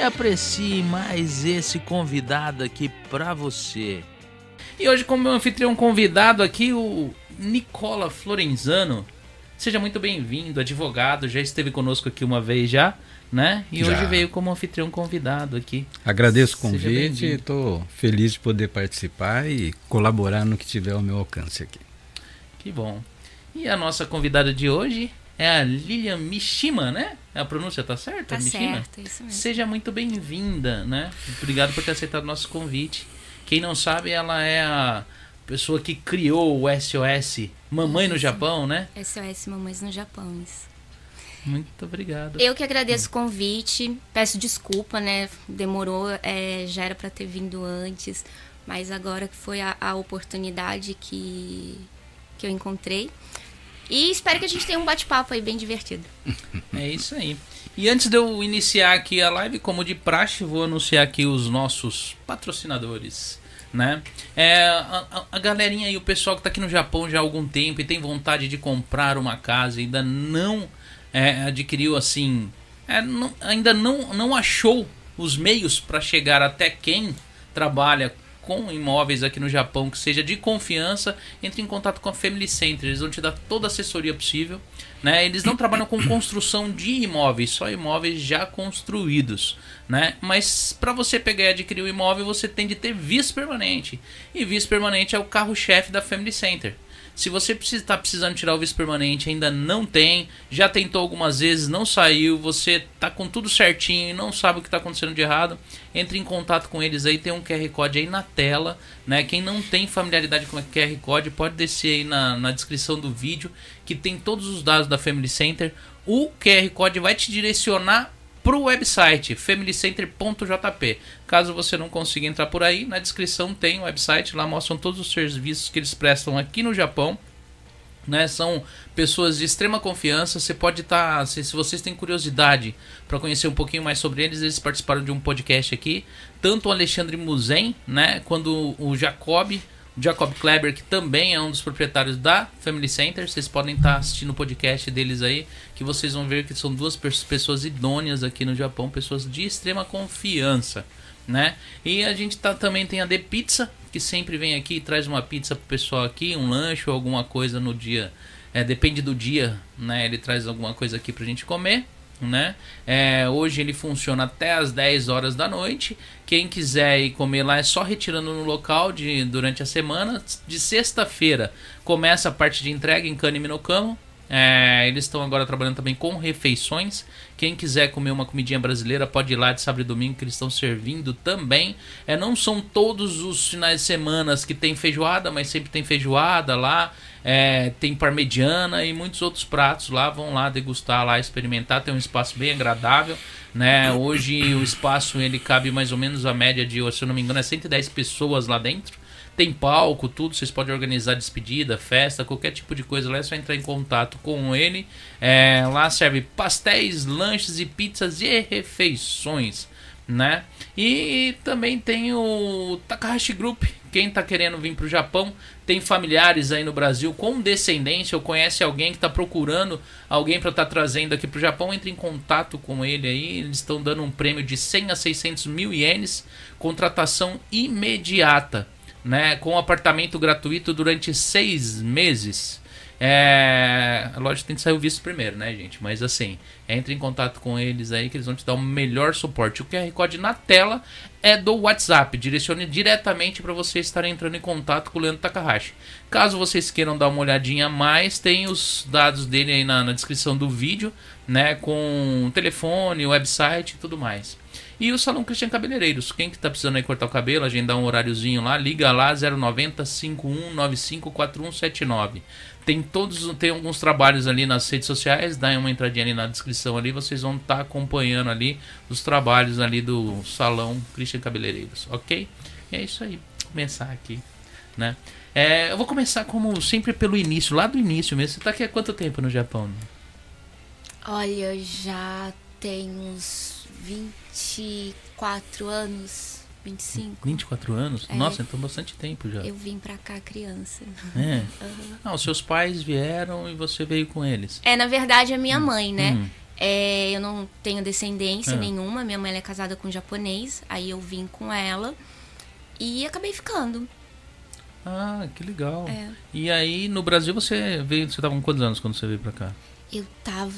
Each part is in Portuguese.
e aprecie mais esse convidado aqui pra você. E hoje, como meu anfitrião convidado aqui, o Nicola Florenzano. Seja muito bem-vindo, advogado, já esteve conosco aqui uma vez já, né? E Já. hoje veio como anfitrião convidado aqui. Agradeço o convite, estou feliz de poder participar e colaborar no que tiver ao meu alcance aqui. Que bom. E a nossa convidada de hoje é a Lilian Mishima, né? A pronúncia tá certa? Tá Mishima? certo, é isso mesmo. Seja muito bem-vinda, né? Obrigado por ter aceitado o nosso convite. Quem não sabe, ela é a pessoa que criou o SOS Mamãe no Isso. Japão, né? SOS Mamães no Japão, isso. Muito obrigado. Eu que agradeço o convite, peço desculpa, né? Demorou, é, já era pra ter vindo antes, mas agora que foi a, a oportunidade que, que eu encontrei. E espero que a gente tenha um bate-papo aí bem divertido. É isso aí. E antes de eu iniciar aqui a live, como de praxe, vou anunciar aqui os nossos patrocinadores, né? É, a, a- galerinha aí, o pessoal que tá aqui no Japão já há algum tempo e tem vontade de comprar uma casa ainda não é, adquiriu assim, é, não- ainda não, não achou os meios para chegar até quem trabalha com imóveis aqui no Japão que seja de confiança, entre em contato com a Family Center. Eles vão te dar toda a assessoria possível. Né? Eles não trabalham com construção de imóveis, só imóveis já construídos. Né? Mas para você pegar e adquirir o imóvel, você tem de ter visto permanente. E visto permanente é o carro-chefe da Family Center. Se você está precisando tirar o visto permanente, ainda não tem, já tentou algumas vezes, não saiu, você tá com tudo certinho e não sabe o que está acontecendo de errado, entre em contato com eles aí, tem um QR Code aí na tela, né? Quem não tem familiaridade com o QR Code, pode descer aí na, na descrição do vídeo, que tem todos os dados da Family Center. O QR Code vai te direcionar para o website familycenter.jp. Caso você não consiga entrar por aí, na descrição tem o website, lá mostram todos os serviços que eles prestam aqui no Japão. Né, são pessoas de extrema confiança. Você pode estar, se, se vocês têm curiosidade para conhecer um pouquinho mais sobre eles, eles participaram de um podcast aqui. Tanto o Alexandre Muzen, né, quando o Jacob, o Jacob Kleber, que também é um dos proprietários da Family Center. Vocês podem estar assistindo o podcast deles aí, que vocês vão ver que são duas pessoas idôneas aqui no Japão, pessoas de extrema confiança, né? E a gente tá, também tem a The Pizza, que sempre vem aqui e traz uma pizza pro pessoal aqui, um lanche ou alguma coisa no dia. É, depende do dia, né? Ele traz alguma coisa aqui pra gente comer. Né? É, hoje ele funciona até as 10 horas da noite. Quem quiser ir comer lá é só retirando no local de, durante a semana. De sexta-feira começa a parte de entrega em Cane Minokamo. É, eles estão agora trabalhando também com refeições. Quem quiser comer uma comidinha brasileira pode ir lá de sábado e domingo que eles estão servindo também. É, não são todos os finais de semana que tem feijoada, mas sempre tem feijoada lá. É, tem parmegiana e muitos outros pratos lá. Vão lá degustar lá, experimentar. Tem um espaço bem agradável. Né? Hoje o espaço ele cabe mais ou menos a média de, se eu não me engano, é 110 pessoas lá dentro. Tem palco, tudo, vocês podem organizar despedida, festa, qualquer tipo de coisa lá, é só entrar em contato com ele. É, lá serve pastéis, lanches e pizzas e refeições, né? E também tem o Takahashi Group, quem tá querendo vir pro Japão, tem familiares aí no Brasil com descendência ou conhece alguém que tá procurando alguém para estar trazendo aqui pro Japão, entre em contato com ele aí. Eles estão dando um prêmio de 100 a 600 mil ienes, contratação imediata, né? Com apartamento gratuito durante seis meses. É, lógico tem que sair o visto primeiro, né, gente? Mas assim, entre em contato com eles aí que eles vão te dar o melhor suporte. O QR Code na tela é do WhatsApp. Direcione diretamente para vocês estarem entrando em contato com o Leandro Takahashi. Caso vocês queiram dar uma olhadinha a mais, tem os dados dele aí na, na descrição do vídeo, né? Com telefone, website e tudo mais. E o Salão Cristian Cabeleireiros. Quem que tá precisando aí cortar o cabelo, agendar um horáriozinho lá, liga lá 090 5195 4179. Tem todos, tem alguns trabalhos ali nas redes sociais, dá uma entradinha ali na descrição ali, vocês vão estar tá acompanhando ali os trabalhos ali do Salão Christian Cabeleireiros, ok? E é isso aí, começar aqui, né? É, eu vou começar como sempre pelo início, lá do início mesmo. Você tá aqui há quanto tempo no Japão? Olha, já tem uns 24 anos. 25. 24 anos? É. Nossa, então bastante tempo já. Eu vim pra cá criança. É. Uhum. Ah, os seus pais vieram e você veio com eles? É, na verdade, a minha hum. mãe, né? Hum. É, eu não tenho descendência é. nenhuma. Minha mãe é casada com um japonês. Aí eu vim com ela e acabei ficando. Ah, que legal. É. E aí, no Brasil, você veio. Você tava com quantos anos quando você veio pra cá? Eu tava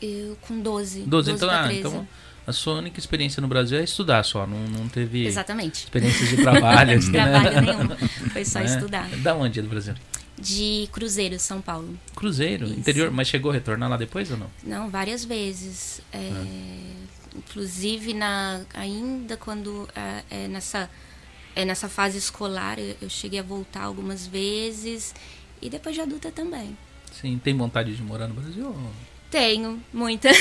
eu, com 12. 12, 12 então, ah, então a sua única experiência no Brasil é estudar só, não, não teve Exatamente. experiências de trabalho. assim, trabalho né? nenhum, foi só é. estudar. Da onde é do Brasil? De Cruzeiro, São Paulo. Cruzeiro, Isso. interior, mas chegou a retornar lá depois ou não? Não, várias vezes. É, ah. Inclusive na, ainda quando é, é, nessa, é, nessa fase escolar eu, eu cheguei a voltar algumas vezes e depois de adulta também. Sim, tem vontade de morar no Brasil? Ou... Tenho, muita. É.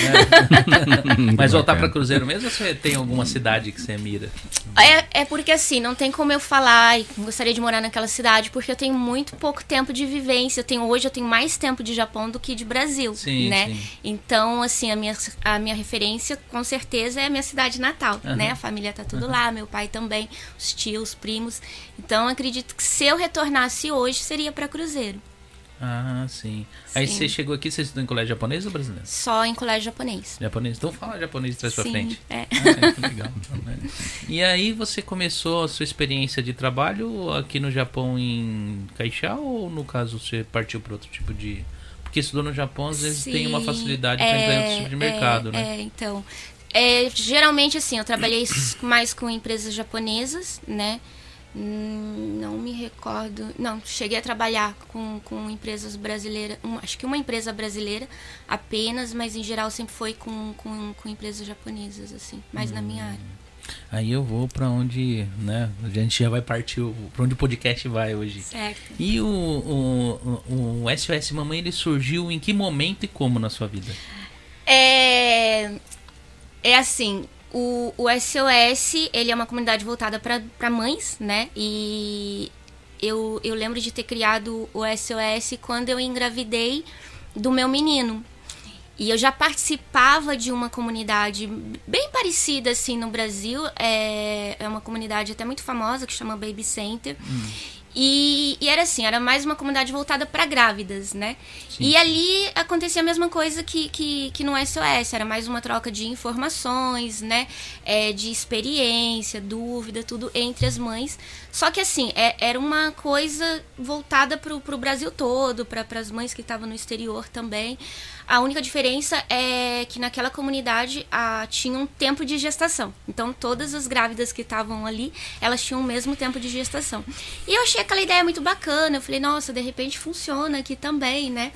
Mas voltar para Cruzeiro mesmo ou você tem alguma cidade que você mira? É, é porque assim, não tem como eu falar e gostaria de morar naquela cidade, porque eu tenho muito pouco tempo de vivência. Eu tenho, hoje eu tenho mais tempo de Japão do que de Brasil, sim, né? Sim. Então, assim, a minha, a minha referência com certeza é a minha cidade natal, uhum. né? A família tá tudo uhum. lá, meu pai também, os tios, primos. Então, acredito que se eu retornasse hoje, seria para Cruzeiro. Ah, sim. sim. Aí você chegou aqui, você estudou em colégio japonês ou brasileiro? Só em colégio japonês. Japonês. Então fala japonês de trás sim, pra frente. É. Ah, é legal. Então, né? E aí você começou a sua experiência de trabalho aqui no Japão em Kaixá ou no caso você partiu para outro tipo de. Porque estudou no Japão, às vezes sim, tem uma facilidade é, para entrar em outro tipo de mercado, é, né? É, então. É, geralmente, assim, eu trabalhei mais com empresas japonesas, né? Hum, não me recordo. Não, cheguei a trabalhar com, com empresas brasileiras. Um, acho que uma empresa brasileira apenas, mas em geral sempre foi com, com, com empresas japonesas, assim, mais hum. na minha área. Hum. Aí eu vou para onde, né? A gente já vai partir para onde o podcast vai hoje. Certo. E o, o, o, SOS Mamãe ele surgiu em que momento e como na sua vida? É, é assim, o, o SOS, ele é uma comunidade voltada para mães, né? E eu, eu lembro de ter criado o SOS quando eu engravidei do meu menino. E eu já participava de uma comunidade bem parecida assim no Brasil. É, é uma comunidade até muito famosa que chama Baby Center. Hum. E, e, era assim, era mais uma comunidade voltada para grávidas, né? Sim. E ali acontecia a mesma coisa que, que, que no SOS, era mais uma troca de informações, né? É, de experiência, dúvida, tudo entre as mães. Só que assim, é, era uma coisa voltada para o Brasil todo, para as mães que estavam no exterior também. A única diferença é que naquela comunidade a, tinha um tempo de gestação. Então todas as grávidas que estavam ali, elas tinham o mesmo tempo de gestação. E eu achei aquela ideia muito bacana. Eu falei, nossa, de repente funciona aqui também, né?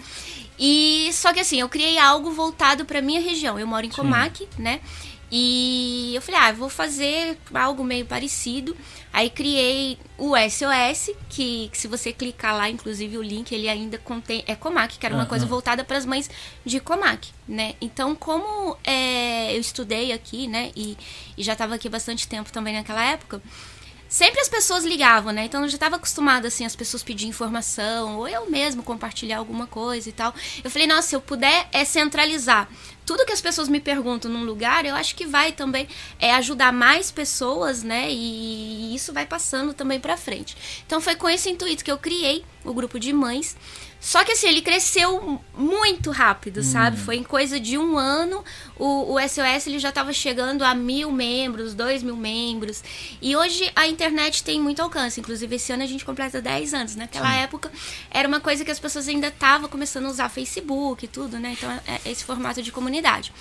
E só que assim, eu criei algo voltado para minha região. Eu moro em Comac, né? E eu falei, ah, vou fazer algo meio parecido. Aí criei o SOS, que, que, se você clicar lá, inclusive o link, ele ainda contém. É Comac, que era uma coisa voltada para as mães de Comac, né? Então, como é, eu estudei aqui, né? E, e já estava aqui bastante tempo também naquela época sempre as pessoas ligavam, né? Então eu já estava acostumada assim as pessoas pedir informação ou eu mesmo compartilhar alguma coisa e tal. Eu falei, nossa, se eu puder é centralizar tudo que as pessoas me perguntam num lugar, eu acho que vai também é, ajudar mais pessoas, né? E isso vai passando também para frente. Então foi com esse intuito que eu criei o grupo de mães. Só que assim, ele cresceu muito rápido, hum. sabe? Foi em coisa de um ano, o, o SOS ele já estava chegando a mil membros, dois mil membros. E hoje a internet tem muito alcance. Inclusive, esse ano a gente completa 10 anos. Naquela Sim. época era uma coisa que as pessoas ainda estavam começando a usar Facebook e tudo, né? Então, é, é esse formato de comunidade.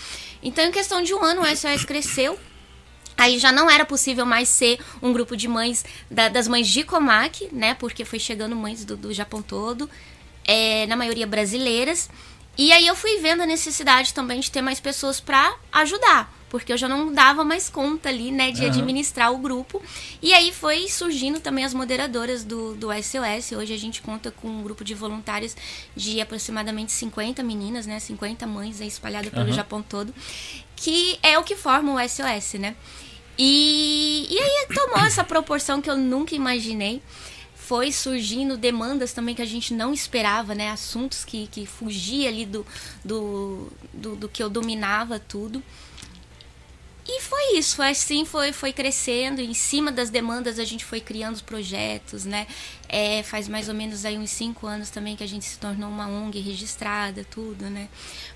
Então, em questão de um ano, o SOS cresceu. Aí já não era possível mais ser um grupo de mães da, das mães de Comac, né? Porque foi chegando mães do, do Japão todo é, na maioria brasileiras. E aí eu fui vendo a necessidade também de ter mais pessoas para ajudar porque eu já não dava mais conta ali, né, de uhum. administrar o grupo. E aí foi surgindo também as moderadoras do, do SOS. Hoje a gente conta com um grupo de voluntários de aproximadamente 50 meninas, né, 50 mães aí espalhadas pelo uhum. Japão todo, que é o que forma o SOS, né. E, e aí tomou essa proporção que eu nunca imaginei foi surgindo demandas também que a gente não esperava, né? Assuntos que, que fugia ali do, do, do, do que eu dominava tudo. E foi isso, foi assim foi, foi crescendo. Em cima das demandas a gente foi criando os projetos, né? É, faz mais ou menos aí uns cinco anos também que a gente se tornou uma ONG registrada, tudo, né?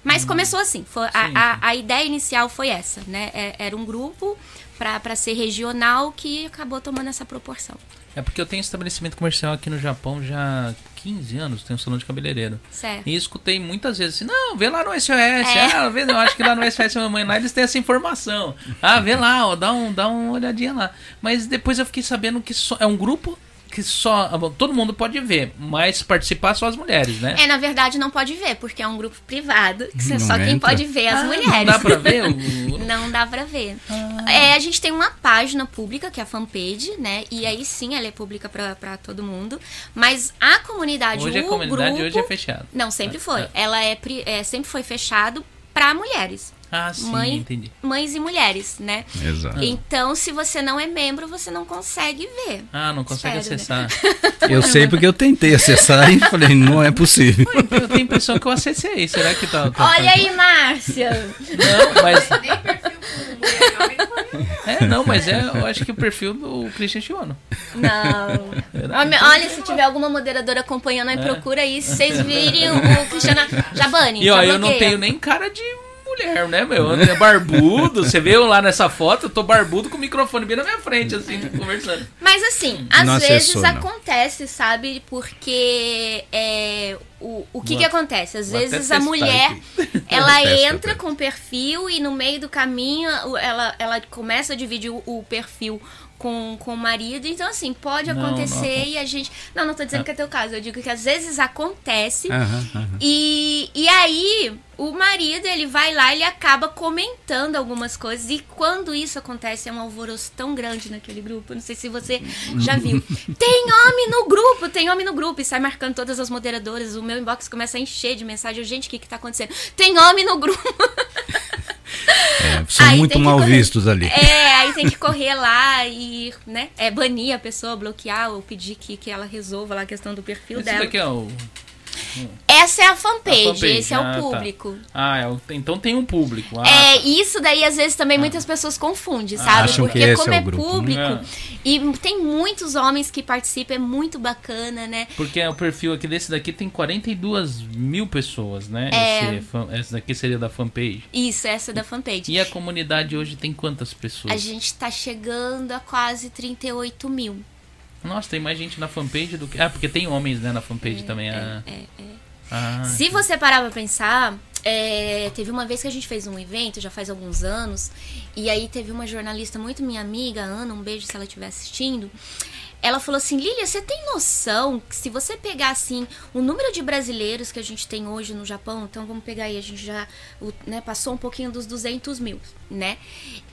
Mas hum. começou assim, foi, a, a, a, ideia inicial foi essa, né? É, era um grupo para ser regional que acabou tomando essa proporção. É porque eu tenho estabelecimento comercial aqui no Japão já há 15 anos, tenho um salão de cabeleireiro. Certo. E escutei muitas vezes assim, não, vê lá no SOS, é. ah, vê, eu acho que lá no SOS Mamãe lá eles têm essa informação. Ah, vê lá, ó, dá, um, dá uma olhadinha lá. Mas depois eu fiquei sabendo que só, é um grupo que só todo mundo pode ver, mas participar só as mulheres, né? É, na verdade não pode ver, porque é um grupo privado, que só entra. quem pode ver as ah, mulheres. Não dá pra ver? O... não dá pra ver. Ah. É, a gente tem uma página pública, que é a fanpage, né? E aí sim ela é pública pra, pra todo mundo. Mas a comunidade, hoje o a comunidade grupo, hoje é fechada. Não, sempre ah, foi. Ah. Ela é, é sempre foi fechado para mulheres. Ah, sim, Mãe, entendi. Mães e mulheres, né? Exato. Então, se você não é membro, você não consegue ver. Ah, não consegue Espero, né? acessar. Né? Eu sei porque eu tentei acessar e falei, não é possível. Eu tenho a impressão que eu acessei. Será que tá. tá Olha tá... aí, Márcia! Não, mas. É, não, mas é, eu acho que o perfil do Christian Chiono. Não. Olha, se tiver alguma moderadora acompanhando aí, é. procura aí. Se vocês virem o Cristiano Jabani. E ó, eu não tenho nem cara de mulher, né, meu? É barbudo. Você viu lá nessa foto? Eu tô barbudo com o microfone bem na minha frente, assim, conversando. Mas assim, às não vezes acessou, acontece, sabe? Porque é, o, o que, que acontece? Às vezes a mulher ela entra com o perfil e no meio do caminho ela, ela começa a dividir o, o perfil com, com o marido. Então, assim, pode não, acontecer não. e a gente. Não, não tô dizendo que é teu caso. Eu digo que às vezes acontece. Uhum, uhum. E, e aí, o marido, ele vai lá, ele acaba comentando algumas coisas. E quando isso acontece, é um alvoroço tão grande naquele grupo. Não sei se você já viu. tem homem no grupo, tem homem no grupo. E sai marcando todas as moderadoras. O meu inbox começa a encher de mensagem. Gente, o que que tá acontecendo? Tem homem no grupo. É, são aí muito mal correr, vistos ali. É, aí tem que correr lá e, né, é, banir a pessoa, bloquear ou pedir que, que ela resolva lá a questão do perfil Esse dela. Daqui é o essa é a fanpage, a fanpage. esse é o ah, tá. público. Tá. Ah, é o... então tem um público. Ah, é, tá. isso daí às vezes também ah. muitas pessoas confundem, ah, sabe? Porque como é, é grupo, público né? e tem muitos homens que participam, é muito bacana, né? Porque o perfil aqui desse daqui tem 42 mil pessoas, né? É... Esse, esse daqui seria da fanpage. Isso, essa é da fanpage. E a comunidade hoje tem quantas pessoas? A gente tá chegando a quase 38 mil. Nossa, tem mais gente na fanpage do que. Ah, porque tem homens, né, na fanpage é, também. Ah. É, é, é. Ah, Se você parar pra pensar, é, teve uma vez que a gente fez um evento, já faz alguns anos, e aí teve uma jornalista muito minha amiga, Ana, um beijo se ela estiver assistindo ela falou assim: Lilia, você tem noção que se você pegar assim o número de brasileiros que a gente tem hoje no Japão, então vamos pegar aí, a gente já né, passou um pouquinho dos 200 mil, né?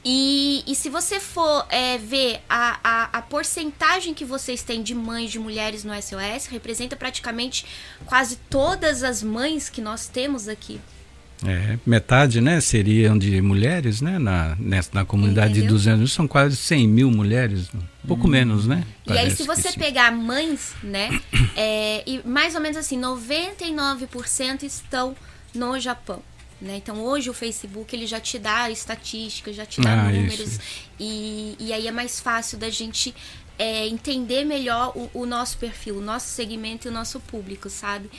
E, e se você for é, ver a, a, a porcentagem que vocês têm de mães, de mulheres no SOS, representa praticamente quase todas as mães que nós temos aqui. É, metade, né, seriam de mulheres, né, na, nessa, na comunidade Entendeu? de 200, são quase 100 mil mulheres, pouco hum. menos, né? E aí, se você pegar mães, né, é, e mais ou menos assim, 99% estão no Japão. Né? Então hoje o Facebook ele já te dá estatísticas, já te dá ah, números e, e aí é mais fácil da gente é, entender melhor o, o nosso perfil, o nosso segmento e o nosso público, sabe?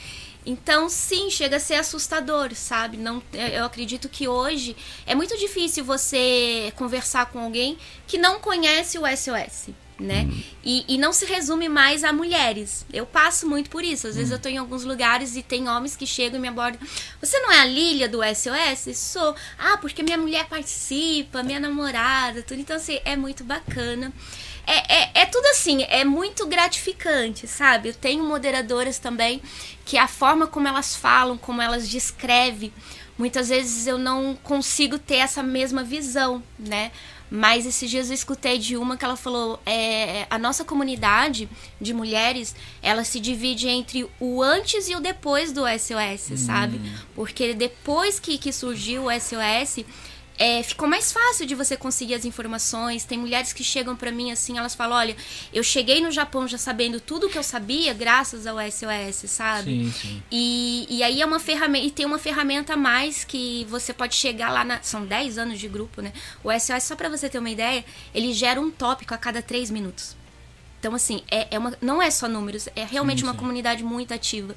Então, sim, chega a ser assustador, sabe? Não, é, eu acredito que hoje é muito difícil você conversar com alguém que não conhece o SOS, né? Hum. E, e, não se resume mais a mulheres. Eu passo muito por isso. Às vezes hum. eu tô em alguns lugares e tem homens que chegam e me abordam. Você não é a Lilia do SOS? Sou. Ah, porque minha mulher participa, minha namorada, tudo. Então, assim, é muito bacana. É, é, é, tudo assim, é muito gratificante, sabe? Eu tenho moderadoras também que a forma como elas falam, como elas descrevem, muitas vezes eu não consigo ter essa mesma visão, né? Mas esses dias eu escutei de uma que ela falou: é, a nossa comunidade de mulheres ela se divide entre o antes e o depois do SOS, hum. sabe? Porque depois que, que surgiu o SOS, é, ficou mais fácil de você conseguir as informações. Tem mulheres que chegam para mim assim, elas falam: olha, eu cheguei no Japão já sabendo tudo que eu sabia graças ao SOS, sabe? Sim, sim. E, e aí é uma ferramenta, e tem uma ferramenta a mais que você pode chegar lá na. São 10 anos de grupo, né? O SOS, só para você ter uma ideia, ele gera um tópico a cada 3 minutos. Então, assim, é, é uma, não é só números, é realmente sim, uma comunidade muito ativa.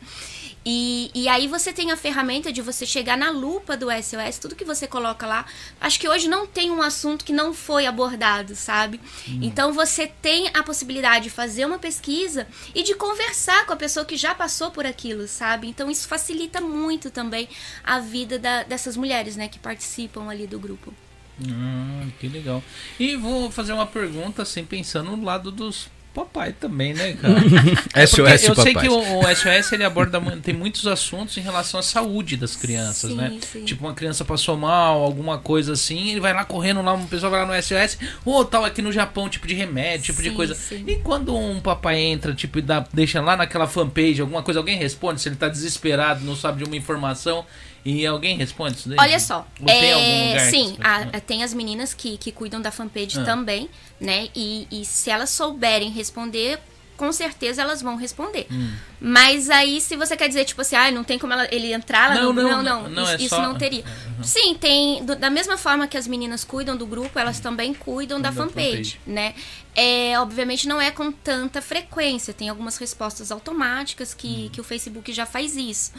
E, e aí você tem a ferramenta de você chegar na lupa do SOS, tudo que você coloca lá. Acho que hoje não tem um assunto que não foi abordado, sabe? Hum. Então você tem a possibilidade de fazer uma pesquisa e de conversar com a pessoa que já passou por aquilo, sabe? Então isso facilita muito também a vida da, dessas mulheres, né, que participam ali do grupo. Ah, que legal. E vou fazer uma pergunta, assim, pensando no lado dos papai também, né, cara? SOS é Eu papai. sei que o, o, SOS ele aborda tem muitos assuntos em relação à saúde das crianças, sim, né? Sim. Tipo, uma criança passou mal, alguma coisa assim, ele vai lá correndo lá, um pessoal vai lá no SOS, ou oh, tal aqui no Japão, tipo de remédio, tipo sim, de coisa. E quando um papai entra, tipo, e dá, deixa lá naquela fanpage alguma coisa, alguém responde, se ele tá desesperado, não sabe de uma informação, e alguém responde isso daí? Olha só. É, sim, a, tem as meninas que, que cuidam da fanpage ah. também, né? E, e se elas souberem responder, com certeza elas vão responder. Hum. Mas aí, se você quer dizer, tipo assim, ah, não tem como ela, ele entrar lá não, no... Não, não, não, isso, é isso só... não teria. Uhum. Sim, tem... Do, da mesma forma que as meninas cuidam do grupo, elas também cuidam da, da fanpage, fanpage, né? É, obviamente não é com tanta frequência. Tem algumas respostas automáticas que, hum. que o Facebook já faz isso.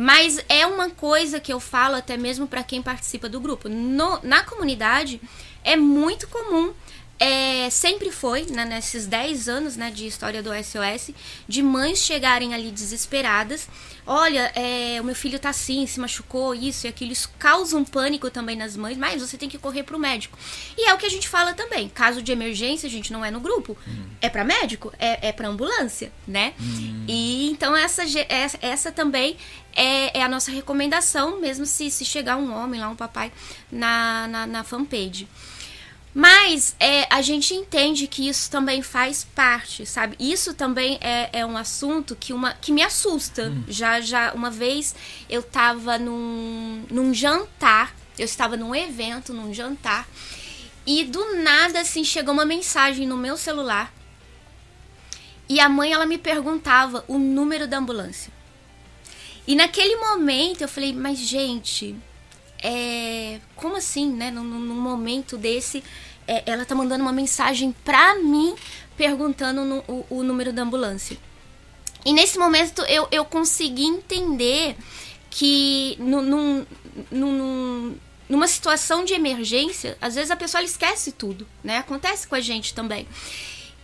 Mas é uma coisa que eu falo até mesmo para quem participa do grupo. No, na comunidade é muito comum é, sempre foi, né, nesses 10 anos né, de história do SOS, de mães chegarem ali desesperadas. Olha, é, o meu filho tá assim, se machucou, isso e aquilo. Isso causa um pânico também nas mães, mas você tem que correr pro médico. E é o que a gente fala também. Caso de emergência, a gente não é no grupo. Hum. É para médico, é, é para ambulância, né? Hum. E então essa, essa também é, é, a nossa recomendação, mesmo se, se chegar um homem lá, um papai, na, na, na fanpage. Mas é, a gente entende que isso também faz parte, sabe? Isso também é, é um assunto que, uma, que me assusta. Hum. Já, já uma vez eu estava num, num jantar, eu estava num evento, num jantar, e do nada, assim, chegou uma mensagem no meu celular. E a mãe, ela me perguntava o número da ambulância. E naquele momento eu falei, mas gente, é, como assim, né? Num, num momento desse, é, ela tá mandando uma mensagem pra mim perguntando no, o, o, número da ambulância. E nesse momento eu, eu consegui entender que num, num, num, numa situação de emergência, às vezes a pessoa esquece tudo, né? Acontece com a gente também.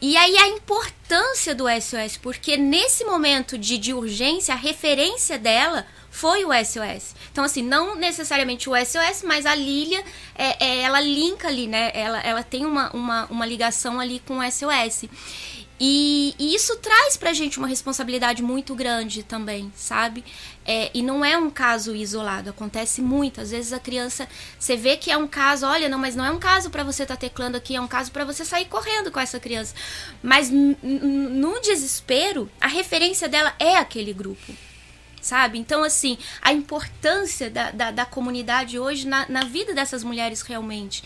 E aí a importância do SOS, porque nesse momento de, de urgência, a referência dela foi o SOS. Então, assim, não necessariamente o SOS, mas a Lilia, é, é, ela linka ali, né? Ela, ela tem uma, uma, uma ligação ali com o SOS. E, e, isso traz pra gente uma responsabilidade muito grande também, sabe? É, e não é um caso isolado, acontece muito. Às vezes a criança, você vê que é um caso, olha, não, mas não é um caso para você estar tá teclando aqui, é um caso para você sair correndo com essa criança. Mas no desespero, a referência dela é aquele grupo. Sabe? Então, assim, a importância da, da, da comunidade hoje na, na vida dessas mulheres realmente.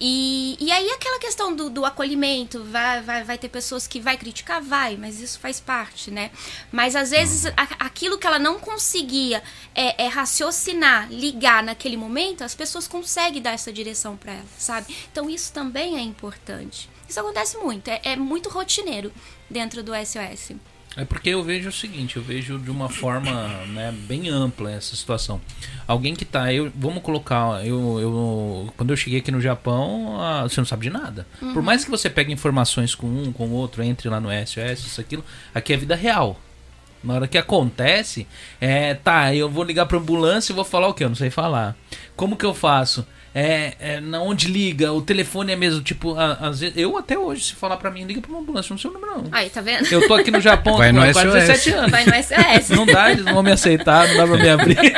E, e aí aquela questão do, do acolhimento, vai, vai, vai ter pessoas que vai criticar, vai, mas isso faz parte, né? Mas às vezes a, aquilo que ela não conseguia é, é, raciocinar, ligar naquele momento, as pessoas conseguem dar essa direção para ela, sabe? Então isso também é importante. Isso acontece muito, é, é muito rotineiro dentro do SOS. É porque eu vejo o seguinte, eu vejo de uma forma né, bem ampla essa situação. Alguém que tá, eu, vamos colocar, eu, eu quando eu cheguei aqui no Japão, ah, você não sabe de nada. Uhum. Por mais que você pegue informações com um, com o outro, entre lá no SOS, isso aquilo, aqui é vida real. Na hora que acontece, é, tá, eu vou ligar pra ambulância e vou falar o que? Eu não sei falar. Como que eu faço? É, é, na onde liga, o telefone é mesmo, tipo, a- às vezes, eu até hoje, se falar pra mim, liga pra uma ambulância, não sei o número não. Aí, tá vendo? Eu tô aqui no Japão no quase SOS. 17 anos. Vai no SOS. Não dá, eles não vão me aceitar, não dá pra me abrir.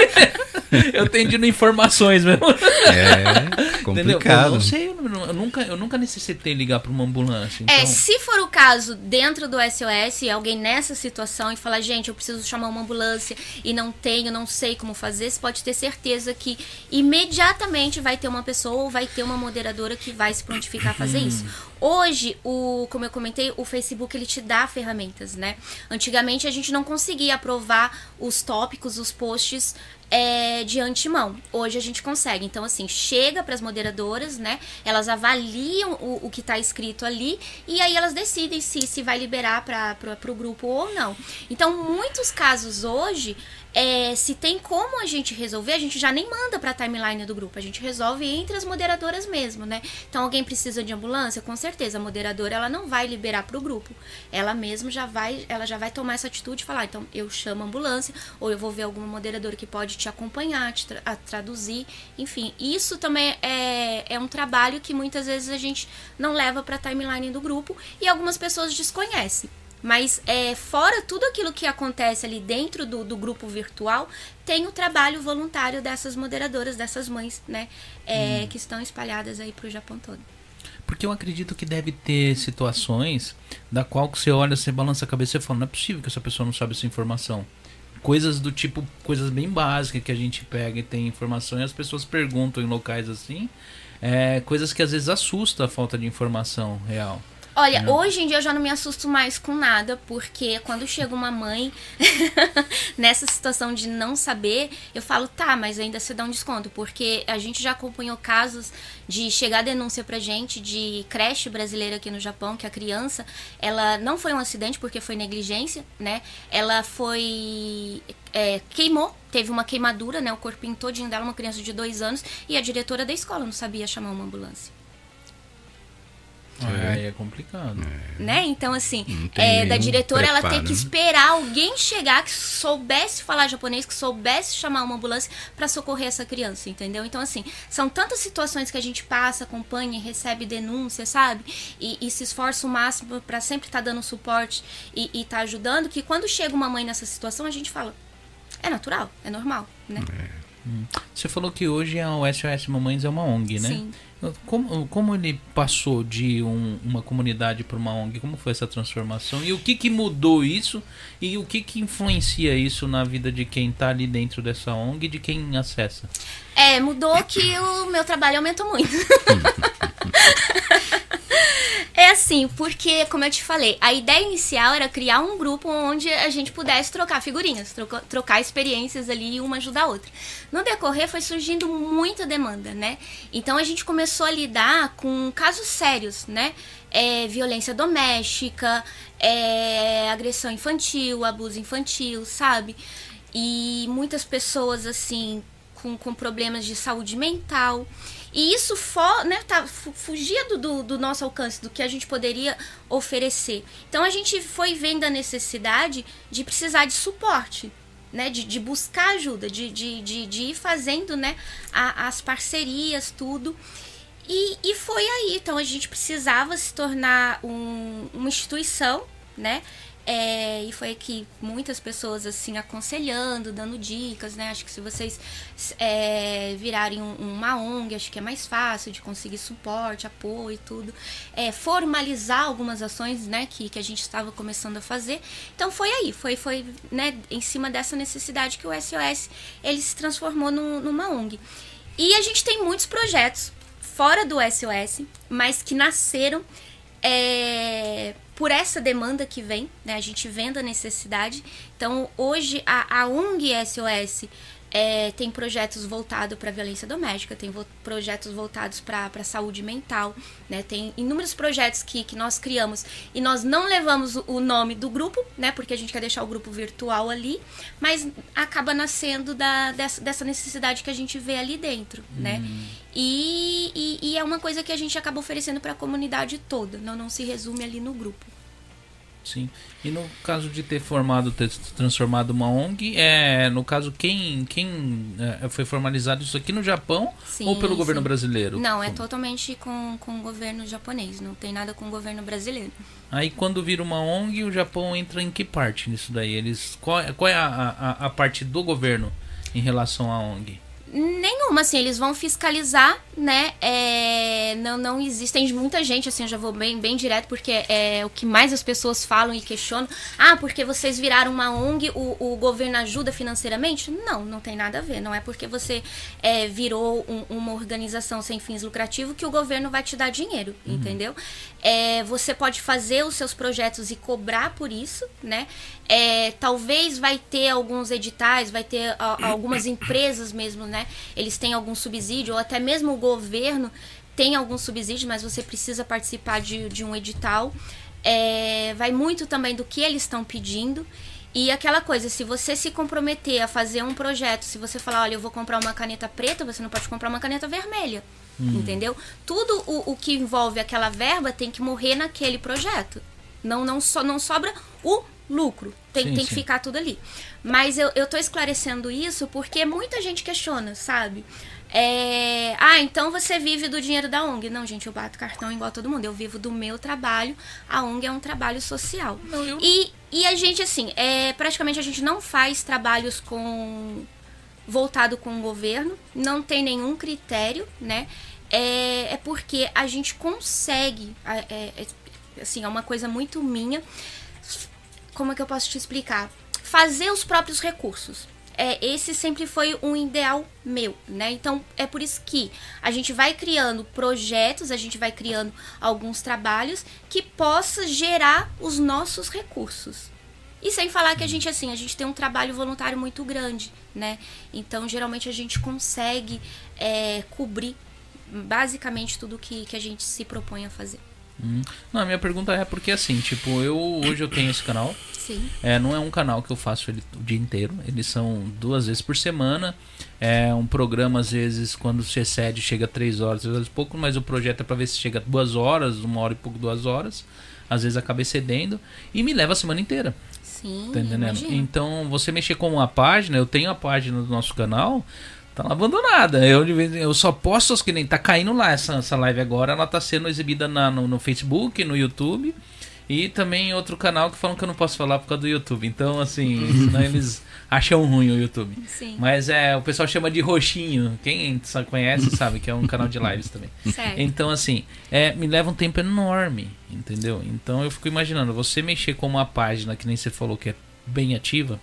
Eu tenho informações mesmo. É Entendeu? Eu complicado. não sei, eu, nunca, eu nunca necessitei ligar pra uma ambulância. Então, É, se for o caso dentro do SOS, alguém nessa situação e falar, gente, eu preciso chamar uma ambulância e não tenho, não sei como fazer, você pode ter certeza que imediatamente vai ter uma pessoa ou vai ter uma moderadora que vai se prontificar a fazer isso. Hoje, o, como eu comentei, o Facebook ele te dá ferramentas, né? Antigamente a gente não conseguia aprovar os tópicos, os posts é, de antemão. Hoje a gente consegue. Então, assim, chega para as moderadoras, né? Elas avaliam o, o que está escrito ali e aí elas decidem se, se vai liberar para o grupo ou não. Então, muitos casos hoje, é, se tem como a gente resolver, a gente já nem manda para a timeline do grupo. A gente resolve entre as moderadoras mesmo, né? Então, alguém precisa de ambulância? Com certeza, a moderadora ela não vai liberar para o grupo. Ela mesmo já vai, ela já vai tomar essa atitude e falar, então eu chamo a ambulância ou eu vou ver alguma moderadora que pode te acompanhar, te tra traduzir, enfim. Isso também é, é um trabalho que muitas vezes a gente não leva para a timeline do grupo e algumas pessoas desconhecem. Mas é, fora tudo aquilo que acontece ali dentro do, do grupo virtual, tem o trabalho voluntário dessas moderadoras, dessas mães, né? É, Que estão espalhadas aí pro Japão todo. Porque eu acredito que deve ter situações da qual que você olha, você balança a cabeça e fala, não é possível que essa pessoa não sabe essa informação. Coisas do tipo, coisas bem básicas que a gente pega e tem informação e as pessoas perguntam em locais assim. É, coisas que às vezes assusta a falta de informação real. Olha, Não. hoje em dia eu já não me assusto mais com nada, porque quando chega uma mãe nessa situação de não saber, eu falo, tá, mas ainda você dá um desconto, porque a gente já acompanhou casos de chegar denúncia pra gente de creche brasileira aqui no Japão, que a criança, ela não foi um acidente porque foi negligência, né? Ela foi. é, queimou, teve uma queimadura, né? O corpinho todinho dela, uma criança de dois anos, e a diretora da escola não sabia chamar uma ambulância. É. Aí é complicado. né? Então, assim, é, da diretora ela preparo, ter que esperar alguém chegar que soubesse falar japonês, que soubesse chamar uma ambulância para socorrer essa criança, entendeu? Então, assim, são tantas situações que a gente passa, acompanha, e recebe denúncia, sabe? E, e se esforça o máximo para sempre estar dando suporte e, e tá ajudando, que quando chega uma mãe nessa situação, a gente fala, é natural, é normal, né? Você falou que hoje a SOS Mamães é uma ONG, né? Sim. Como, como ele passou de um- uma comunidade para uma ONG? Como foi essa transformação? E o que, que mudou isso? E o que, que influencia isso na vida de quem está ali dentro dessa ONG e de quem acessa? É, mudou que o meu trabalho aumentou muito. é assim, porque, como eu te falei, a ideia inicial era criar um grupo onde a gente pudesse trocar figurinhas, troca- trocar experiências ali e uma ajudar a outra. No decorrer foi surgindo muita demanda, né? Então a gente começou a lidar com casos sérios, né? É, violência doméstica, é, agressão infantil, abuso infantil, sabe? E muitas pessoas, assim, com, com problemas de saúde mental. E isso fo, né, tá, fu- fugia do, do, do nosso alcance, do que a gente poderia oferecer. Então a gente foi vendo a necessidade de precisar de suporte. Né, de, de buscar ajuda, de, de, de, de ir fazendo né, a- as parcerias, tudo. E, e foi aí. Então a gente precisava se tornar um- uma instituição, né? É, e foi aqui muitas pessoas assim aconselhando, dando dicas, né? Acho que se vocês é, virarem um- uma ONG, acho que é mais fácil de conseguir suporte, apoio e tudo. É, formalizar algumas ações, né? Que, que a gente estava começando a fazer. Então foi aí, foi, foi né, em cima dessa necessidade que o SOS ele se transformou num- numa ONG. E a gente tem muitos projetos fora do SOS, mas que nasceram é, por essa demanda que vem, né? A gente vendo a necessidade. Então, hoje, a, a ONG SOS é, tem projetos voltados para violência doméstica, tem vo- projetos voltados para a saúde mental, né? Tem inúmeros projetos que, que nós criamos e nós não levamos o, nome do grupo, né? Porque a gente quer deixar o grupo virtual ali, mas acaba nascendo da, dessa, dessa necessidade que a gente vê ali dentro, né? E, e, e é uma coisa que a gente acaba oferecendo para a comunidade toda, não, não se resume ali no grupo. Sim. E no caso de ter formado, ter transformado uma ONG, é, no caso, quem, quem é, foi formalizado isso aqui no Japão sim, ou pelo governo brasileiro? Não, é totalmente com, com o governo japonês, não tem nada com o governo brasileiro. Aí quando vira uma ONG, o Japão entra em que parte nisso daí? Eles, qual, qual é a, a, a parte do governo em relação à ONG? Nenhuma, assim, eles vão fiscalizar, né? É, não, não existem muita gente, assim, eu já vou bem, bem direto, porque é o que mais as pessoas falam e questionam. Ah, porque vocês viraram uma ONG, o, o governo ajuda financeiramente? Não, não tem nada a ver. Não é porque você é, virou um, uma organização sem fins lucrativos que o governo vai te dar dinheiro, uhum. entendeu? É, você pode fazer os seus projetos e cobrar por isso, né? É, talvez vai ter alguns editais, vai ter a, algumas empresas mesmo, né? Eles têm algum subsídio, ou até mesmo o governo tem algum subsídio, mas você precisa participar de, de um edital. É, vai muito também do que eles estão pedindo. E aquela coisa, se você se comprometer a fazer um projeto, se você falar, olha, eu vou comprar uma caneta preta, você não pode comprar uma caneta vermelha. Hum. Entendeu? Tudo o, o que envolve aquela verba tem que morrer naquele projeto. Não, não, so, não sobra o lucro. Tem, sim, tem que ficar tudo ali. Mas eu, eu tô esclarecendo isso porque muita gente questiona, sabe? É, ah, então você vive do dinheiro da ONG. Não, gente, eu bato cartão igual todo mundo. Eu vivo do meu trabalho. A ONG é um trabalho social. Não, eu... e, e a gente, assim, é, praticamente a gente não faz trabalhos com voltado com o governo. Não tem nenhum critério, né? É, é porque a gente consegue. É, é, assim, é uma coisa muito minha como é que eu posso te explicar? Fazer os próprios recursos. É, esse sempre foi um ideal meu, né? Então é por isso que a gente vai criando projetos, a gente vai criando alguns trabalhos que possa gerar os nossos recursos. E sem falar que a gente assim, a gente tem um trabalho voluntário muito grande, né? Então geralmente a gente consegue é, cobrir basicamente tudo que, que a gente se propõe a fazer. Hum. Não, a minha pergunta é porque assim, tipo, eu hoje eu tenho esse canal. Sim. É, não é um canal que eu faço ele o dia inteiro. Eles são duas vezes por semana. É um programa, às vezes, quando se excede, chega três horas, três horas e pouco, mas o projeto é para ver se chega duas horas, uma hora e pouco, duas horas. Às vezes acaba excedendo. E me leva a semana inteira. Sim. Tá entendendo? Então, você mexer com uma página, eu tenho a página do nosso canal Tá lá abandonada. Eu, eu só posto as que nem tá caindo lá essa, essa live agora. Ela tá sendo exibida na, no, no Facebook, no YouTube. E também em outro canal que falam que eu não posso falar por causa do YouTube. Então, assim, senão eles acham ruim o YouTube. Sim. Mas é, o pessoal chama de roxinho. Quem conhece sabe que é um canal de lives também. Certo. Então, assim, é, me leva um tempo enorme, entendeu? Então eu fico imaginando, você mexer com uma página que nem você falou que é bem ativa,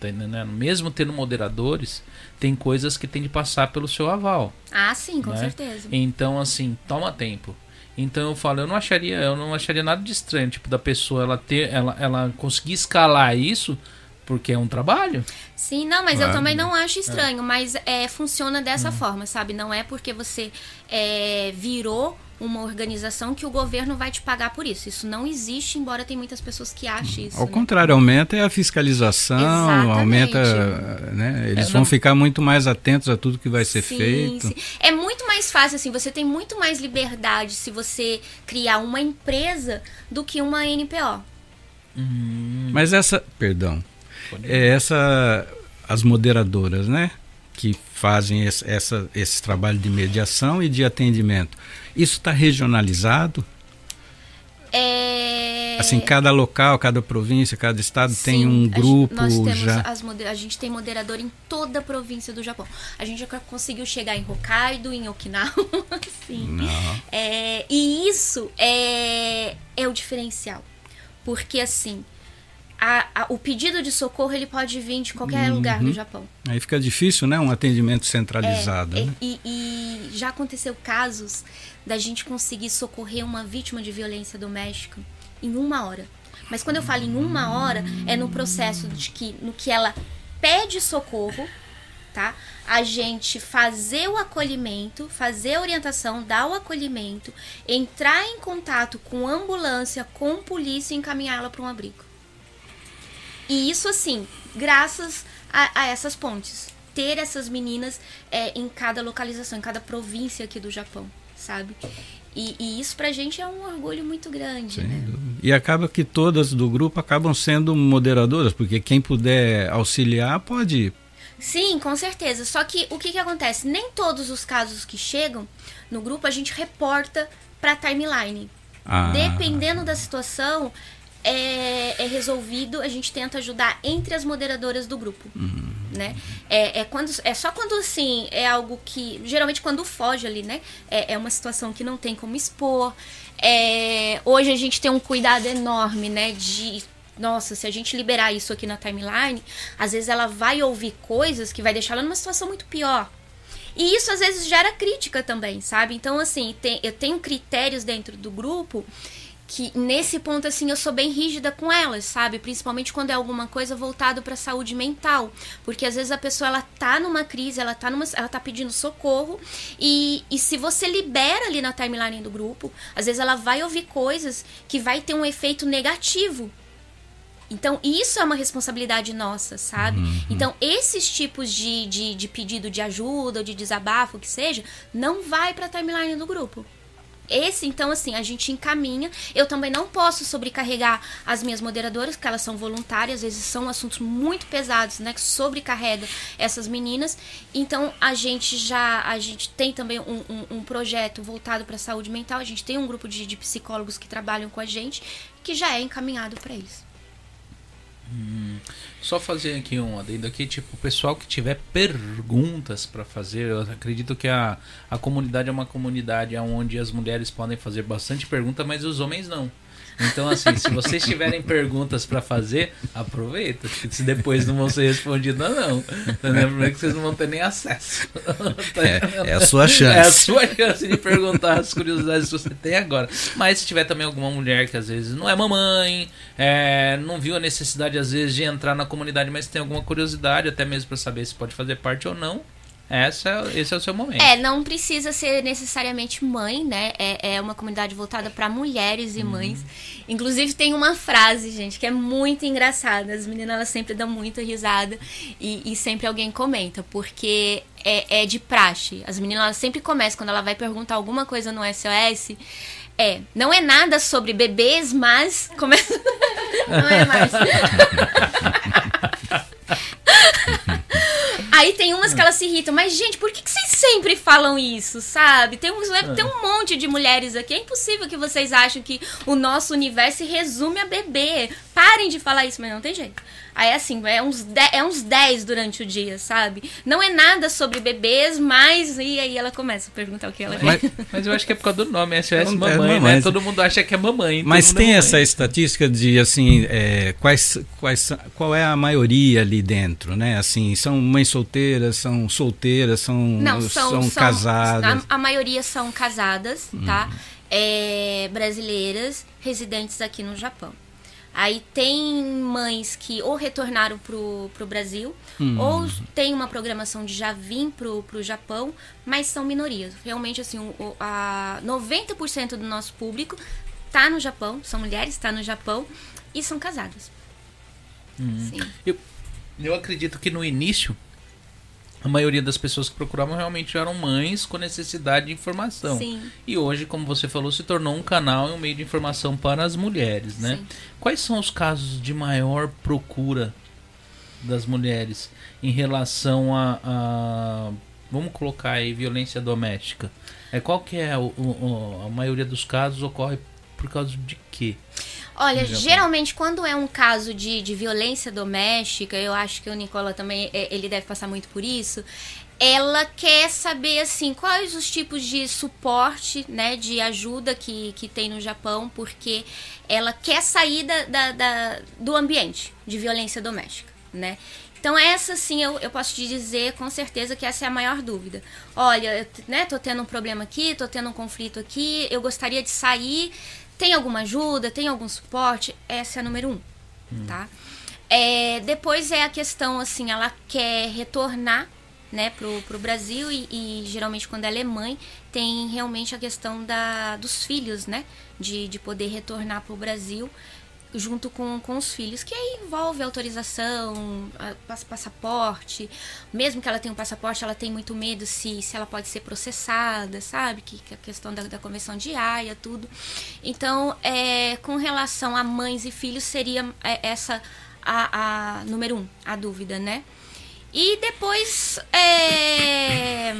tá entendendo? Mesmo tendo moderadores, tem coisas que tem de passar pelo seu aval. Ah, sim, com né? certeza. Então, assim, toma tempo. Então eu falo, eu não acharia, eu não acharia nada de estranho, tipo, da pessoa ela ter, ela, ela conseguir escalar isso porque é um trabalho. Sim, não, mas claro. eu também não acho estranho, é. mas é, funciona dessa hum. forma, sabe? Não é porque você é, virou uma organização que o governo vai te pagar por isso. Isso não existe, embora tem muitas pessoas que achem isso. Ao né? contrário, aumenta a fiscalização, Exatamente. aumenta, né? Eles é, vão ficar muito mais atentos a tudo que vai ser sim, feito. Sim. É muito mais fácil assim, você tem muito mais liberdade se você criar uma empresa do que uma NPO. Hum. Mas essa, perdão, é essa as moderadoras, né? Que fazem esse, essa, esse trabalho de mediação e de atendimento isso está regionalizado? É... Assim, cada local, cada província, cada estado Sim, tem um grupo nós temos já. As, a gente tem moderador em toda a província do Japão. A gente já conseguiu chegar em Hokkaido, em Okinawa. Sim. É, e isso é, é o diferencial. Porque assim, a, a, o pedido de socorro ele pode vir de qualquer uhum. lugar do Japão. Aí fica difícil, né? Um atendimento centralizado. É, né? e, e, já aconteceu casos da gente conseguir socorrer uma vítima de violência doméstica em uma hora. Mas quando eu falo em uma hora, é no processo de que no que ela pede socorro, tá? A gente fazer o acolhimento, fazer a orientação, dar o acolhimento, entrar em contato com ambulância, com polícia e encaminhá-la para um abrigo. E isso, assim, graças a, a essas pontes. Ter essas meninas é, em cada localização, em cada província aqui do Japão. sabe? E, e, isso pra gente é um orgulho muito grande. Né? E acaba que todas do grupo acabam sendo moderadoras, porque quem puder auxiliar pode. Sim, com certeza. Só que o que, que acontece? Nem todos os casos que chegam no grupo a gente reporta pra timeline. Ah. Dependendo da situação, é, é, resolvido, a gente tenta ajudar entre as moderadoras do grupo. Uhum. Né? É, é, quando, é só quando assim é algo que. Geralmente quando foge ali, né? É, é uma situação que não tem como expor. É, hoje a gente tem um cuidado enorme, né? De nossa, se a gente liberar isso aqui na timeline, às vezes ela vai ouvir coisas que vai deixar ela numa situação muito pior. E isso às vezes gera crítica também, sabe? Então, assim, tem, eu tenho critérios dentro do grupo que nesse ponto assim eu sou bem rígida com elas, sabe? Principalmente quando é alguma coisa voltado para saúde mental, porque às vezes a pessoa ela tá numa crise, ela tá numa ela tá pedindo socorro e, e se você libera ali na timeline do grupo, às vezes ela vai ouvir coisas que vai ter um efeito negativo então, isso é uma responsabilidade nossa, sabe? Uhum. Então, esses tipos de, de, de, pedido de ajuda ou de desabafo, que seja, não vai para a timeline do grupo. Esse, então, assim, a gente encaminha. Eu também não posso sobrecarregar as minhas moderadoras, porque elas são voluntárias, às vezes são assuntos muito pesados, né? Que sobrecarrega essas meninas. Então, a gente já. A gente tem também um, um, um projeto voltado para a saúde mental. A gente tem um grupo de, de psicólogos que trabalham com a gente, que já é encaminhado para isso. Só fazer aqui um adendo aqui, tipo, o pessoal que tiver perguntas para fazer, eu acredito que a, a comunidade é uma comunidade onde as mulheres podem fazer bastante pergunta, mas os homens não. Então, assim, se vocês tiverem perguntas para fazer, aproveita. Se depois não vão ser respondidas, não. Entendeu? Porque vocês não vão ter nem acesso. É, é, a sua chance. É a sua chance de perguntar as curiosidades que você tem agora. Mas se tiver também alguma mulher que às vezes não é mamãe, é, não viu a necessidade às vezes de entrar na comunidade, mas tem alguma curiosidade, até mesmo para saber se pode fazer parte ou não, essa, esse é o seu momento. É, não precisa ser necessariamente mãe, né? É, é uma comunidade voltada para mulheres e uhum. mães. Inclusive tem uma frase, gente, que é muito engraçada. As meninas elas sempre dão muita risada e, e sempre alguém comenta, porque é, é de praxe. As meninas elas sempre começam, quando ela vai perguntar alguma coisa no SOS, é, não é nada sobre bebês, mas. Começa... não é mais. Aí tem umas que elas se irritam, mas gente, por que, que vocês sempre falam isso, sabe? Tem, uns, tem um monte de mulheres aqui, é impossível que vocês achem que o nosso universo se resume a bebê. Parem de falar isso, mas não tem jeito. Aí assim, é uns, de, é uns 10 durante o dia, sabe? Não é nada sobre bebês, mas. E aí ela começa a perguntar o que ela mas, quer. Mas eu acho que é por causa do nome, SOS é, mamãe, é mamãe, né? Todo mundo acha que é mamãe. Mas tem é essa estatística de assim, é, quais, quais, qual é a maioria ali dentro, né? Assim, são mães solteiras, são solteiras, são, Não, são, são, são casadas. A, a, maioria são casadas, tá? Hum. É, brasileiras, residentes aqui no Japão. Aí tem mães que ou retornaram pro, pro Brasil, hum. ou tem uma programação de já vir pro, pro Japão, mas são minorias. Realmente, assim, o, a 90% do nosso público tá no Japão, são mulheres, tá no Japão, e são casadas. Hum. Sim. Eu, eu acredito que no início a maioria das pessoas que procuravam realmente eram mães com necessidade de informação. Sim. E hoje, como você falou, se tornou um canal e um meio de informação para as mulheres, né? Sim. Quais são os casos de maior procura das mulheres em relação a, a vamos colocar aí violência doméstica? É qual que é o, o, a maioria dos casos ocorre por causa de quê? Olha, geralmente quando é um caso de, de violência doméstica, eu acho que o Nicola também, é, ele deve passar muito por isso, ela quer saber assim quais os tipos de suporte, né, de ajuda que, que tem no Japão, porque ela quer sair da, da, da do ambiente de violência doméstica, né? Então essa sim eu, eu posso te dizer com certeza que essa é a maior dúvida. Olha, eu, né, tô tendo um problema aqui, tô tendo um conflito aqui, eu gostaria de sair tem alguma ajuda? Tem algum suporte? Essa é a número um, hum. tá? É, depois é a questão, assim, ela quer retornar né, pro, pro Brasil e, e, geralmente quando ela é mãe tem realmente a questão da, dos filhos, né, de, de poder retornar pro Brasil junto com, com os filhos, que aí envolve autorização, passaporte. Mesmo que ela tenha um passaporte, ela tem muito medo se, se ela pode ser processada, sabe? Que, que a questão da, da convenção de Haia, tudo. Então, é, com relação a mães e filhos, seria é, essa a, a número um, a dúvida, né? E depois, é,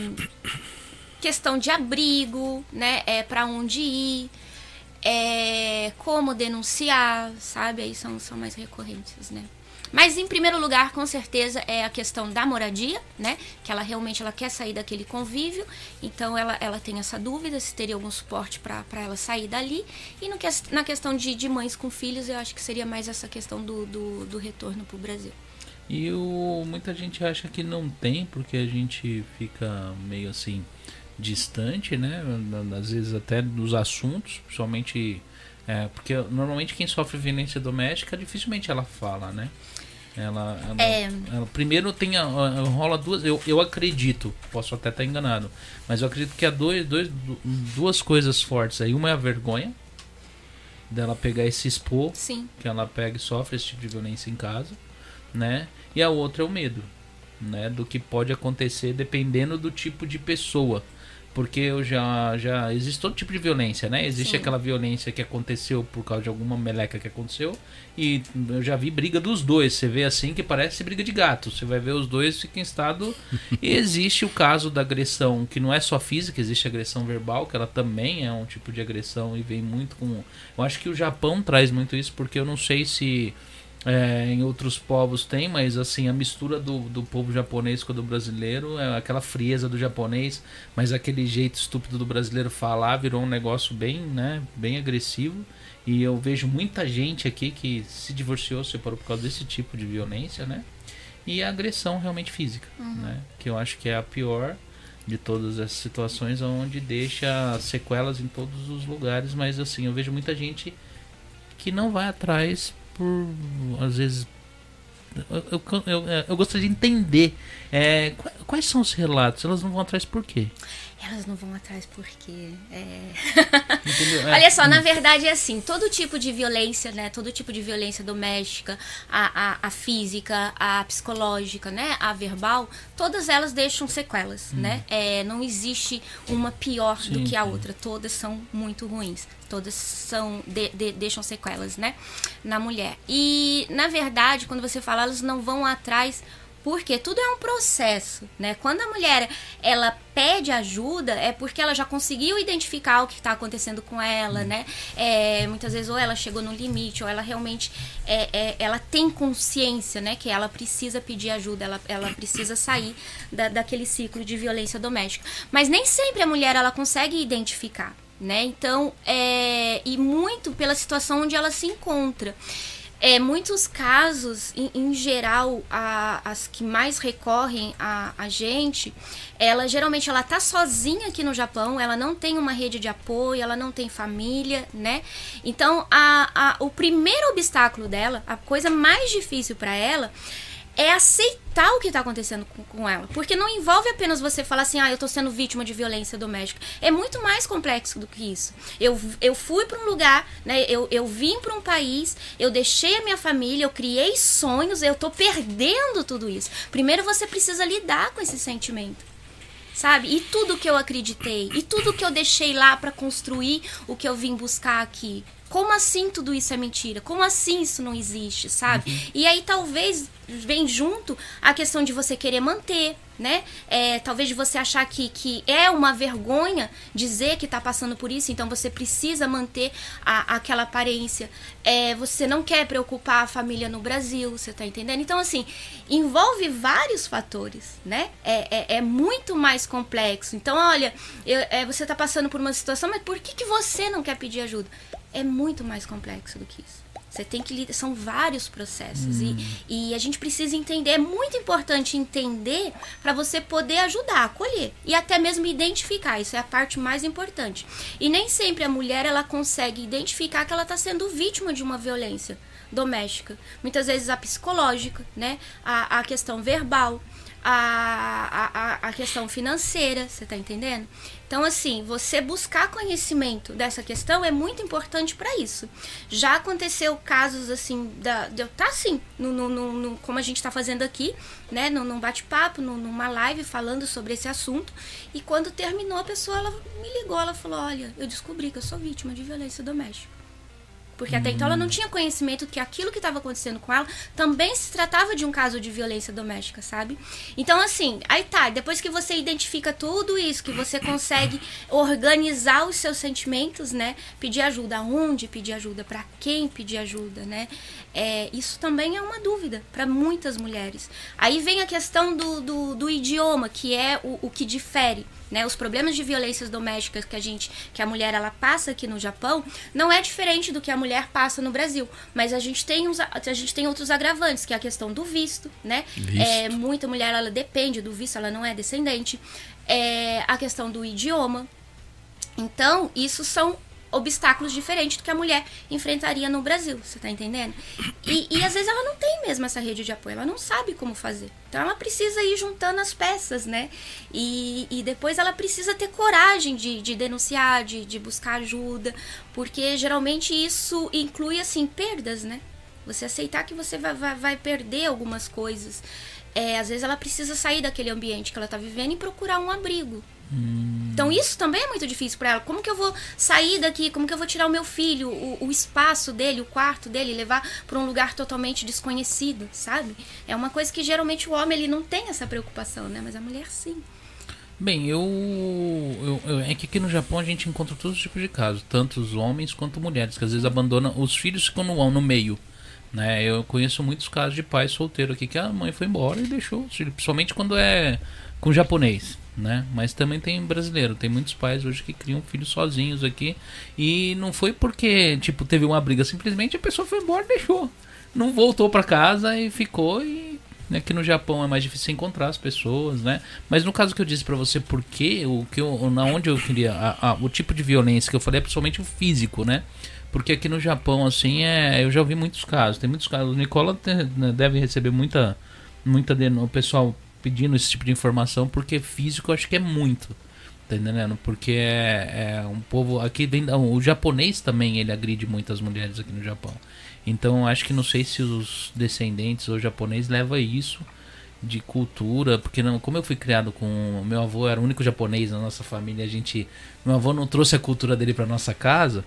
questão de abrigo, né? É para onde ir é, como denunciar, sabe? Aí são, são mais recorrentes, né? Mas em primeiro lugar, com certeza, é a questão da moradia, né? Que ela realmente ela quer sair daquele convívio, então ela, ela tem essa dúvida se teria algum suporte para ela sair dali. E no, na questão de, de mães com filhos, eu acho que seria mais essa questão do, do, do retorno para o Brasil. E o, muita gente acha que não tem, porque a gente fica meio assim distante, né? Às vezes até dos assuntos, principalmente é, porque normalmente quem sofre violência doméstica dificilmente ela fala, né? Ela, ela, é... ela primeiro tem a, a, rola duas, eu, eu acredito, posso até estar enganado, mas eu acredito que há dois, dois, duas coisas fortes aí. Uma é a vergonha dela pegar e se expor, Sim. que ela pega e sofre esse tipo de violência em casa, né? E a outra é o medo, né? Do que pode acontecer dependendo do tipo de pessoa porque eu já já existe todo tipo de violência, né? Existe Sim. aquela violência que aconteceu por causa de alguma meleca que aconteceu e eu já vi briga dos dois. Você vê assim que parece briga de gato. Você vai ver os dois ficam em estado e existe o caso da agressão que não é só física, existe agressão verbal que ela também é um tipo de agressão e vem muito com. Eu acho que o Japão traz muito isso porque eu não sei se é, em outros povos tem, mas assim, a mistura do, do povo japonês com o do brasileiro é aquela frieza do japonês, mas aquele jeito estúpido do brasileiro falar virou um negócio bem, né, bem agressivo. E eu vejo muita gente aqui que se divorciou, se separou por causa desse tipo de violência, né? E a agressão realmente física, uhum. né? Que eu acho que é a pior de todas essas situações, onde deixa sequelas em todos os lugares, mas assim, eu vejo muita gente que não vai atrás por às vezes eu, eu, eu, eu gostaria de entender é, quais são os relatos, elas não vão atrás por quê? Elas não vão atrás porque. É... é. Olha só, na verdade é assim: todo tipo de violência, né? Todo tipo de violência doméstica, a, a, a física, a psicológica, né? A verbal, todas elas deixam sequelas, hum. né? É, não existe uma pior sim, do que a sim. outra. Todas são muito ruins. Todas são de, de, deixam sequelas, né? Na mulher. E, na verdade, quando você fala, elas não vão atrás porque tudo é um processo, né? Quando a mulher ela pede ajuda é porque ela já conseguiu identificar o que está acontecendo com ela, hum. né? É, muitas vezes ou ela chegou no limite ou ela realmente é, é, ela tem consciência, né? Que ela precisa pedir ajuda, ela, ela precisa sair da, daquele ciclo de violência doméstica. Mas nem sempre a mulher ela consegue identificar, né? Então, é, e muito pela situação onde ela se encontra é, muitos casos, em, em geral, a, as que mais recorrem a, a gente, ela geralmente ela tá sozinha aqui no Japão, ela não tem uma rede de apoio, ela não tem família, né? Então, a, a, o primeiro obstáculo dela, a coisa mais difícil para ela é aceitar o que está acontecendo com, com, ela. Porque não envolve apenas você falar assim, ah, eu estou sendo vítima de violência doméstica. É muito mais complexo do que isso. Eu, eu fui para um lugar, né? Eu, eu vim para um país, eu deixei a minha família, eu criei sonhos, eu estou perdendo tudo isso. Primeiro você precisa lidar com esse sentimento. Sabe? E tudo que eu acreditei, e tudo que eu deixei lá para construir o que eu vim buscar aqui. Como assim tudo isso é mentira? Como assim isso não existe, sabe? Uhum. E aí talvez vem junto a questão de você querer manter, né? É, talvez de você achar que, que é uma vergonha dizer que está passando por isso, então você precisa manter a, aquela aparência. É, você não quer preocupar a família no Brasil, você está entendendo? Então, assim, envolve vários fatores, né? É, é, é muito mais complexo. Então, olha, eu, é, você está passando por uma situação, mas por que, que você não quer pedir ajuda? É muito mais complexo do que isso. Você tem que são vários processos hum. e, e a gente precisa entender. É muito importante entender para você poder ajudar, acolher e até mesmo identificar. Isso é a parte mais importante. E nem sempre a mulher ela consegue identificar que ela está sendo vítima de uma violência doméstica. Muitas vezes a psicológica, né? A, a questão verbal a, a, a questão financeira, você tá entendendo? Então, assim, você buscar conhecimento dessa questão é muito importante para isso. Já aconteceu casos, assim, da, de eu estar, tá, assim, no, no, no, como a gente está fazendo aqui, né, num, bate-papo, numa live falando sobre esse assunto, e quando terminou, a pessoa, ela me ligou, ela falou, olha, eu descobri que eu sou vítima de violência doméstica. Porque até então ela não tinha conhecimento que aquilo que estava acontecendo com ela também se tratava de um caso de violência doméstica, sabe? Então, assim, aí tá, depois que você identifica tudo isso, que você consegue organizar os seus sentimentos, né? Pedir ajuda aonde, pedir ajuda para quem pedir ajuda, né? É, isso também é uma dúvida para muitas mulheres. Aí vem a questão do, do, do idioma, que é o, o que difere. Né, os problemas de violências domésticas que a gente, que a mulher ela passa aqui no Japão, não é diferente do que a mulher passa no Brasil. Mas a gente tem uns, a gente tem outros agravantes, que é a questão do visto, né? Visto. É, muita mulher ela depende do visto, ela não é descendente. É, a questão do idioma. Então, isso são obstáculos diferentes do que a mulher enfrentaria no Brasil, você tá entendendo? E, e às vezes ela não tem mesmo essa rede de apoio, ela não sabe como fazer. Então ela precisa ir juntando as peças, né? E, e depois ela precisa ter coragem de, de denunciar, de, de buscar ajuda, porque geralmente isso inclui, assim, perdas, né? Você aceitar que você vai, vai, vai perder algumas coisas. É, às vezes ela precisa sair daquele ambiente que ela está vivendo e procurar um abrigo, Hum. Então isso também é muito difícil para ela. Como que eu vou sair daqui? Como que eu vou tirar o meu filho, o, o espaço dele, o quarto dele, levar para um lugar totalmente desconhecido, sabe? É uma coisa que geralmente o homem ele não tem essa preocupação, né? Mas a mulher sim. Bem, eu, eu, eu, é que aqui no Japão a gente encontra todos os tipos de casos, tanto os homens quanto mulheres, que às vezes abandonam, os filhos ficam no, no meio. Né? Eu conheço muitos casos de pais solteiros aqui que a mãe foi embora e deixou os filhos, principalmente quando é com japonês né? Mas também tem brasileiro, tem muitos pais hoje que criam filhos sozinhos aqui e não foi porque tipo teve uma briga, simplesmente a pessoa foi embora deixou, não voltou para casa e ficou e aqui no Japão é mais difícil encontrar as pessoas, né? Mas no caso que eu disse para você, porque o que eu, na onde eu queria, a, a, o tipo de violência que eu falei é principalmente o físico, né? Porque aqui no Japão assim é, eu já ouvi muitos casos, tem muitos casos. O Nicola né, deve receber muita, muita o pessoal pedindo esse tipo de informação porque físico eu acho que é muito. Tá entendendo? Porque é, é um povo. Aqui vem. O japonês também ele agride muitas mulheres aqui no Japão. Então acho que não sei se os descendentes ou japonês leva isso de cultura, porque não, como eu fui criado com meu avô era o único japonês na nossa família, a gente, meu avô não trouxe a cultura dele para nossa casa,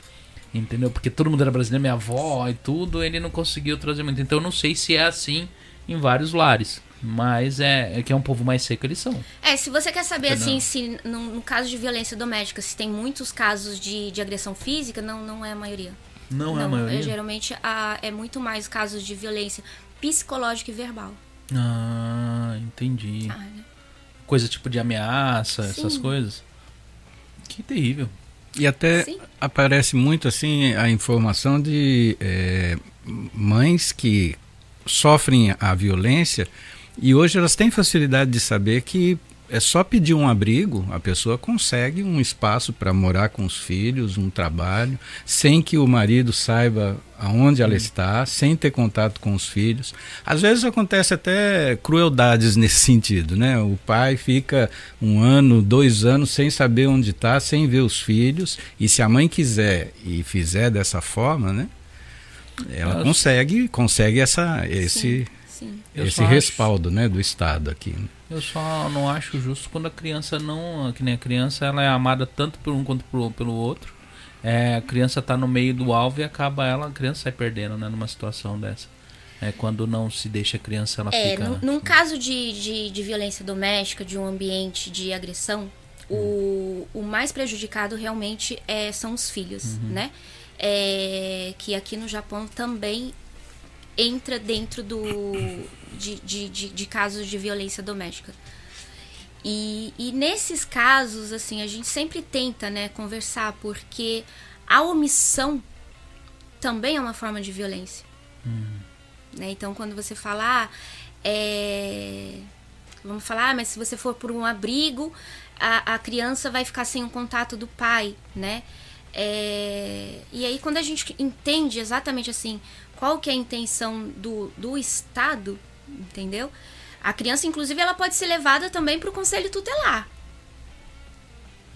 entendeu? Porque todo mundo era brasileiro, minha avó e tudo, ele não conseguiu trazer muito. Então eu não sei se é assim em vários lares. Mas é, é, que é um povo mais seco, eles são. É, se você quer saber, assim, se no, no, caso de violência doméstica, se tem muitos casos de, de agressão física, não, não é a maioria. Não, não é a maioria? É, geralmente a, é muito mais casos de violência psicológica e verbal. Ah, entendi. Ah, né? Coisa tipo de ameaça, Sim. essas coisas. Que terrível. E até Sim. aparece muito assim a informação de é, mães que sofrem a violência e hoje elas têm facilidade de saber que é só pedir um abrigo, a pessoa consegue um espaço para morar com os filhos, um trabalho, sem que o marido saiba aonde ela está, sem ter contato com os filhos. Às vezes acontece até crueldades nesse sentido, né? O pai fica um ano, dois anos sem saber onde está, sem ver os filhos, e se a mãe quiser e fizer dessa forma, né? Ela consegue, consegue essa, esse, Sim. Esse respaldo acho, né, do Estado aqui. Eu só não acho justo quando a criança não. Que nem a criança ela é amada tanto por um quanto por, pelo outro. É, a criança está no meio do alvo e acaba ela, a criança sai perdendo né, numa situação dessa. É quando não se deixa a criança, ela é, fica. Num, num caso de, de, de, violência doméstica, de um ambiente de agressão, hum. o, o mais prejudicado realmente é, são os filhos, uhum. né? É, que aqui no Japão também entra dentro do, de, de, de, de casos de violência doméstica. E, e, nesses casos, assim, a gente sempre tenta, né, conversar, porque a omissão também é uma forma de violência. Uhum. Né? Então, quando você falar, ah, é... vamos falar, ah, mas se você for por um abrigo, a, a criança vai ficar sem o contato do pai, né? É... E aí, quando a gente entende exatamente assim qual que é a intenção do, do Estado, entendeu? A criança, inclusive, ela pode ser levada também para o conselho tutelar.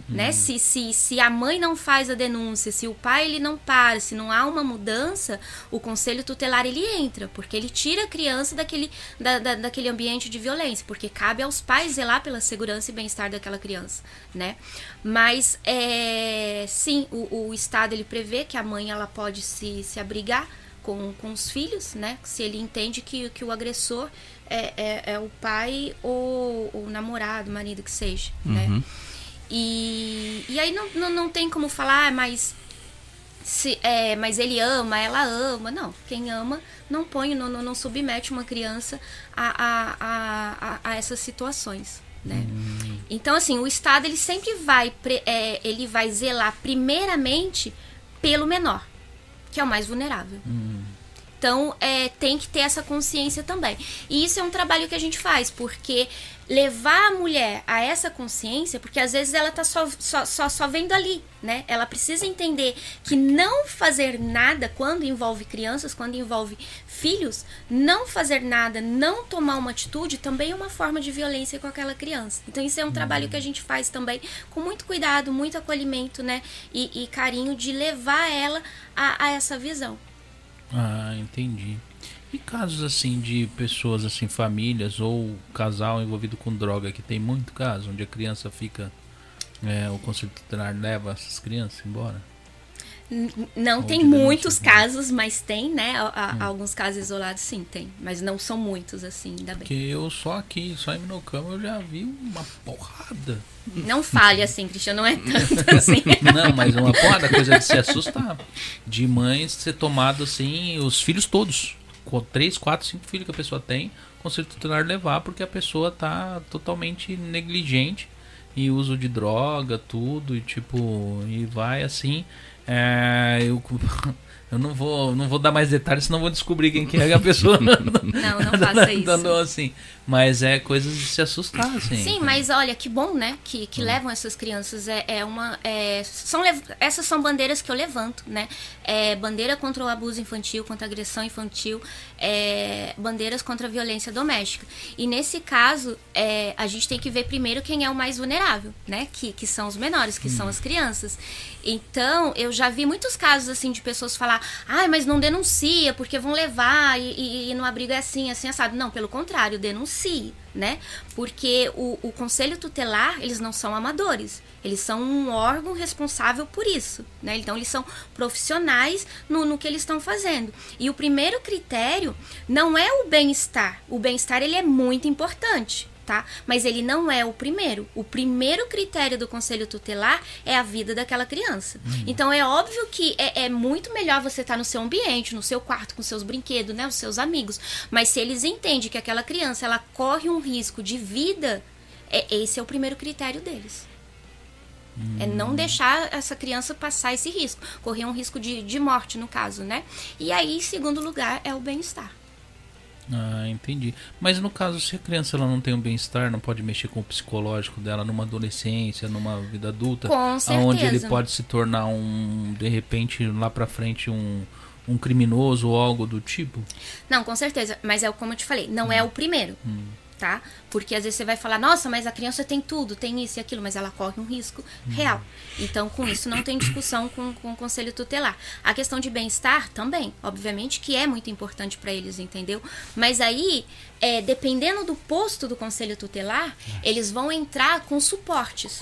Né? Uhum. Se, se, se a mãe não faz a denúncia, se o pai ele não para, se não há uma mudança, o conselho tutelar ele entra, porque ele tira a criança daquele, da, da, daquele ambiente de violência, porque cabe aos pais zelar pela segurança e bem-estar daquela criança, né? Mas, é, sim, o, o Estado ele prevê que a mãe ela pode se, se abrigar com, com os filhos, né? Se ele entende que, que o agressor é, é, é o pai ou o namorado, marido, que seja, né? uhum. né? E, e aí não, não, não tem como falar, ah, mas se, é, mas ele ama, ela ama. Não, quem ama não põe, não, não, submete uma criança a, a, a, a, essas situações. Né? Hum. Então, assim, o Estado ele sempre vai, é, ele vai zelar primeiramente pelo menor, que é o mais vulnerável. Hum. Então, é, tem que ter essa consciência também. E isso é um trabalho que a gente faz, porque levar a mulher a essa consciência, porque às vezes ela tá só, só, só, só vendo ali, né? Ela precisa entender que não fazer nada quando envolve crianças, quando envolve filhos, não fazer nada, não tomar uma atitude também é uma forma de violência com aquela criança. Então isso é um uhum. trabalho que a gente faz também com muito cuidado, muito acolhimento, né? E, e carinho de levar ela a, a essa visão. Ah, entendi. E casos assim de pessoas assim, famílias ou casal envolvido com droga, que tem muito caso, onde a criança fica. É, o conselho tutelar leva essas crianças embora? Não ou tem muitos casos, mas tem, né? hum. Alguns casos isolados sim, tem. Mas não são muitos, assim, ainda bem. Porque eu só aqui, só em Minocama, eu já vi uma porrada. Não fale assim, Cristiano, não é tanto assim. não, mas uma porrada, coisa de se assustar. De mães ser tomado assim, os filhos todos com três, quatro, cinco filhos que a pessoa tem, conselho tutelar levar porque a pessoa tá totalmente negligente e uso de droga, tudo, e tipo, e vai assim. É, eu, eu não vou, não vou dar mais detalhes, senão vou descobrir quem que é a pessoa. não, não faça isso. Dando assim. Mas é coisas de se assustar, assim. Sim, mas olha, que bom, né? Que, que hum. levam essas crianças. É, é uma. É, são, essas são bandeiras que eu levanto, né? É, bandeira contra o abuso infantil, contra a agressão infantil, é, bandeiras contra a violência doméstica. E nesse caso, é, a gente tem que ver primeiro quem é o mais vulnerável, né? Que, que são os menores, que hum. são as crianças. Então, eu já vi muitos casos assim de pessoas falar, ai, mas não denuncia, porque vão levar e, e, e no abrigo é assim, assim, assado. Não, pelo contrário, denuncia si, né? Porque o, o conselho tutelar, eles não são amadores. Eles são um órgão responsável por isso, né? Então, eles são profissionais no, no que eles estão fazendo. E o primeiro critério não é o bem-estar. O bem-estar, ele é muito importante tá? Mas ele não é o primeiro. O primeiro critério do conselho tutelar é a vida daquela criança. Uhum. Então é óbvio que é, é muito melhor você estar tá no seu ambiente, no seu quarto, com seus brinquedos, né? Os seus amigos. Mas se eles entendem que aquela criança ela corre um risco de vida, é, esse é o primeiro critério deles. Uhum. É não deixar essa criança passar esse risco. Correr um risco de, de morte, no caso, né? E aí, em segundo lugar, é o bem-estar. Ah, entendi. Mas no caso, se a criança ela não tem um bem-estar, não pode mexer com o psicológico dela numa adolescência, numa vida adulta, com onde ele pode se tornar um, de repente, lá pra frente, um, um criminoso ou algo do tipo? Não, com certeza. Mas é como eu te falei, não hum. é o primeiro. Hum tá? Porque às vezes você vai falar, nossa, mas a criança tem tudo, tem isso e aquilo, mas ela corre um risco real. Então, com isso, não tem discussão com, com o conselho tutelar. A questão de bem-estar também, obviamente, que é muito importante para eles, entendeu? Mas aí, é, dependendo do posto do conselho tutelar, eles vão entrar com suportes.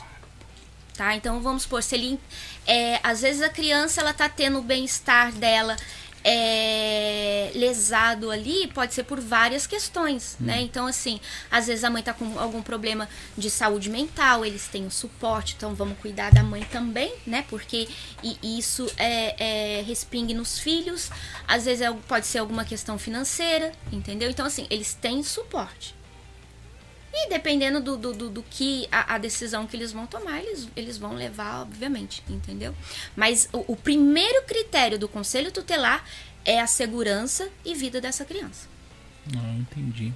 Tá? Então vamos supor, se ele. É, às vezes a criança ela tá tendo o bem-estar dela é, lesado ali pode ser por várias questões, hum. né? Então, assim, às vezes a mãe tá com algum problema de saúde mental, eles têm o suporte, então vamos cuidar da mãe também, né? Porque isso é, é respingue nos filhos, às vezes é, pode ser alguma questão financeira, entendeu? Então, assim, eles têm suporte. E dependendo do, do, do, do que a, a, decisão que eles vão tomar, eles, eles vão levar, obviamente, entendeu? Mas o, o primeiro critério do conselho tutelar é a segurança e vida dessa criança. Ah, entendi.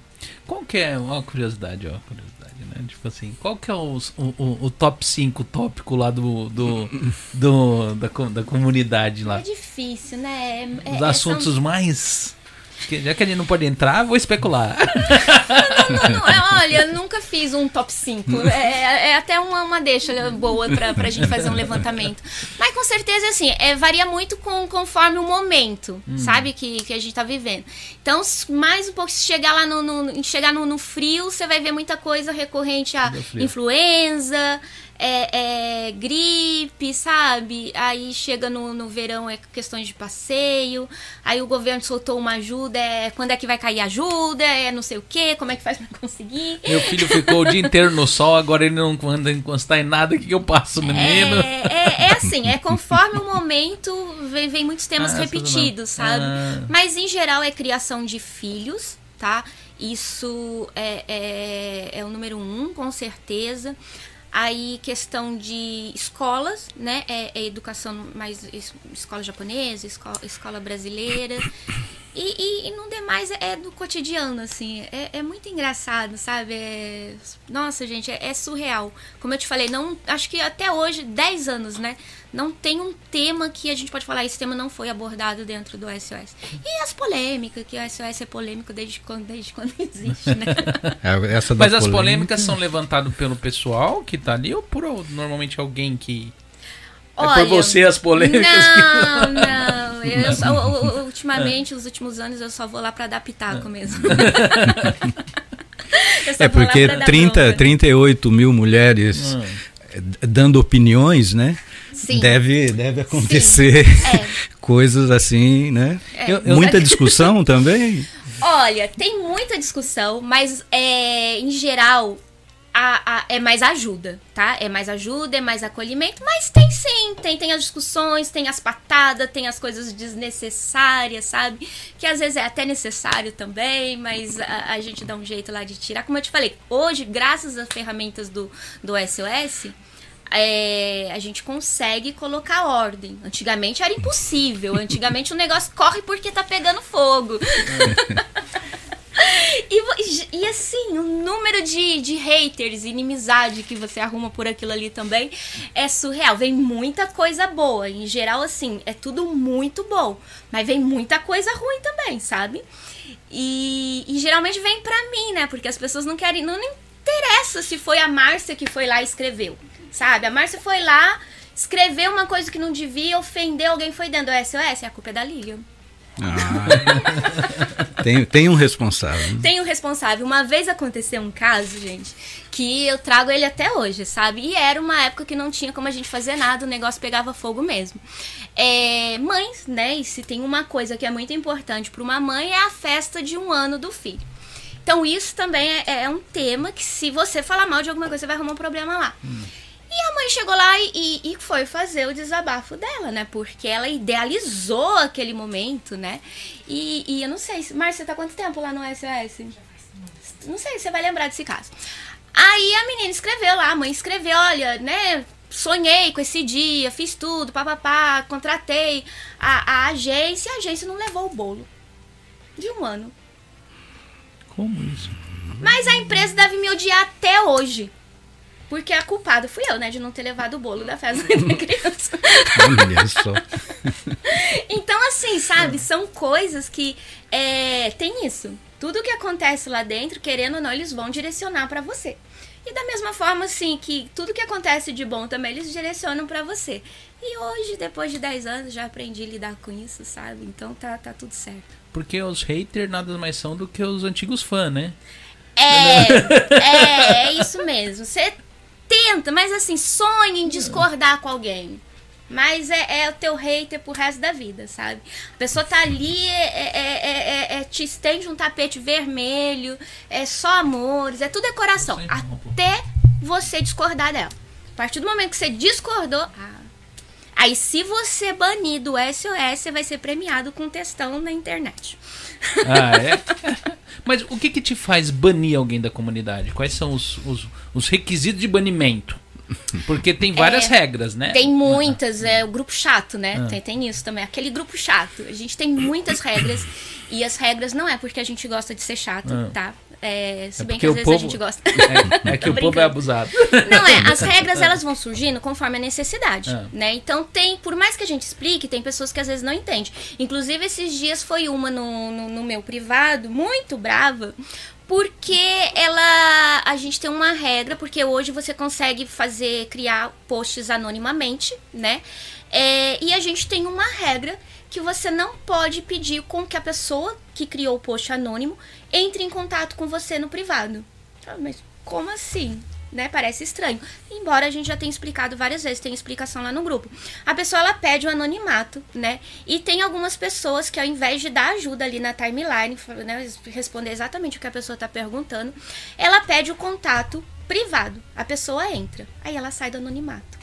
Qual que é, uma curiosidade, ó, curiosidade, né? Tipo assim, qual que é o, o, o top 5 tópico lá do, do, do da, da comunidade lá? É difícil, né? É, é Os assuntos são... mais já que a gente não pode entrar, vou especular. não, não, não, olha, eu nunca fiz um top 5. É, é, é até uma, uma deixa boa pra, pra gente fazer um levantamento. Mas com certeza, assim, é, varia muito com, conforme o momento, hum. sabe, que, que a gente tá vivendo. Então, mais um pouco, se chegar lá no, no chegar no, no frio, você vai ver muita coisa recorrente a influenza, é, é, gripe, sabe? Aí chega no, no verão é questões de passeio. Aí o governo soltou uma ajuda, é quando é que vai cair ajuda, é não sei o que, como é que faz pra conseguir. Meu filho ficou o dia inteiro no sol, agora ele não anda encostar em nada, o que, eu passo, menino? É, é, é, assim, é conforme o momento, vem, vem muitos temas ah, repetidos, sabe? Ah. Mas em geral é criação de filhos, tá? Isso é, é, é o número um, com certeza. Aí, questão de escolas, né? É, é educação mais escola japonesa, escola, escola brasileira. E, e, e no demais é, é do cotidiano, assim. É, é muito engraçado, sabe? É, nossa, gente, é, é, surreal. Como eu te falei, não acho que até hoje, 10 anos, né? Não tem um tema que a gente pode falar, esse tema não foi abordado dentro do SOS. E as polêmicas, que o SOS é polêmico desde quando, desde quando existe, né? É, Mas as polêmicas são levantadas pelo pessoal que tá ali ou por normalmente alguém que Olha, é por você as polêmicas? Não, não. Eu só, ultimamente, os últimos anos, eu só vou lá para dar pitaco mesmo. é porque 30, 38 mil mulheres hum. Dando opiniões, né? Sim. Deve, deve acontecer é. coisas assim, né? É. Muita discussão também? Olha, tem muita discussão, mas é, em geral a, a, é mais ajuda, tá? É mais ajuda, é mais acolhimento, mas tem sim, tem, tem as discussões, tem as patadas, tem as coisas desnecessárias, sabe? Que às vezes é até necessário também, mas a, a gente dá um jeito lá de tirar. Como eu te falei, hoje, graças às ferramentas do, do SOS, é, a gente consegue colocar ordem. Antigamente era impossível. Antigamente o negócio corre porque tá pegando fogo. E, e, assim, o número de, de haters, inimizade que você arruma por aquilo ali também é surreal. Vem muita coisa boa. Em geral, assim, é tudo muito bom. Mas vem muita coisa ruim também, sabe? E, e geralmente vem pra mim, né? Porque as pessoas não querem. Não, não interessa se foi a Márcia que foi lá e escreveu. Sabe? A Márcia foi lá, escreveu uma coisa que não devia, ofendeu alguém, foi dentro do SOS. A culpa é da Lilian. Ah, tem, tem um responsável. Né? Tem um responsável. Uma vez aconteceu um caso, gente, que eu trago ele até hoje, sabe? E era uma época que não tinha como a gente fazer nada, o negócio pegava fogo mesmo. É, mães, né? E se tem uma coisa que é muito importante para uma mãe é a festa de um ano do filho. Então isso também é, é, um tema que se você falar mal de alguma coisa, você vai arrumar um problema lá. Hum. E a mãe chegou lá e, e, foi fazer o desabafo dela, né? Porque ela idealizou aquele momento, né? E, e eu não sei, Márcia, tá quanto tempo lá no SOS? Não sei, você vai lembrar desse caso. Aí a menina escreveu lá, a mãe escreveu, olha, né? Sonhei com esse dia, fiz tudo, papapá, contratei a, a agência, a agência não levou o bolo. De um ano. Como isso? Mas a empresa deve me odiar até hoje. Porque a culpada fui eu, né? De não ter levado o bolo da festa da criança. Olha só. então, assim, sabe? São coisas que é, tem isso. Tudo que acontece lá dentro, querendo ou não, eles vão direcionar para você. E da mesma forma, assim, que tudo que acontece de bom também eles direcionam para você. E hoje, depois de 10 anos, já aprendi a lidar com isso, sabe? Então tá, tá tudo certo. Porque os haters nada mais são do que os antigos fãs, né? É, é, é isso mesmo. Você tenta, mas assim, sonha em discordar com alguém. Mas é, é, o teu hater pro resto da vida, sabe? A pessoa tá ali, é, é, é, te estende um tapete vermelho, é só amores, é tudo decoração. Até você discordar dela. A partir do momento que você discordou, ah, aí se você banir do SOS, você vai ser premiado com textão na internet. Ah, é? Mas o que, que te faz banir alguém da comunidade? Quais são os, os, os requisitos de banimento? Porque tem várias é, regras, né? Tem muitas, é o grupo chato, né? Ah. Tem, tem isso também, aquele grupo chato. A gente tem muitas regras e as regras não é porque a gente gosta de ser chato, ah. tá? É, se é bem que às vezes povo, a gente gosta. É, é que o povo é abusado. Não é, as regras elas vão surgindo conforme a necessidade, é. né? Então tem, por mais que a gente explique, tem pessoas que às vezes não entendem. Inclusive esses dias foi uma no, no, no meu privado, muito brava, porque ela gente tem uma regra, porque hoje você consegue fazer, criar posts anonimamente, né? É, e a gente tem uma regra que você não pode pedir com que a pessoa que criou o post anônimo entre em contato com você no privado. Ah, mas como assim? Né? Parece estranho. Embora a gente já tenha explicado várias vezes, tem explicação lá no grupo. A pessoa ela pede o um anonimato, né? E tem algumas pessoas que ao invés de dar ajuda ali na timeline, né, responder exatamente o que a pessoa está perguntando, ela pede o contato privado. A pessoa entra, aí ela sai do anonimato.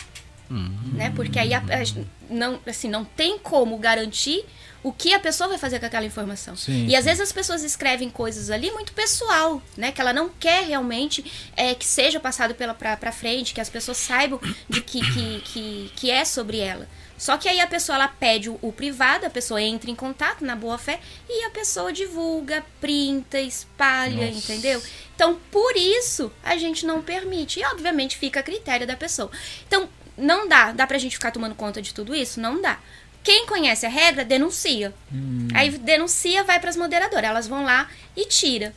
Uhum. Né? Porque aí a, a, não, assim, não tem como garantir o que a pessoa vai fazer com aquela informação. Sim, e sim. às vezes as pessoas escrevem coisas ali muito pessoal, né? Que ela não quer realmente é, que seja passado pela pra, pra frente, que as pessoas saibam de que, que, que, que é sobre ela. Só que aí a pessoa ela pede o, o, privado, a pessoa entra em contato na boa fé e a pessoa divulga, printa, espalha, Nossa. entendeu? Então, por isso a gente não permite. E obviamente fica a critério da pessoa. Então, não dá. Dá pra gente ficar tomando conta de tudo isso? Não dá. Quem conhece a regra, denuncia. Hum. Aí denuncia, vai para as moderadoras. Elas vão lá e tira.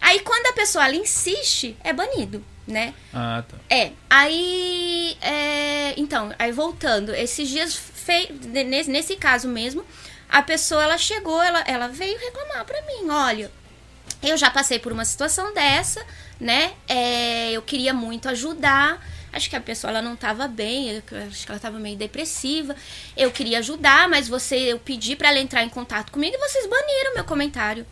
Aí quando a pessoa insiste, é banido, né? Ah, tá. É. Aí. É, então, aí voltando, esses dias, fei, nesse, nesse caso mesmo, a pessoa ela chegou, ela, ela veio reclamar pra mim: olha, eu já passei por uma situação dessa, né? É, eu queria muito ajudar Acho que a pessoa ela não estava bem, acho que ela estava meio depressiva. Eu queria ajudar, mas você eu pedi para ela entrar em contato comigo e vocês baniram meu comentário.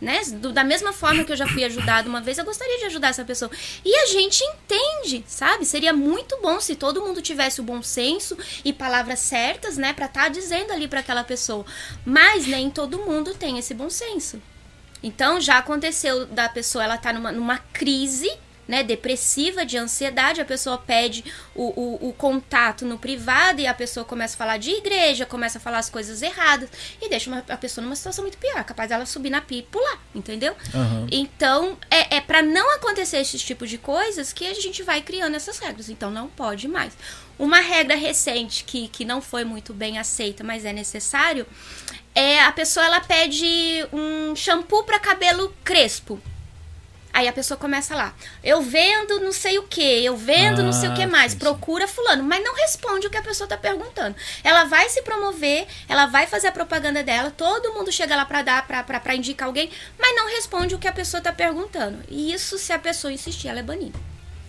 Né? Do, da mesma forma que eu já fui ajudada uma vez, eu gostaria de ajudar essa pessoa. E a gente entende, sabe? Seria muito bom se todo mundo tivesse o bom senso e palavras certas, né, para estar tá dizendo ali para aquela pessoa. Mas nem todo mundo tem esse bom senso. Então já aconteceu da pessoa ela tá numa, numa crise né, depressiva, de ansiedade, a pessoa pede o, o, o, contato no privado e a pessoa começa a falar de igreja, começa a falar as coisas erradas e deixa uma, a pessoa numa situação muito pior, capaz dela subir na pia e pular, entendeu? Uhum. Então, é, é para não acontecer esse tipo de coisas que a gente vai criando essas regras. Então, não pode mais. Uma regra recente que, que não foi muito bem aceita, mas é necessário, é a pessoa ela pede um shampoo para cabelo crespo. Aí a pessoa começa lá, eu vendo não sei o que, eu vendo ah, não sei o que ah, mais, sim, procura fulano, mas não responde o que a pessoa está perguntando. Ela vai se promover, ela vai fazer a propaganda dela, todo mundo chega lá para dar, para indicar alguém, mas não responde o que a pessoa está perguntando. E isso, se a pessoa insistir, ela é banida.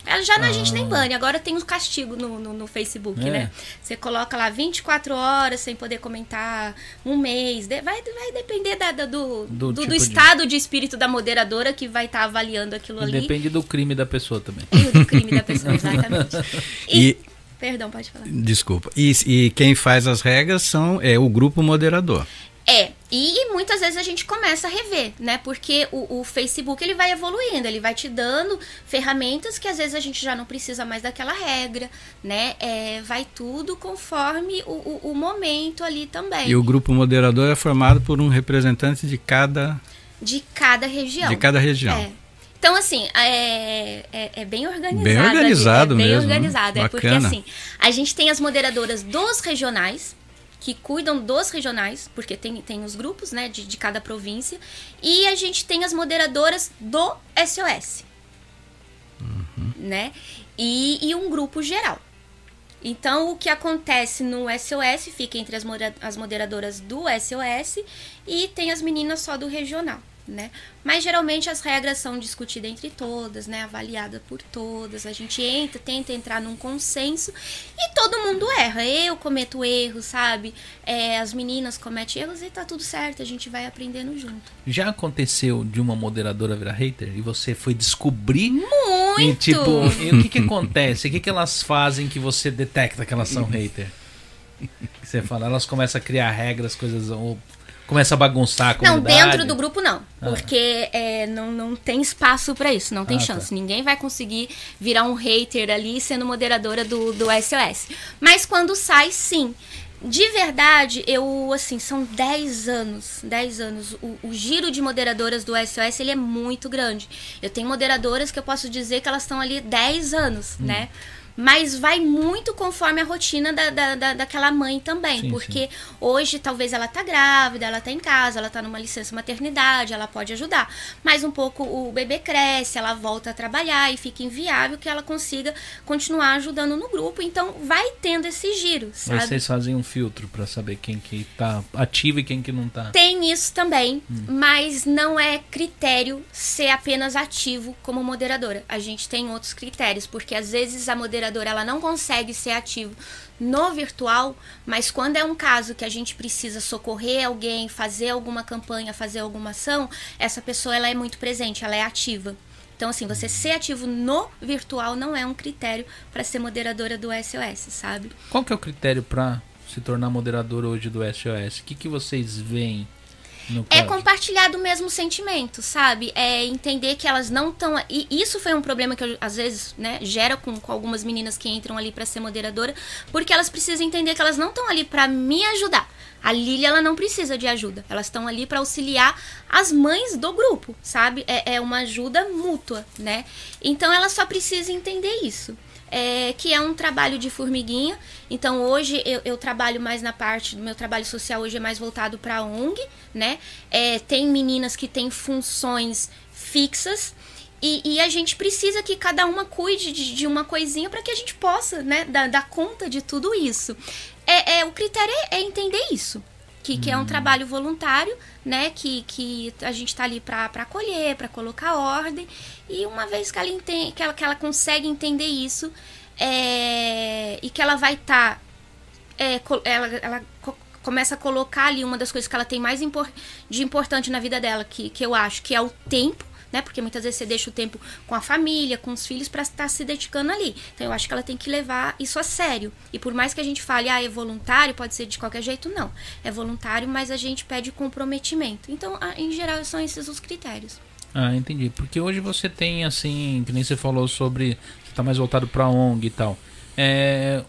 Ela já ah. a gente nem bane, agora tem um castigo no, no, no Facebook, é. né? Você coloca lá 24 horas sem poder comentar, um mês. vai, vai depender da, da do, do, do, tipo do, estado de... de... espírito da moderadora que vai estar tá avaliando aquilo ali. Depende do crime da pessoa também. E do crime da pessoa, exatamente. E, e, Perdão, pode falar. Desculpa. E, e quem faz as regras são é o grupo moderador. É, e muitas vezes a gente começa a rever, né? Porque o, o, Facebook ele vai evoluindo, ele vai te dando ferramentas que às vezes a gente já não precisa mais daquela regra, né? É, vai tudo conforme o, o, o momento ali também. E o grupo moderador é formado por um representante de cada de cada região. De cada região. É. Então, assim, é, é, é, bem organizado. Bem organizado é bem mesmo. organizado. Bacana. É porque, assim, a gente tem as moderadoras dos regionais, que cuidam dos regionais, porque tem, tem os grupos né, de, de cada província, e a gente tem as moderadoras do SOS. Uhum. Né? E, e um grupo geral. Então, o que acontece no SOS fica entre as, as moderadoras do SOS e tem as meninas só do regional né? Mas geralmente as regras são discutidas entre todas, né? Avaliada por todas. A gente entra, tenta entrar num consenso e todo mundo erra. Eu cometo erros, sabe? É, as meninas cometem erros e tá tudo certo. A gente vai aprendendo junto. Já aconteceu de uma moderadora virar hater e você foi descobrir? Muito! E, tipo, e o que que acontece? O que que elas fazem que você detecta que elas são hater? Você fala, elas começam a criar regras, coisas ou começa a bagunçar a comunidade? Não, dentro do grupo não. Ah. Porque é, não, não tem espaço para isso, não tem ah, tá. chance. Tá. Ninguém vai conseguir virar um hater ali sendo moderadora do, do SOS. Mas quando sai, sim. De verdade, eu, assim, são 10 anos, 10 anos. O, o, giro de moderadoras do SOS, ele é muito grande. Eu tenho moderadoras que eu posso dizer que elas estão ali 10 anos, hum. né? Mas vai muito conforme a rotina da, da, da daquela mãe também. Sim, porque sim. hoje talvez ela tá grávida, ela tá em casa, ela tá numa licença maternidade, ela pode ajudar. Mas um pouco o bebê cresce, ela volta a trabalhar e fica inviável que ela consiga continuar ajudando no grupo. Então vai tendo esse giro, sabe? Vocês fazem um filtro para saber quem que tá ativo e quem que não tá. Tem isso também, hum. mas não é critério ser apenas ativo como moderadora. A gente tem outros critérios, porque às vezes a moderadora ela não consegue ser ativo no virtual, mas quando é um caso que a gente precisa socorrer alguém, fazer alguma campanha, fazer alguma ação, essa pessoa ela é muito presente, ela é ativa. Então, assim, você ser ativo no virtual não é um critério para ser moderadora do SOS, sabe? Qual que é o critério para se tornar moderadora hoje do SOS? O que, que vocês veem é compartilhar do mesmo sentimento, sabe? É entender que elas não estão. E isso foi um problema que eu, às vezes, né, gera com, com algumas meninas que entram ali para ser moderadora, porque elas precisam entender que elas não estão ali para me ajudar. A Lilia, ela não precisa de ajuda. Elas estão ali para auxiliar as mães do grupo, sabe? É, é uma ajuda mútua, né? Então, ela só precisa entender isso é, que é um trabalho de formiguinha. Então hoje eu, eu, trabalho mais na parte do meu trabalho social hoje é mais voltado para ONG, né? É, tem meninas que têm funções fixas e, e, a gente precisa que cada uma cuide de, de uma coisinha para que a gente possa, né, dar, dar conta de tudo isso. É, é o critério é, é entender isso que, que é um hum. trabalho voluntário, né? Que, que a gente está ali para acolher, para colocar ordem. E uma vez que ela, entende, que ela, que ela consegue entender isso é, e que ela vai estar. Tá, é, ela, ela começa a colocar ali uma das coisas que ela tem mais de importante na vida dela, que, que eu acho que é o tempo né? Porque muitas vezes você deixa o tempo com a família, com os filhos para estar se dedicando ali. Então eu acho que ela tem que levar isso a sério. E por mais que a gente fale, ah, é voluntário, pode ser de qualquer jeito, não. É voluntário, mas a gente pede comprometimento. Então, em geral, são esses os critérios. Ah, entendi. Porque hoje você tem, assim, que nem você falou sobre. Você tá mais voltado para ONG e tal. É,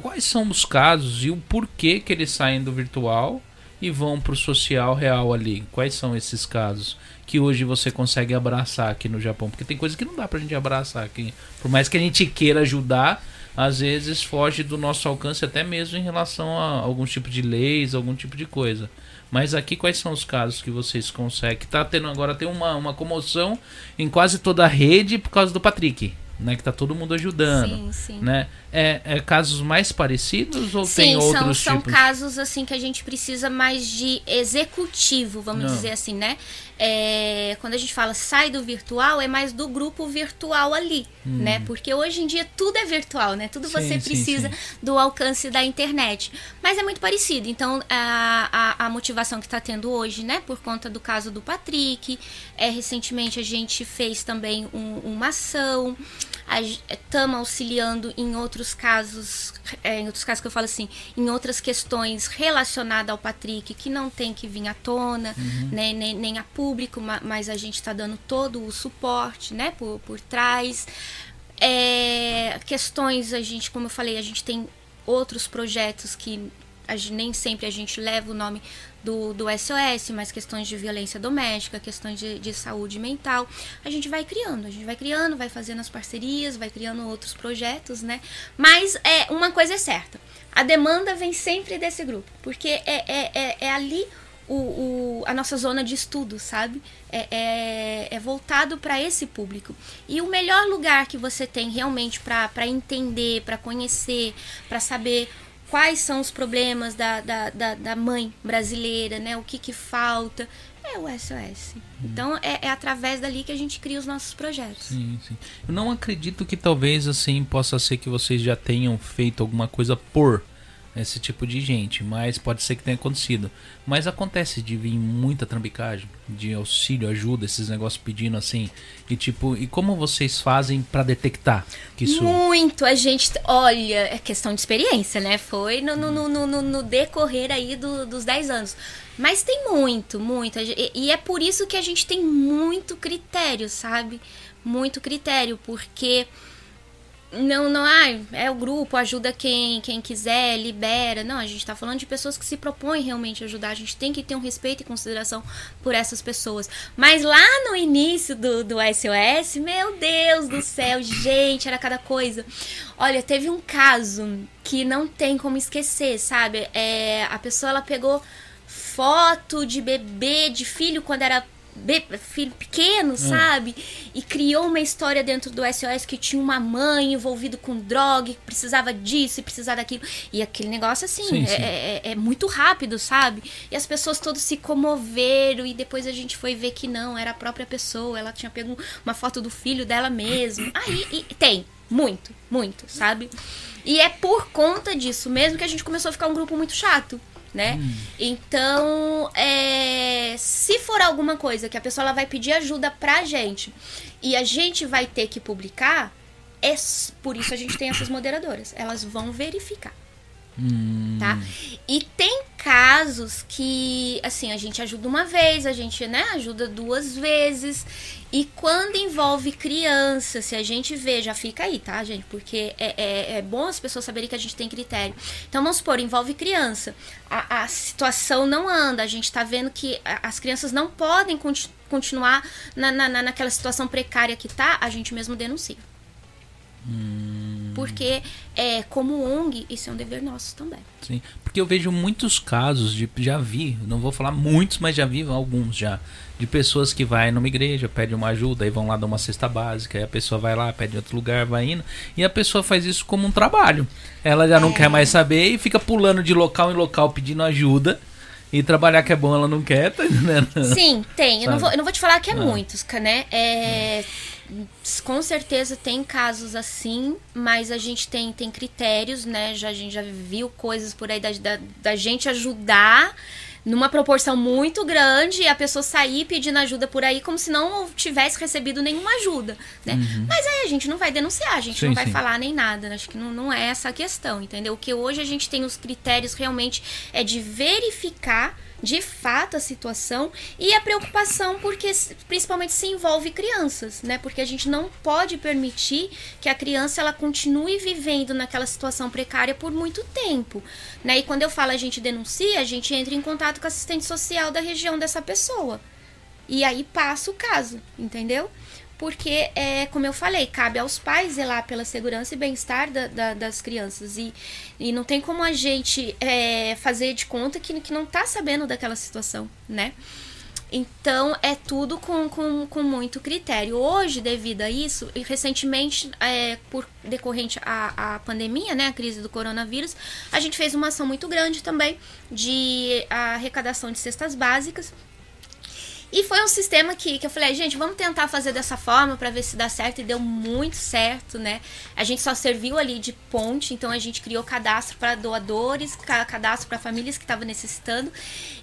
quais são os casos e o porquê que eles saem do virtual e vão para o social real ali? Quais são esses casos? Que hoje você consegue abraçar aqui no Japão? Porque tem coisa que não dá pra gente abraçar aqui. Por mais que a gente queira ajudar, às vezes foge do nosso alcance até mesmo em relação a algum tipo de leis, algum tipo de coisa. Mas aqui quais são os casos que vocês conseguem? Tá tendo agora tem uma, uma comoção em quase toda a rede por causa do Patrick né? Que tá todo mundo ajudando. Sim, sim. Né? É, é casos mais parecidos ou sim, tem outros são, tipos? São casos assim que a gente precisa mais de executivo, vamos Não. dizer assim, né? É, quando a gente fala sai do virtual, é mais do grupo virtual ali, hum. né? Porque hoje em dia tudo é virtual, né? Tudo sim, você precisa sim, do alcance da internet. Mas é muito parecido. Então, a, a, a motivação que está tendo hoje, né? Por conta do caso do Patrick. É, recentemente a gente fez também um, uma ação estamos auxiliando em outros casos, é, em outros casos que eu falo assim, em outras questões relacionadas ao Patrick que não tem que vir à tona, uhum. né, nem, nem a público, mas a gente está dando todo o suporte, né, por, por trás. É, questões, a gente, como eu falei, a gente tem outros projetos que nem sempre a gente leva o nome do, do SOS, mas questões de violência doméstica, questões de, de saúde mental. A gente vai criando, a gente vai criando, vai fazendo as parcerias, vai criando outros projetos, né? Mas é uma coisa é certa. A demanda vem sempre desse grupo, porque é, é, é, é ali o, o, a nossa zona de estudo, sabe? É, é, é voltado para esse público. E o melhor lugar que você tem realmente para entender, para conhecer, para saber quais são os problemas da, da, da, da mãe brasileira, né? O que, que falta. É o SOS. Hum. Então é, é, através dali que a gente cria os nossos projetos. Sim, sim. Eu não acredito que talvez assim possa ser que vocês já tenham feito alguma coisa por esse tipo de gente, mas pode ser que tenha acontecido. Mas acontece de vir muita trambicagem, de auxílio, ajuda, esses negócios pedindo assim. E tipo, e como vocês fazem para detectar que isso. Muito, a gente. Olha, é questão de experiência, né? Foi no, no, no, no, no decorrer aí do, dos 10 anos. Mas tem muito, muito. E é por isso que a gente tem muito critério, sabe? Muito critério, porque não, não, ah, é o grupo, ajuda quem, quem quiser, libera. Não, a gente está falando de pessoas que se propõem realmente ajudar. A gente tem que ter um respeito e consideração por essas pessoas. Mas lá no início do, do SOS, meu Deus do céu, gente, era cada coisa. Olha, teve um caso que não tem como esquecer, sabe? É, a pessoa ela pegou foto de bebê, de filho quando era filho pequeno, hum. sabe? E criou uma história dentro do SOS que tinha uma mãe envolvida com droga, que precisava disso e precisava daquilo. E aquele negócio, assim, sim, é, sim. É, é, é, muito rápido, sabe? E as pessoas todas se comoveram e depois a gente foi ver que não, era a própria pessoa, ela tinha pego uma foto do filho dela mesmo. Aí, e, tem, muito, muito, sabe? E é por conta disso mesmo que a gente começou a ficar um grupo muito chato né? Hum. Então, é, se for alguma coisa que a pessoa ela vai pedir ajuda pra gente e a gente vai ter que publicar, é por isso a gente tem essas moderadoras. Elas vão verificar. Hum. Tá? E tem casos que, assim, a gente ajuda uma vez, a gente, né, ajuda duas vezes. E quando envolve criança, se a gente vê, já fica aí, tá, gente? Porque é, é, é bom as pessoas saberem que a gente tem critério. Então, vamos supor, envolve criança. A, a situação não anda, a gente tá vendo que as crianças não podem continu continuar na, na, naquela situação precária que tá, a gente mesmo denuncia. Hum. Porque, é, como ONG, isso é um dever nosso também. Sim, porque eu vejo muitos casos, de, já vi, não vou falar muitos, mas já vi alguns já, de pessoas que vai numa igreja, pede uma ajuda, aí vão lá dar uma cesta básica, aí a pessoa vai lá, pede em outro lugar, vai indo, e a pessoa faz isso como um trabalho. Ela já não é. quer mais saber e fica pulando de local em local pedindo ajuda. E trabalhar que é bom, ela não quer, tá entendendo? Sim, tem. Eu não, vou, eu não vou te falar que é ah. muitos, né? É, com certeza tem casos assim, mas a gente tem, tem critérios, né? Já, a gente já viu coisas por aí da, da, da gente ajudar numa proporção muito grande a pessoa sair pedindo ajuda por aí como se não tivesse recebido nenhuma ajuda, né? Uhum. Mas aí a gente não vai denunciar, a gente sim, não vai sim. falar nem nada, acho que não, não é essa a questão, entendeu? O que hoje a gente tem os critérios realmente é de verificar de fato a situação e a preocupação porque principalmente se envolve crianças, né? Porque a gente não pode permitir que a criança ela continue vivendo naquela situação precária por muito tempo, né? E quando eu falo a gente denuncia, a gente entra em contato com a assistente social da região dessa pessoa. E aí passa o caso, entendeu? Porque, é, como eu falei, cabe aos pais zelar pela segurança e bem-estar da, da, das crianças. E, e não tem como a gente é, fazer de conta que, que não está sabendo daquela situação, né? Então, é tudo com, com, com muito critério. Hoje, devido a isso, e recentemente, é, por decorrente à, à pandemia, né, a crise do coronavírus, a gente fez uma ação muito grande também de arrecadação de cestas básicas e foi um sistema que, que eu falei, gente, vamos tentar fazer dessa forma para ver se dá certo. E deu muito certo, né? A gente só serviu ali de ponte, então a gente criou cadastro para doadores, cadastro para famílias que estavam necessitando.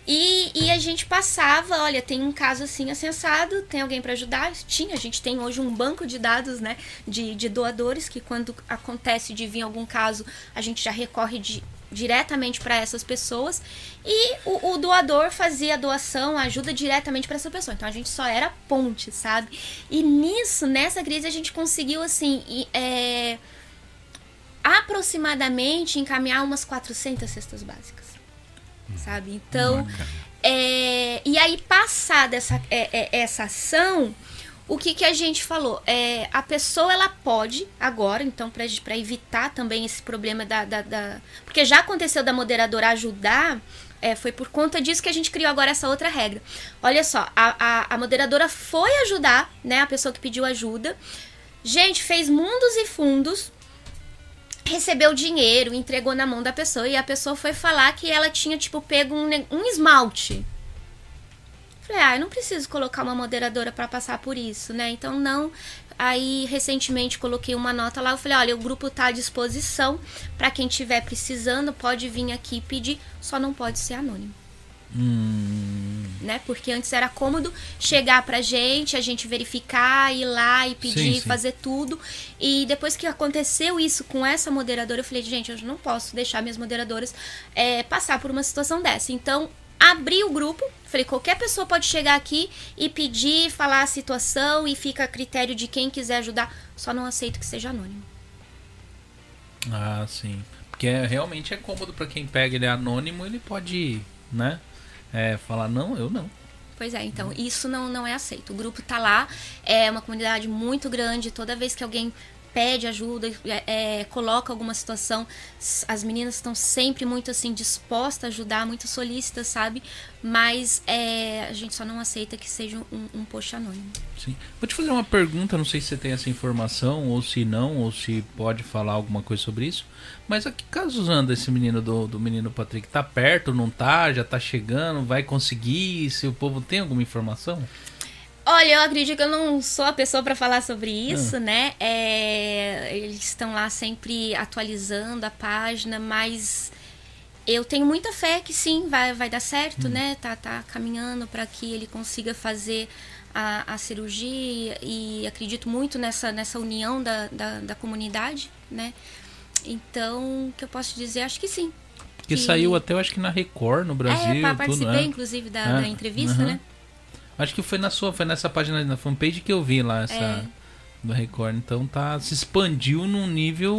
E, e a gente passava, olha, tem um caso assim acessado, tem alguém para ajudar? Tinha, a gente tem hoje um banco de dados, né, de, de doadores, que quando acontece de vir algum caso, a gente já recorre de diretamente para essas pessoas e o, o, doador fazia a doação, a ajuda diretamente para essa pessoa. Então a gente só era ponte, sabe? E nisso, nessa crise, a gente conseguiu assim é, aproximadamente encaminhar umas 400 cestas básicas, sabe? Então, é, e aí passada essa, é, é, essa ação o que, que a gente falou? É, a pessoa ela pode agora, então, para evitar também esse problema da, da, da, Porque já aconteceu da moderadora ajudar. É, foi por conta disso que a gente criou agora essa outra regra. Olha só, a, a, a moderadora foi ajudar, né? A pessoa que pediu ajuda. Gente, fez mundos e fundos recebeu dinheiro, entregou na mão da pessoa e a pessoa foi falar que ela tinha, tipo, pego um, um esmalte Falei, ah, eu não preciso colocar uma moderadora para passar por isso, né? Então não. Aí recentemente coloquei uma nota lá, eu falei, olha, o grupo tá à disposição para quem tiver precisando, pode vir aqui pedir, só não pode ser anônimo. Hum. Né? Porque antes era cômodo chegar pra gente, a gente verificar, ir lá e pedir, sim, sim. fazer tudo. E depois que aconteceu isso com essa moderadora, eu falei, gente, eu não posso deixar minhas moderadoras é, passar por uma situação dessa. Então, abri o grupo, falei, qualquer pessoa pode chegar aqui e pedir, falar a situação e fica a critério de quem quiser ajudar, só não aceito que seja anônimo. Ah, sim. Porque é, realmente é cômodo para quem pega ele é anônimo, ele pode, né? É, falar, não, eu não. Pois é, então isso não, não é aceito. O grupo tá lá, é uma comunidade muito grande. Toda vez que alguém pede ajuda, é, é, coloca alguma situação. As meninas estão sempre muito assim dispostas a ajudar, muito solícitas, sabe? Mas é, a gente só não aceita que seja um, um post anônimo. Sim. Vou te fazer uma pergunta, não sei se você tem essa informação, ou se não, ou se pode falar alguma coisa sobre isso. Mas a que casos anda esse menino do, do menino Patrick? Tá perto, não tá? Já tá chegando? Vai conseguir? Se o povo tem alguma informação? Olha, eu acredito que eu não sou a pessoa para falar sobre isso, ah. né? É, eles estão lá sempre atualizando a página, mas eu tenho muita fé que sim, vai, vai dar certo, hum. né? Tá, tá caminhando para que ele consiga fazer a, a cirurgia e acredito muito nessa, nessa união da, da, da comunidade, né? Então, o que eu posso dizer? Acho que sim. Que, que saiu até, eu acho que na Record, no Brasil. É, participei, tudo, né? inclusive, da, é. da entrevista, uhum. né? Acho que foi na sua, foi nessa página na fanpage que eu vi lá essa é. do Record. Então tá se expandiu num nível,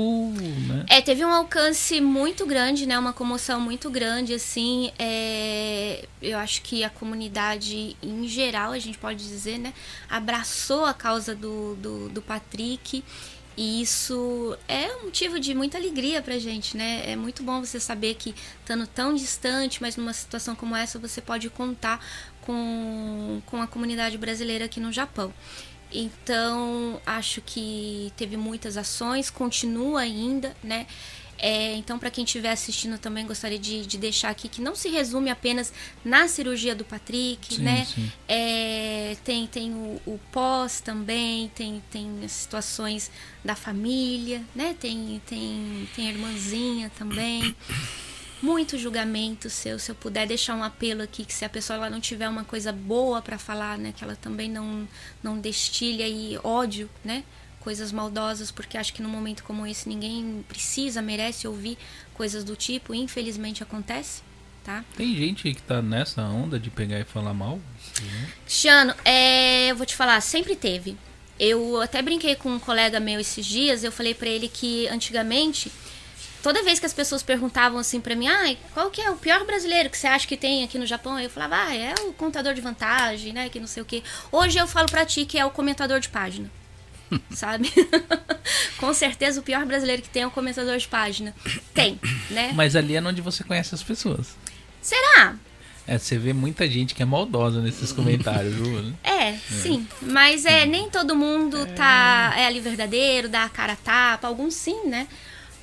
né? É, teve um alcance muito grande, né? Uma comoção muito grande, assim. É, eu acho que a comunidade em geral, a gente pode dizer, né? Abraçou a causa do, do, do Patrick. E isso é um motivo de muita alegria pra gente, né? É muito bom você saber que, estando tão distante, mas numa situação como essa, você pode contar com, com a comunidade brasileira aqui no Japão. Então, acho que teve muitas ações, continua ainda, né? É, então, para quem estiver assistindo, também gostaria de, de, deixar aqui que não se resume apenas na cirurgia do Patrick, sim, né? Sim. É, tem tem o, o, pós também, tem, tem as situações da família, né? Tem, tem, tem a irmãzinha também muito julgamento seu se eu puder deixar um apelo aqui que se a pessoa ela não tiver uma coisa boa para falar né que ela também não não destilha aí ódio né coisas maldosas porque acho que num momento como esse ninguém precisa merece ouvir coisas do tipo infelizmente acontece tá? Tem gente que tá nessa onda de pegar e falar mal Cristiano é, eu vou te falar sempre teve. Eu até brinquei com um colega meu esses dias eu falei para ele que antigamente toda vez que as pessoas perguntavam assim para mim, ah, qual que é o pior brasileiro que você acha que tem aqui no Japão? Eu falava, ah, é o contador de vantagem, né, que não sei o quê. Hoje eu falo para ti que é o comentador de página. sabe? Com certeza o pior brasileiro que tem é o comentador de página. Tem, né? Mas ali é onde você conhece as pessoas. Será? É, você vê muita gente que é maldosa nesses comentários, viu? É, é, sim. Mas é, nem todo mundo tá é ali verdadeiro, dá a cara a tapa, alguns sim, né?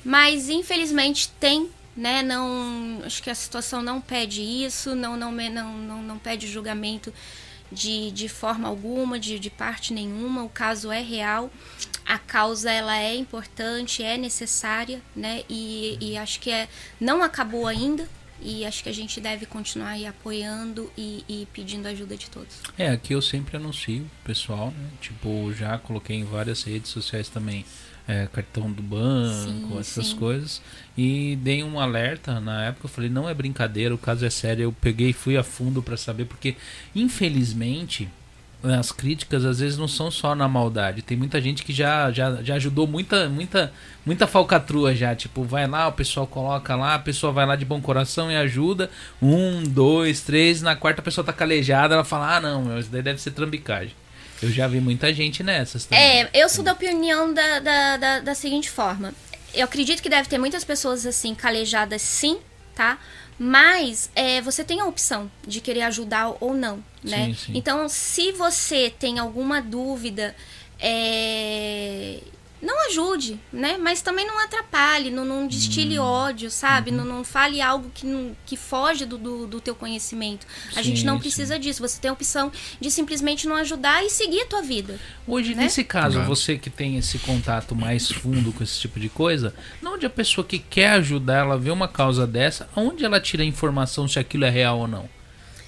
Mas infelizmente tem, né? Não, acho que a situação não pede isso, não não não não, não pede julgamento de, de forma alguma, de, de parte nenhuma. O caso é real, a causa ela é importante, é necessária, né? E, e acho que é não acabou ainda, e acho que a gente deve continuar aí apoiando e, e, pedindo ajuda de todos. É, aqui eu sempre anuncio, pessoal, né? Tipo, já coloquei em várias redes sociais também é, cartão do banco, sim, essas sim. coisas. E dei um alerta na época, eu falei, não é brincadeira, o caso é sério. Eu peguei e fui a fundo para saber, porque infelizmente as críticas às vezes não são só na maldade. Tem muita gente que já, já, já ajudou muita, muita, muita falcatrua já. Tipo, vai lá, o pessoal coloca lá, a pessoa vai lá de bom coração e ajuda. Um, dois, três, na quarta a pessoa tá calejada, ela fala, ah não, meu, isso daí deve ser trambicagem. Eu já vi muita gente nessas também. É, eu sou da opinião da, da, da, da seguinte forma. Eu acredito que deve ter muitas pessoas assim, calejadas sim, tá? Mas é, você tem a opção de querer ajudar ou não, né? Sim, sim. Então, se você tem alguma dúvida é, não ajude, né? Mas também não atrapalhe, não, não destile hum. ódio, sabe? Uhum. Não, não fale algo que, não, que foge do, do, do teu conhecimento. A sim, gente não precisa sim. disso. Você tem a opção de simplesmente não ajudar e seguir a tua vida. Hoje, né? nesse caso, você que tem esse contato mais fundo com esse tipo de coisa, onde a pessoa que quer ajudar, ela vê uma causa dessa, onde ela tira a informação se aquilo é real ou não?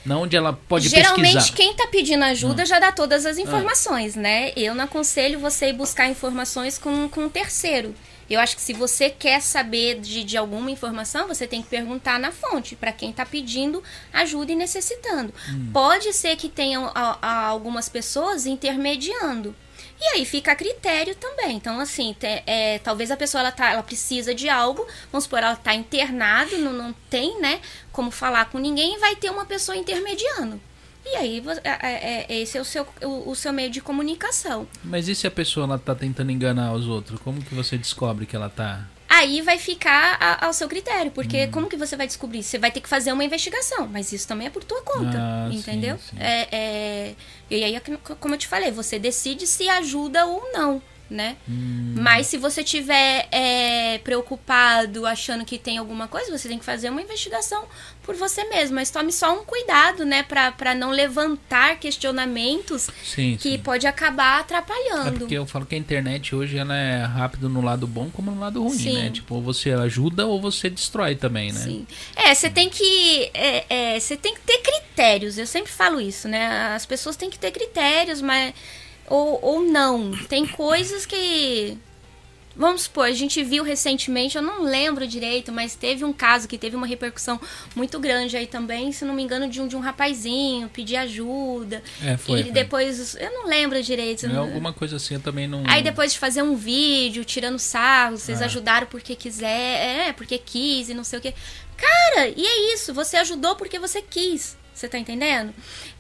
Na onde ela pode Geralmente, pesquisar. quem está pedindo ajuda ah. já dá todas as informações, ah. né? Eu não aconselho você ir buscar informações com, com um terceiro. Eu acho que se você quer saber de, de alguma informação, você tem que perguntar na fonte, para quem está pedindo ajuda e necessitando. Hum. Pode ser que tenham a, a algumas pessoas intermediando. E aí fica a critério também. Então, assim, te, é, talvez a pessoa ela, tá, ela precisa de algo, vamos supor, ela está internada, não, não tem, né, como falar com ninguém, vai ter uma pessoa intermediando. E aí, é, é, é, esse é o seu, o, seu meio de comunicação. Mas e se a pessoa ela tá tentando enganar os outros? Como que você descobre que ela tá aí vai ficar a, ao seu critério, porque hum. como que você vai descobrir? Você vai ter que fazer uma investigação, mas isso também é por tua conta, ah, entendeu? Sim, sim. É, é, e aí, como eu te falei, você decide se ajuda ou não né? Hum. Mas se você tiver é, preocupado, achando que tem alguma coisa, você tem que fazer uma investigação por você mesmo. Mas tome só um cuidado, né? para não levantar questionamentos sim, que sim. pode acabar atrapalhando. É porque eu falo que a internet hoje ela é rápido no lado bom como no lado ruim, sim. né? Tipo, ou você ajuda ou você destrói também, né? Sim. É, você tem que. É, é, você tem que ter critérios. Eu sempre falo isso, né? As pessoas têm que ter critérios, mas ou, ou não. Tem coisas que. Vamos supor, a gente viu recentemente, eu não lembro direito, mas teve um caso que teve uma repercussão muito grande aí também, se não me engano, de um, de um rapazinho pedir ajuda. É, foi. E foi. depois, eu não lembro direito. É alguma coisa assim, eu também não. Aí depois de fazer um vídeo tirando sarro, vocês é. ajudaram porque quiser, é, porque quis e não sei o que. Cara, e é isso, você ajudou porque você quis. Você tá entendendo?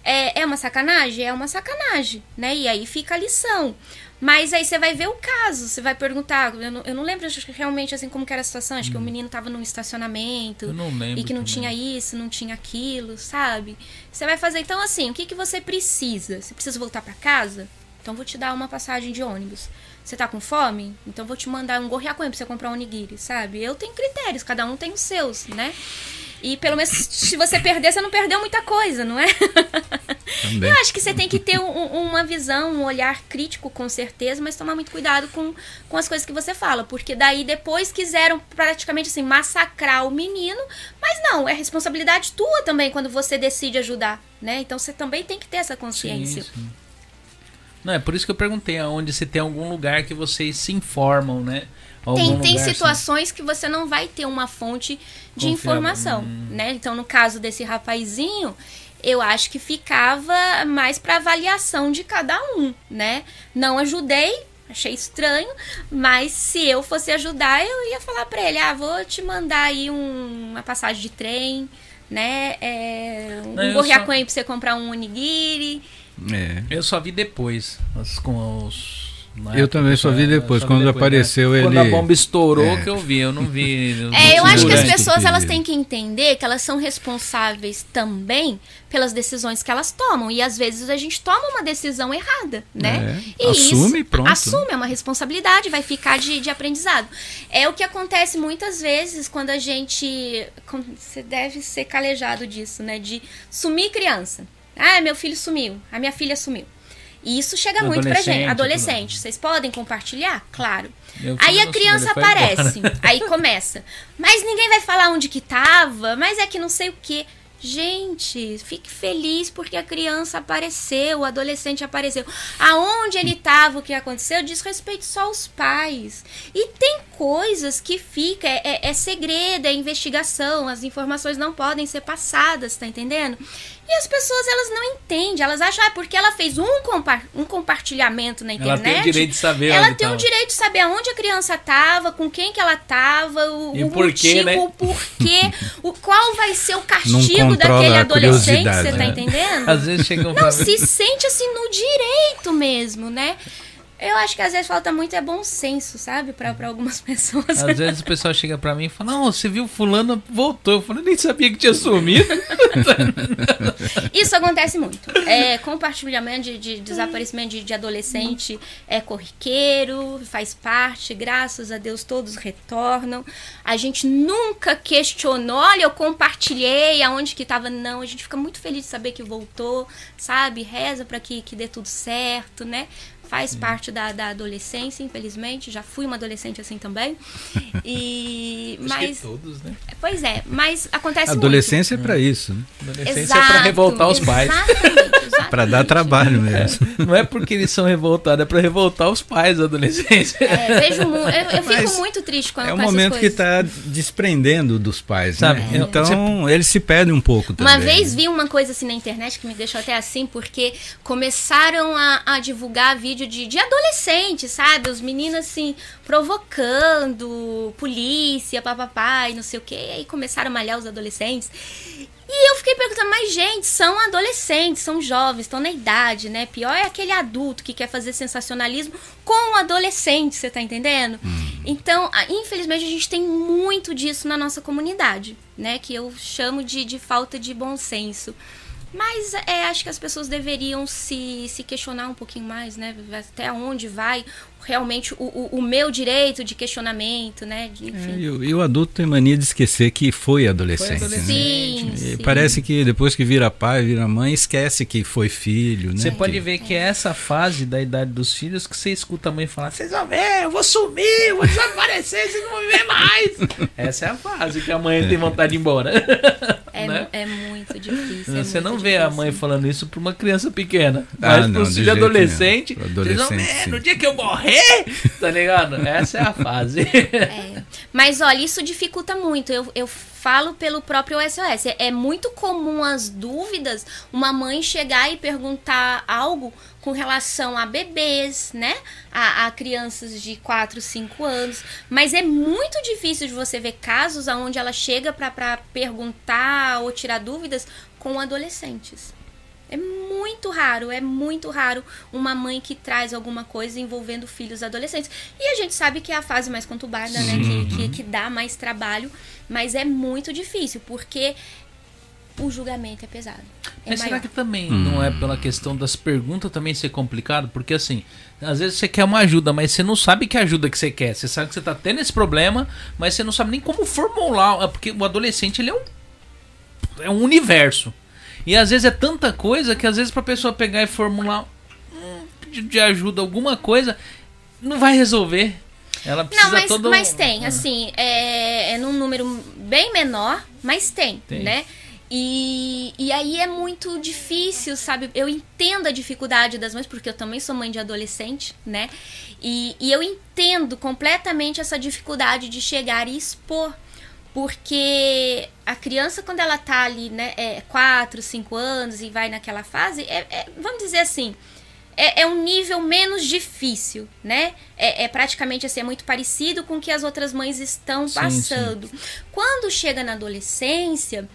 É, é uma sacanagem? É uma sacanagem, né? E aí fica a lição. Mas aí você vai ver o caso, você vai perguntar. Eu não, eu não lembro realmente assim como era a situação. Acho hum. que o hum. menino tava num estacionamento. Eu não lembro. E que não também. tinha isso, não tinha aquilo, sabe? Você vai fazer. Então, assim, o que, que você precisa? Você precisa voltar para casa? Então vou te dar uma passagem de ônibus. Você tá com fome? Então vou te mandar um gorriacuém pra você comprar um onigiri, sabe? Eu tenho critérios, cada um tem os seus, né? E pelo menos se você perder, você não perdeu muita coisa, não é? Também. Eu acho que você tem que ter um, uma visão, um olhar crítico, com certeza, mas tomar muito cuidado com, com as coisas que você fala. Porque daí depois quiseram praticamente assim massacrar o menino. Mas não, é responsabilidade tua também quando você decide ajudar, né? Então você também tem que ter essa consciência. Sim, sim. Não, é por isso que eu perguntei aonde se tem algum lugar que vocês se informam, né? tem, tem assim. situações assim. que você não vai ter uma fonte de informação, hum. né? Então, no caso desse rapazinho, eu acho que ficava mais para avaliação de cada um, né? Não ajudei, achei estranho, mas se eu fosse ajudar, eu ia falar para ele: ah, vou te mandar aí um, uma passagem de trem, né? É, um gorriacuém só... pra você comprar um onigiri. É. Eu só vi depois, com os eu também só vi depois, quando depois, apareceu né? ele. Quando a bomba estourou é. que eu vi, eu não vi. Eu é, eu acho que as pessoas elas têm que entender que elas são responsáveis também pelas decisões que elas tomam. E às vezes a gente toma uma decisão errada, né? É. E assume, isso, pronto. Assume, é uma responsabilidade, vai ficar de, de aprendizado. É o que acontece muitas vezes quando a gente. Você deve ser calejado disso, né? De sumir criança. Ah, meu filho sumiu, a minha filha sumiu. E isso chega muito pra gente. Adolescente. Vocês podem compartilhar? Claro. Aí a criança aparece. aí começa. Mas ninguém vai falar onde que tava. Mas é que não sei o que. Gente, fique feliz porque a criança apareceu, o adolescente apareceu. Aonde ele estava, o que aconteceu, diz respeito só aos pais. E tem coisas que fica, é, é, é segredo, é investigação, as informações não podem ser passadas, tá entendendo? E as pessoas, elas não entendem. Elas acham, ah, porque ela fez um, compa um compartilhamento na internet. Ela tem o direito de saber Ela tem tava. o direito de saber aonde a criança estava, com quem que ela estava, o, e o por motivo, quê, né? o porquê, o qual vai ser o castigo daquele adolescente, você tá né? entendendo? Às vezes chegam Não, se sente assim no direito mesmo, né? Eu acho que às vezes falta muito é bom senso, sabe? Pra, pra algumas pessoas. Às vezes o pessoal chega pra mim e fala: Não, você viu Fulano voltou. Eu falei: Nem sabia que tinha sumido. Isso acontece muito. É, compartilhamento de, de desaparecimento de, de, adolescente é corriqueiro, faz parte, graças a Deus todos retornam. A gente nunca questionou: Olha, eu compartilhei, aonde que tava. Não, a gente fica muito feliz de saber que voltou, sabe? Reza pra que, que dê tudo certo, né? Faz parte da, da adolescência, infelizmente. Já fui uma adolescente assim também. E mas todos, né? Pois é, mas acontece a adolescência muito. é para isso, né? Adolescência Exato, é para revoltar os pais. Para dar trabalho mesmo. É, não é porque eles são revoltados, é para revoltar os pais adolescentes. É, vejo mu- eu, eu fico Mas muito triste quando É um momento que está desprendendo dos pais, Sabe, né? eu- Então eles se perdem um pouco também. Uma vez vi uma coisa assim na internet que me deixou até assim, porque começaram a, a divulgar vídeo de, de adolescentes, sabe? Os meninos assim, provocando polícia, papapá e não sei o que. E aí começaram a malhar os adolescentes. E eu fiquei perguntando, mas gente, são adolescentes, são jovens, estão na idade, né? Pior é aquele adulto que quer fazer sensacionalismo com o adolescente, você tá entendendo? Então, a- infelizmente, a gente tem muito disso na nossa comunidade, né? Que eu chamo de, de falta de bom senso. Mas é, acho que as pessoas deveriam se, se questionar um pouquinho mais, né? Até onde vai realmente o, o, o meu direito de questionamento, né? De, É, enfim. e, o, e o adulto tem mania de esquecer que foi adolescente. Foi né? Sim, E sim. parece que depois que vira pai, vira mãe, esquece que foi filho, né? Você pode ver que é essa fase da idade dos filhos que você escuta a mãe falar: vocês vão ver, eu vou sumir, eu vou desaparecer, vocês não vão me ver mais. essa é a fase que a mãe tem vontade de ir embora. É, né? é muito difícil. é Você muito não vê a difícil. mãe falando isso pra uma criança pequena. Ah, Mas não, pro de filho jeito adolescente. Pro vocês vão adolescente, ver, sim. no dia que eu morrer, tá ligado? Essa é a fase. É. Mas olha, isso dificulta muito. Eu, eu falo pelo próprio SOS. É, é muito comum as dúvidas, uma mãe chegar e perguntar algo com relação a bebês, né? A, a crianças de 4, 5 anos. Mas é muito difícil de você ver casos onde ela chega pra perguntar ou tirar dúvidas com adolescentes. É muito raro, é muito raro uma mãe que traz alguma coisa envolvendo filhos adolescentes. E a gente sabe que é a fase mais conturbada, né? Que, que, que dá mais trabalho, mas é muito difícil, porque o julgamento é pesado. É Mas será maior. que também não é pela questão das perguntas também ser complicado? Porque assim, às vezes você quer uma ajuda, mas você não sabe que ajuda que você quer. Você sabe que você tá tendo esse problema, mas você não sabe nem como formular. É Porque o adolescente, ele é um. É um universo. E às vezes é tanta coisa que às vezes pra pessoa pegar e formular um pedido de ajuda, alguma coisa, não vai resolver. Ela precisa Não, mas, todo mas tem, assim, é, é num número bem menor, mas tem, Tem. né? E, e aí é muito difícil, sabe? Eu entendo a dificuldade das mães, porque eu também sou mãe de adolescente, né? E, e eu entendo completamente essa dificuldade de chegar e expor. Porque a criança, quando ela tá ali, né, é 4, 5 anos e vai naquela fase, é, é- vamos dizer assim, é, é um nível menos difícil, né? É, é praticamente assim, é muito parecido com o que as outras mães estão Sim, passando. Quando chega na adolescência,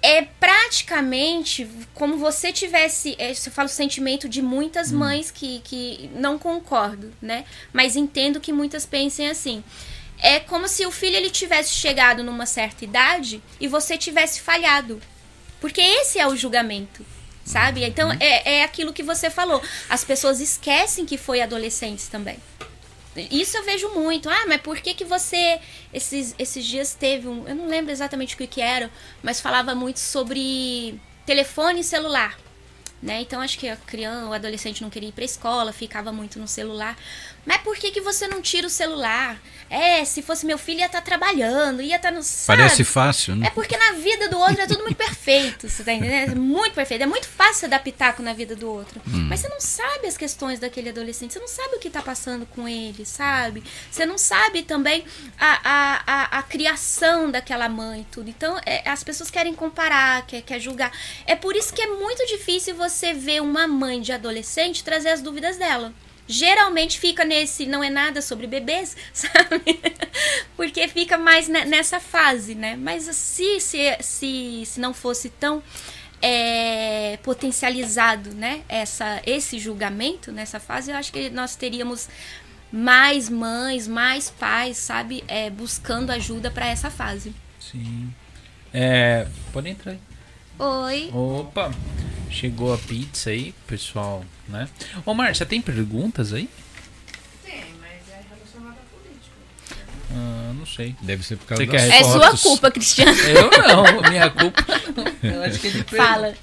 é praticamente como você tivesse. é, Eu falo o sentimento de muitas mães que, que não concordo, né? Mas entendo que muitas pensem assim. É como se o filho ele tivesse chegado numa certa idade e você tivesse falhado. Porque esse é o julgamento, sabe? Então é, é aquilo que você falou. As pessoas esquecem que foi adolescentes também. Isso eu vejo muito. Ah, mas por que, que você esses, esses dias teve um. Eu não lembro exatamente o que, que era, mas falava muito sobre telefone e celular. Né? Então acho que a criança, o adolescente não queria ir pra escola, ficava muito no celular. Mas por que, que você não tira o celular? É, se fosse meu filho ia estar trabalhando, ia estar no. Sabe? Parece fácil, né? É porque na vida do outro é tudo muito perfeito, você tá entendendo? É muito perfeito. É muito fácil dar pitaco na vida do outro. Mas você não sabe as questões daquele adolescente, você não sabe o que tá passando com ele, sabe? Você não sabe também a, a, a, a criação daquela mãe e tudo. Então, é, as pessoas querem comparar, quer, quer julgar. É por isso que é muito difícil você ver uma mãe de adolescente trazer as dúvidas dela geralmente fica nesse não é nada sobre bebês, sabe? Porque fica mais ne- nessa fase, né? Mas se, se, se, se não fosse tão é, potencializado, né? Essa, esse julgamento nessa fase, eu acho que nós teríamos mais mães, mais pais, sabe? É, buscando ajuda para essa fase. Sim. É. Pode entrar aí. Oi. Opa, chegou a pizza aí, pessoal, né? Ô, Márcia, tem perguntas aí? Tem, mas é relacionado à política. Ah, não sei. Deve ser por causa quer É sua culpa, Cristiano. Eu não, minha culpa. Eu acho que ele Fala.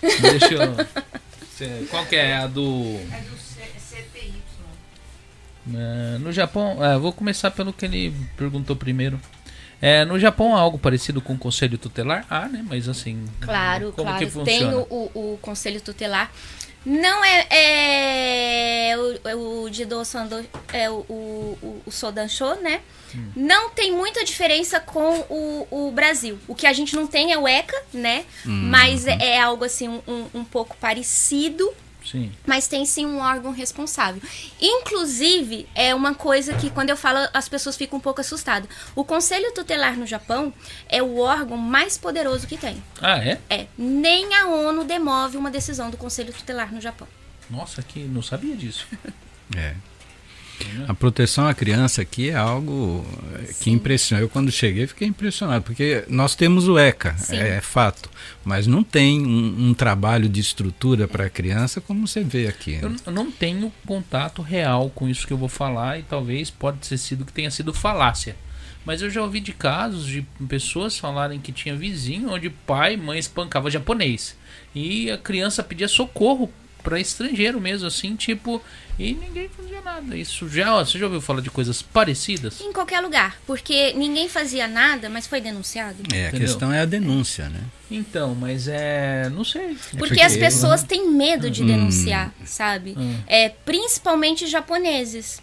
Deixa eu. Qual que é a do. É do C- CPY. Ah, no Japão, ah, vou começar pelo que ele perguntou primeiro. É, no Japão há algo parecido com o conselho tutelar? Ah, né? Mas assim. Claro, como claro. que funciona? Tem o, o, conselho tutelar. Não é, é o, o Jido Sando, é o, o, o Sodansho, né? Hum. Não tem muita diferença com o, o Brasil. O que a gente não tem é o ECA, né? Hum, Mas é, é algo assim um, um pouco parecido. Sim. Mas tem sim um órgão responsável. Inclusive, é uma coisa que quando eu falo as pessoas ficam um pouco assustadas. O Conselho Tutelar no Japão é o órgão mais poderoso que tem. Ah, é? É, nem a ONU demove uma decisão do Conselho Tutelar no Japão. Nossa, que não sabia disso. É. A proteção à criança aqui é algo eh, que impressiona. Eu, quando cheguei, fiquei impressionado, porque nós temos o ECA, Sim. é, é fato, mas não tem um, um trabalho de estrutura para a criança como você vê aqui. Eu né? eu não tenho contato real com isso que eu vou falar e talvez pode ter sido que tenha sido falácia. Mas eu já ouvi de casos de pessoas falarem que tinha vizinho onde pai e mãe espancava japonês. E a criança pedia socorro para estrangeiro mesmo, assim, tipo, e ninguém fazia nada. Isso já, ó, você já ouviu falar de coisas parecidas? Em qualquer lugar, porque ninguém fazia nada, mas foi denunciado. É, a Entendeu? questão é a denúncia, né? Então, mas é. Não sei. Porque, porque- as pessoas têm medo de Hum. denunciar, sabe? Hum. É, principalmente japoneses.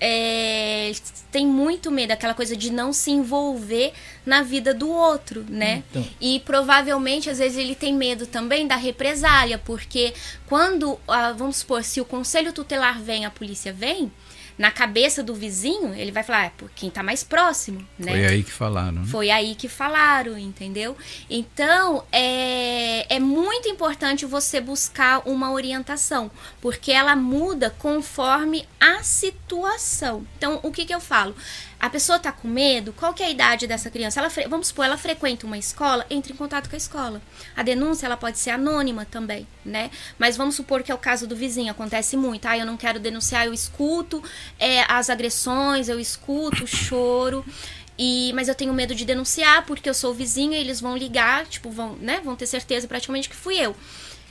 É, tem muito medo, aquela coisa de não se envolver na vida do outro, né? Então. E provavelmente, às vezes, ele tem medo também da represália, porque quando, ah, vamos supor, se o conselho tutelar vem, a polícia vem, na cabeça do vizinho, ele vai falar, ah, é por quem tá mais próximo, né? Foi aí que falaram. né? Foi aí que falaram, entendeu? Então, é, é muito importante você buscar uma orientação, porque ela muda conforme a situação. Então, o que, que eu falo? A pessoa tá com medo, qual que é a idade dessa criança? Ela, vamos supor, ela frequenta uma escola, entre em contato com a escola. A denúncia, ela pode ser anônima também, né? Mas vamos supor que é o caso do vizinho, acontece muito. Ah, eu não quero denunciar, eu escuto é, as agressões, eu escuto o choro. E, mas eu tenho medo de denunciar porque eu sou vizinho e eles vão ligar, tipo, vão, né, vão ter certeza praticamente que fui eu.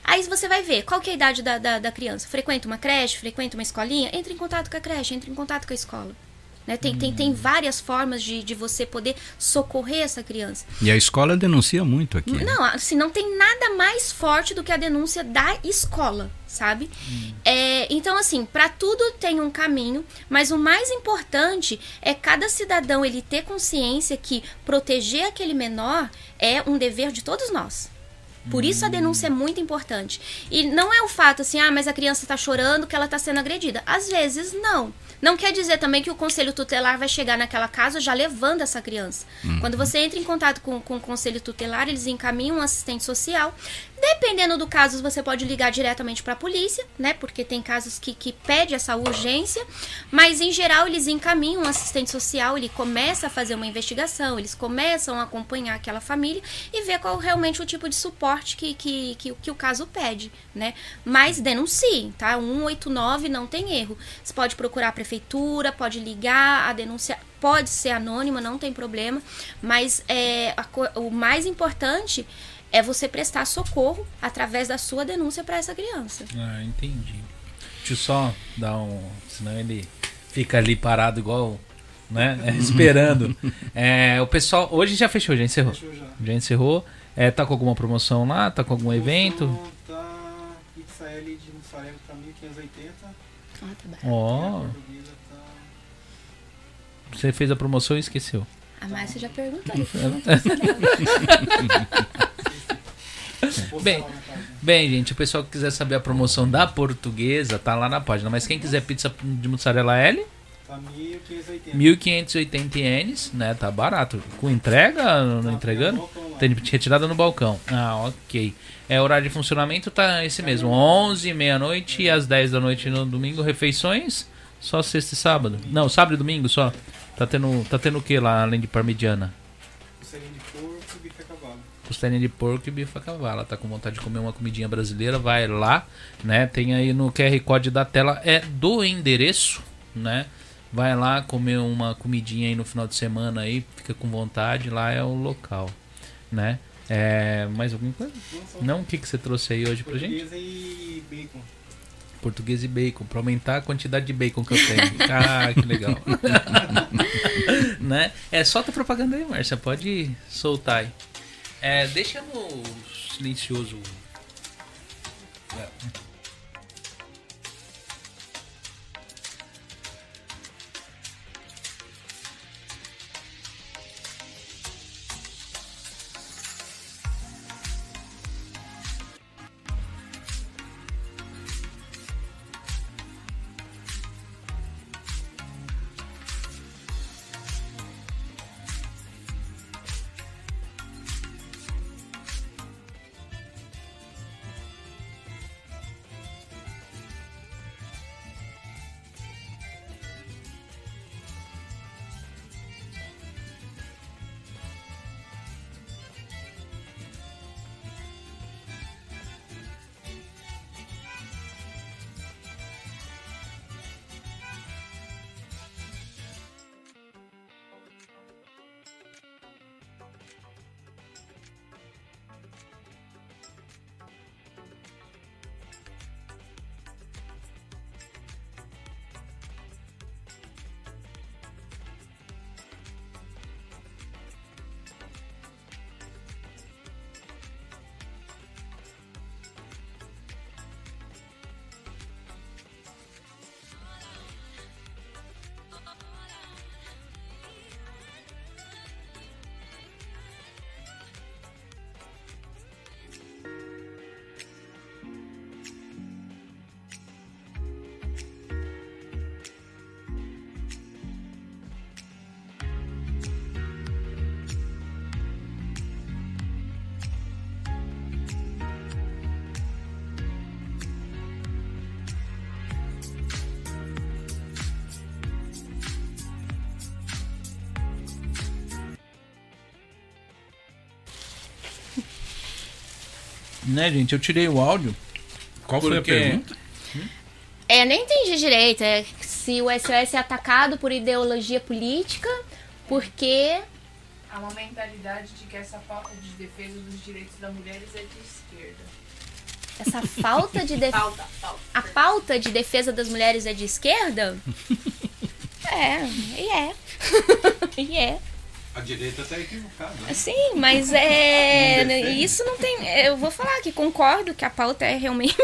Aí você vai ver qual que é a idade da, da, da criança. Frequenta uma creche, frequenta uma escolinha, entre em contato com a creche, entre em contato com a escola. Né? Tem, tem, tem várias formas de, de você poder socorrer essa criança. E a escola denuncia muito aqui. né? Não, assim, não tem nada mais forte do que a denúncia da escola, sabe? É, então, assim, para tudo tem um caminho, mas o mais importante é cada cidadão ele ter consciência que proteger aquele menor é um dever de todos nós. Por isso a denúncia é muito importante. E não é o fato assim, ah, mas a criança tá chorando que ela tá sendo agredida. Às vezes, não. Não quer dizer também que o conselho tutelar vai chegar naquela casa já levando essa criança. Quando você entra em contato com, com o conselho tutelar, eles encaminham um assistente social. Dependendo do caso, você pode ligar diretamente para a polícia, né? Porque tem casos que, que pede essa urgência. Mas, em geral, eles encaminham um assistente social, ele começa a fazer uma investigação, eles começam a acompanhar aquela família e ver qual realmente o tipo de suporte que, que, que, que o caso pede, né? Mas denunciem, tá? 189 não tem erro. Você pode procurar a prefeitura, pode ligar, a denúncia pode ser anônima, não tem problema. Mas é, a o mais importante é você prestar socorro através da sua denúncia para essa criança. Ah, entendi. Deixa eu só dar um. Senão ele fica ali parado igual. Né? É, Esperando. É, o pessoal. Hoje já fechou, já encerrou. Fechou já. Já encerrou. É, tá com alguma promoção lá? Tá com algum evento? Então, Tá pizza L de mussarela tá 1580. Ah, tá. Ó, tá você fez a promoção e esqueceu. A Márcia já perguntou. Bem. Bem, gente, o pessoal que quiser saber a promoção da portuguesa tá lá na página. Mas quem quiser pizza de mussarela L, Tá 1580. 1.580 ienes, né? Tá barato. Com entrega, não Tá, entregando? tem balcão lá. Tem retirada no balcão. Ah, ok. É, o horário de funcionamento tá esse mesmo. 11, meia-noite e às 10 da noite no domingo. Refeições só sexta e sábado. Não, sábado e domingo só. Tá tendo, tá tendo o que lá além de parmigiana? Costelinha de porco e bife a cavalo. costelinha de porco e bife a cavalo. Tá com vontade de comer uma comidinha brasileira, vai lá, né? Tem aí no QR Code da tela, é do endereço, né? Vai lá comer uma comidinha aí no final de semana aí, fica com vontade, lá é o local, né? É, mais alguma coisa? Não, o que, que você trouxe aí hoje pra gente? e bacon. Português e bacon, pra aumentar a quantidade de bacon que eu tenho. ah, que legal. né? É, solta a propaganda aí, Márcia. Pode soltar aí. É, deixa no silencioso. É. Né, gente? Eu tirei o áudio. Qual foi a Porque- pergunta? É, nem entendi direito. É se o SOS é atacado por ideologia política, porque. Há uma mentalidade de que essa falta de defesa dos direitos das mulheres é de esquerda. Essa falta de defesa. Falta, falta. A pauta de defesa das mulheres é de esquerda? É, e é. e é. A direita está equivocada. né? Sim, mas é. Não defende. Isso não tem. Eu vou falar que concordo que a pauta é realmente.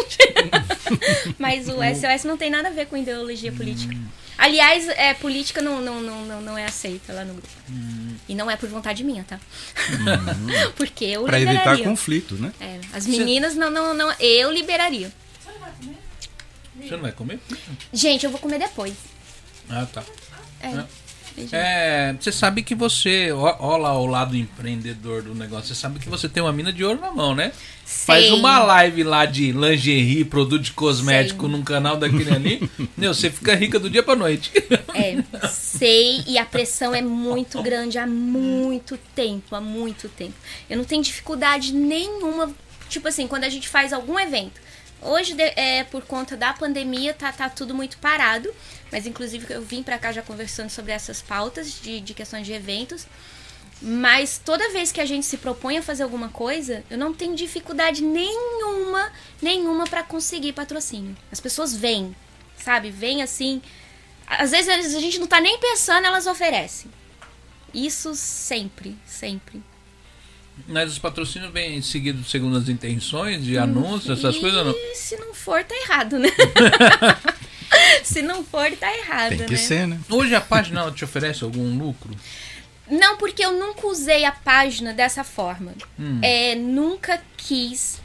mas o SOS não tem nada a ver com ideologia política. Aliás, é, política não, não, não, não, não é aceita lá no grupo. E não é por vontade minha, tá? Porque eu Para evitar liberaria. conflitos, né? É, as meninas não, não, não. Eu liberaria. Você não vai comer? Gente, eu vou comer depois. Ah, tá. É. É, você sabe que você, lá o lado empreendedor do negócio, você sabe que você tem uma mina de ouro na mão, né? Faz Sei. uma live lá de lingerie, produto de cosmético Sei. num canal daquele ali, meu, você fica rica do dia pra noite. É, sei, e a pressão é muito grande há muito tempo, há muito tempo. Eu não tenho dificuldade nenhuma, tipo assim, quando a gente faz algum evento. Hoje, é, por conta da pandemia, tá, tá tudo muito parado. Mas, inclusive, eu vim pra cá já conversando sobre essas pautas de, de questões de eventos. Mas toda vez que a gente se propõe a fazer alguma coisa, eu não tenho dificuldade nenhuma, nenhuma pra conseguir patrocínio. As pessoas vêm, sabe? Vêm assim. Às vezes a gente não tá nem pensando, elas oferecem. Isso sempre, sempre. Mas os patrocínios vêm seguidos segundo as intenções de anúncios, essas e coisas não? se não for, tá errado, né? se não for, tá errado, Tem que né? ser, né? Hoje a página ela te oferece algum lucro? Não, porque eu nunca usei a página dessa forma. Hum. É, nunca quis.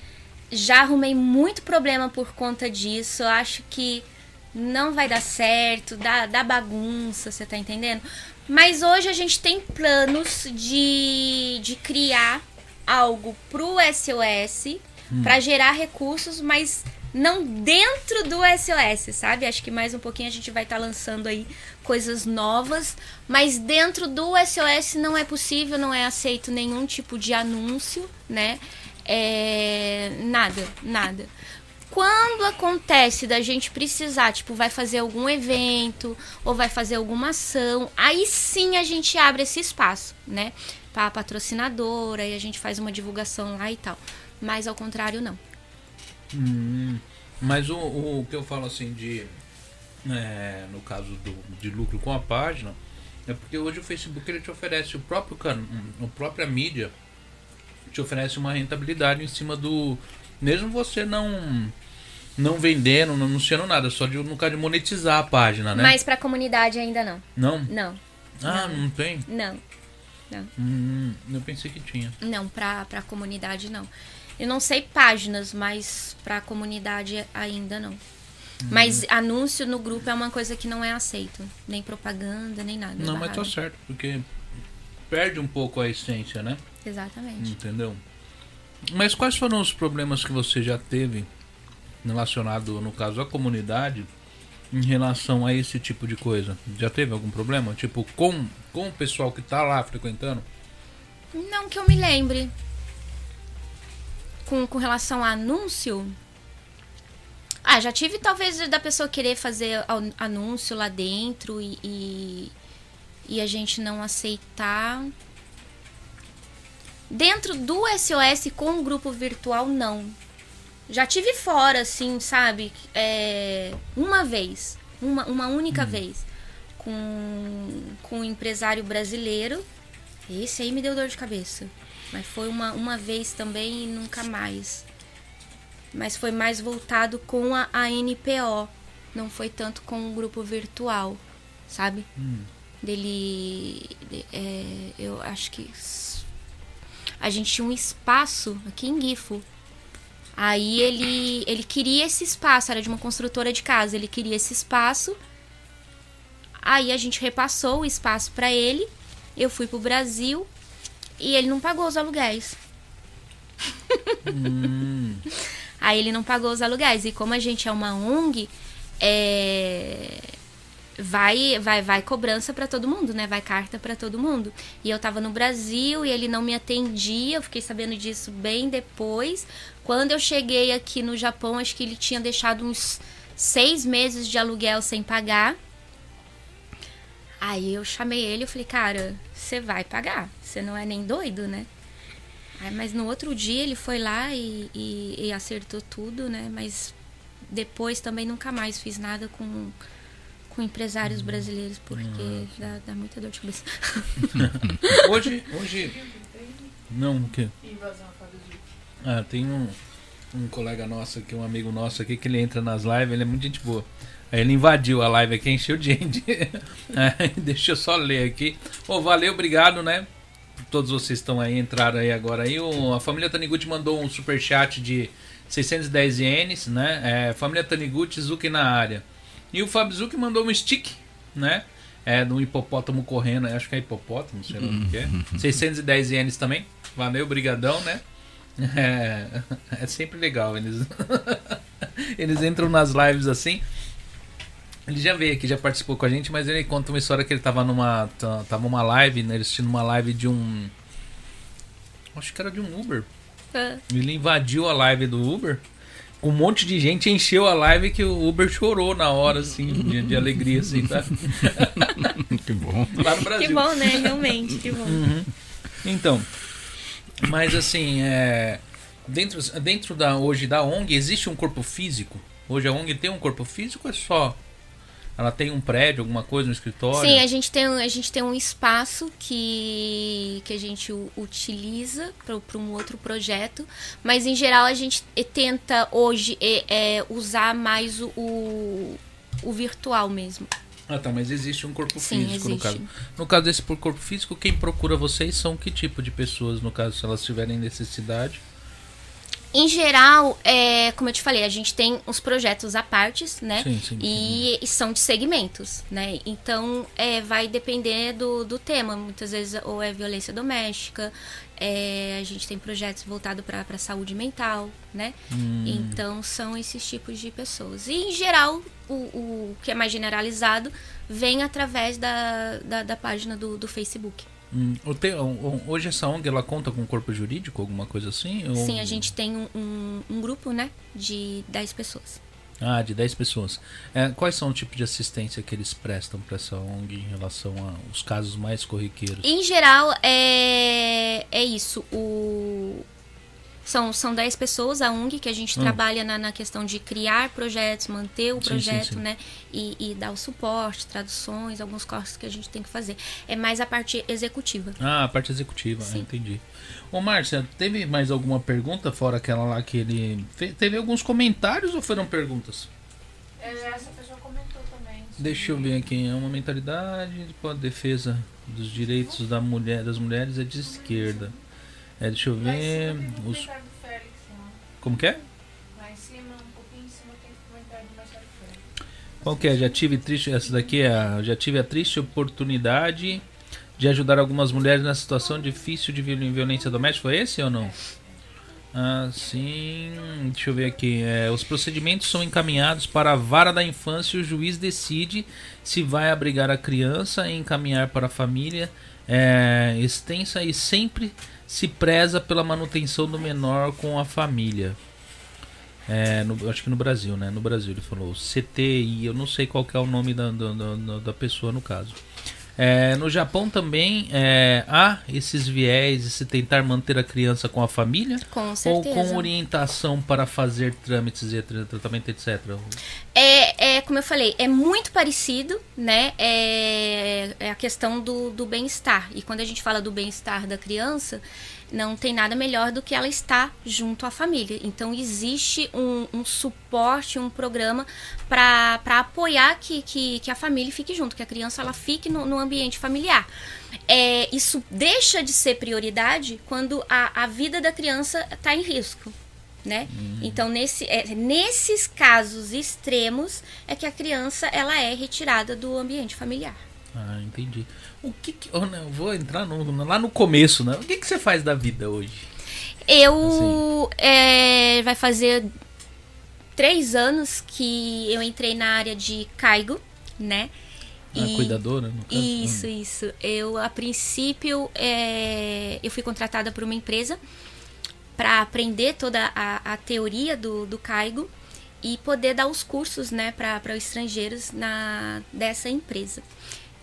Já arrumei muito problema por conta disso. Eu acho que não vai dar certo, dá, dá bagunça, você tá entendendo? Mas hoje a gente tem planos de, de criar algo pro SOS pra gerar recursos, mas não dentro do SOS, sabe? Acho que mais um pouquinho a gente vai estar lançando aí coisas novas, mas dentro do SOS não é possível, não é aceito nenhum tipo de anúncio, né? É, nada, nada. Quando acontece da gente precisar, tipo, vai fazer algum evento ou vai fazer alguma ação, aí sim a gente abre esse espaço, né? Pra patrocinadora e a gente faz uma divulgação lá e tal. Mas ao contrário, não. Hum, mas o, o que eu falo assim de. é, no caso do, de lucro com a página, É porque hoje o Facebook ele te oferece o próprio can... a própria mídia te oferece uma rentabilidade em cima do mesmo você não não vendendo, não anunciando nada, só de, no caso de monetizar a página, né? Mas pra comunidade ainda não. Não? Não. Ah, Não. não, tem? Não. Hum, eu pensei que tinha. Não, pra, pra comunidade não. Eu não sei páginas, mas pra comunidade ainda não. Mas Uhum. anúncio no grupo é uma coisa que não é aceito. Nem propaganda, nem nada. Não, mas tá certo, porque perde um pouco a essência, né? Exatamente. Entendeu? Mas quais foram os problemas que você já teve relacionado, no caso, à comunidade, em relação a esse tipo de coisa? Já teve algum problema? Tipo, com, com o pessoal que tá lá frequentando? Não que eu me lembre. Com, com relação a anúncio. Ah, já tive talvez da pessoa querer fazer an- anúncio lá dentro e, e, e a gente não aceitar. Dentro do SOS com o grupo virtual, não. Já tive fora, assim, sabe? É, uma vez. Uma, uma única vez. Com, com um empresário brasileiro. Esse aí me deu dor de cabeça. Mas foi uma, uma vez também e nunca mais. Mas foi mais voltado com a, a NPO. Não foi tanto com o grupo virtual, sabe? Dele. de- é, eu acho que. A gente tinha um espaço aqui em Gifo. Aí ele, ele queria esse espaço, era de uma construtora de casa. Ele queria esse espaço. Aí a gente repassou o espaço pra ele. Eu fui pro Brasil e ele não pagou os aluguéis. Aí ele não pagou os aluguéis. E como a gente é uma ONG, é, vai, vai, vai cobrança pra todo mundo, né? Vai carta pra todo mundo. E eu tava no Brasil e ele não me atendia. Eu fiquei sabendo disso bem depois. Quando eu cheguei aqui no Japão, acho que ele tinha deixado uns seis meses de aluguel sem pagar. Aí eu chamei ele e falei, cara, você vai pagar. Você não é nem doido, né? Aí, mas no outro dia ele foi lá e, e- e acertou tudo, né? Mas depois também nunca mais fiz nada com, com empresários brasileiros, porque dá, dá muita dor de cabeça. Hoje, hoje... Não, o quê? Ah, tem um, um colega nosso aqui, um amigo nosso aqui, que ele entra nas lives, ele é muito gente boa. Aí ele invadiu a live aqui, encheu de gente. Deixa eu só ler aqui. Ô, valeu, obrigado, né? Todos vocês estão aí, entraram aí agora. Aí o- a família Taniguchi mandou um superchat de 610 ienes, né? É, família Taniguchi, Zuki na área. E o Fábio Zuki mandou um stick, né? É, de um hipopótamo correndo, acho que é hipopótamo, sei lá o que é. 610 ienes também. Valeu, brigadão, né? É, é sempre legal, eles eles entram nas lives assim. Ele já veio aqui, já participou com a gente, mas ele conta uma história que ele tava numa tava uma live, né, ele assistindo uma live de um acho que era de um Uber. Ele invadiu a live do Uber. Com um monte de gente encheu a live que o Uber chorou na hora, assim, de, de alegria, assim, tá? que bom. Lá no Brasil. Que bom, né? Realmente, que bom. Então, mas assim, é, dentro, dentro da hoje da ONG existe um corpo físico? Hoje a ONG tem um corpo físico ou é só? Ela tem um prédio, alguma coisa, um escritório? Sim, a gente tem, a gente tem um espaço que, que a gente utiliza para um outro projeto, mas em geral a gente tenta hoje eh, eh, usar mais o, o, virtual mesmo. Ah, tá, mas existe um corpo Sim, físico no existe. caso. No caso desse por corpo físico, quem procura vocês são que tipo de pessoas, no caso, se elas tiverem necessidade? Em geral, é, como eu te falei, a gente tem os projetos à partes, né? Sim, sim, E, e são de segmentos, né? Então, é, vai depender do, do tema. Muitas vezes, ou é violência doméstica, é, a gente tem projetos voltados para a saúde mental, né? Hum. Então, são esses tipos de pessoas. E, em geral, o, o que é mais generalizado vem através da, da, da página do, do Facebook. Hum, te- hoje essa ONG ela conta com corpo jurídico, alguma coisa assim? Ou- Sim, a gente tem um, um, um grupo, né? De 10 pessoas. Ah, de 10 pessoas. É, quais são o tipo de assistência que eles prestam para essa ONG em relação aos casos mais corriqueiros? Em geral, é, é isso. O, São, são 10 pessoas, a UNG, que a gente Hum. trabalha na, na questão de criar projetos, manter o Sim, sim, projeto, sim. né? E, e dar o suporte, traduções, alguns cortes que a gente tem que fazer. É mais a parte executiva. Ah, a parte executiva, ah, Sim. entendi. Ô, Márcia, teve mais alguma pergunta fora aquela lá que ele. fe- Teve alguns comentários ou foram perguntas? É, Essa pessoa comentou também. Deixa eu ver aqui. É uma mentalidade com a defesa dos direitos da mulher, das mulheres é de esquerda. É, deixa eu ver. cima Os, Félix, ó. como que é? Lá em cima, um pouquinho em cima, tem comentário do Marcelo Félix. Qual que é? Já tive triste. Essa daqui é a. Já tive a triste oportunidade de ajudar algumas mulheres na situação difícil de viol- violência doméstica. Foi esse ou não? Ah, sim. Deixa eu ver aqui. É, os procedimentos são encaminhados para a vara da infância e o juiz decide se vai abrigar a criança e encaminhar para a família é, extensa e sempre se preza pela manutenção do menor com a família. É, no- acho que no Brasil, né? No Brasil ele falou CTI, eu não sei qual é o nome da, da- da pessoa no caso. É, no Japão também é, há esses viés, esse tentar manter a criança com a família Com ou com orientação para fazer trâmites e tra- tratamento, etc. É, é, como eu falei, é muito parecido, né? É, é a questão do, do bem-estar. E quando a gente fala do bem-estar da criança, não tem nada melhor do que ela estar junto à família. Então, existe um, um suporte, um programa para apoiar que, que, que a família fique junto, que a criança ela fique no, no ambiente familiar. É, isso deixa de ser prioridade quando a, a vida da criança está em risco né? Então nesse, é, nesses casos extremos é que a criança ela é retirada do ambiente familiar. Ah, entendi. O que, que oh, não, vou entrar no- lá no começo, né? O que, que você faz da vida hoje? Eu é, vai fazer três anos que eu entrei na área de caigo, né? Ah, E- cuidadora, no caso? Isso, isso. Eu, a princípio, é, eu fui contratada por uma empresa para aprender toda a, a teoria do, do caigo e poder dar os cursos né, para estrangeiros na, dessa empresa.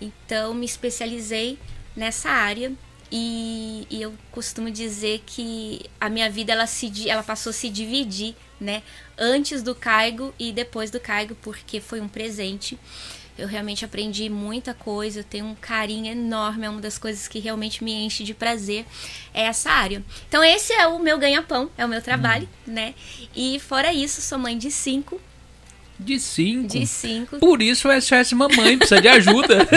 Então, me especializei nessa área e, e eu costumo dizer que a minha vida ela, se, ela passou a se dividir, né? Antes do caigo e depois do caigo, porque foi um presente. Eu realmente aprendi muita coisa, eu tenho um carinho enorme, é uma das coisas que realmente me enche de prazer, é essa área. Então esse é o meu ganha-pão, é o meu trabalho, né? E fora isso, sou mãe de cinco, De cinco. de cinco. Por isso o SOS Mamãe precisa de ajuda.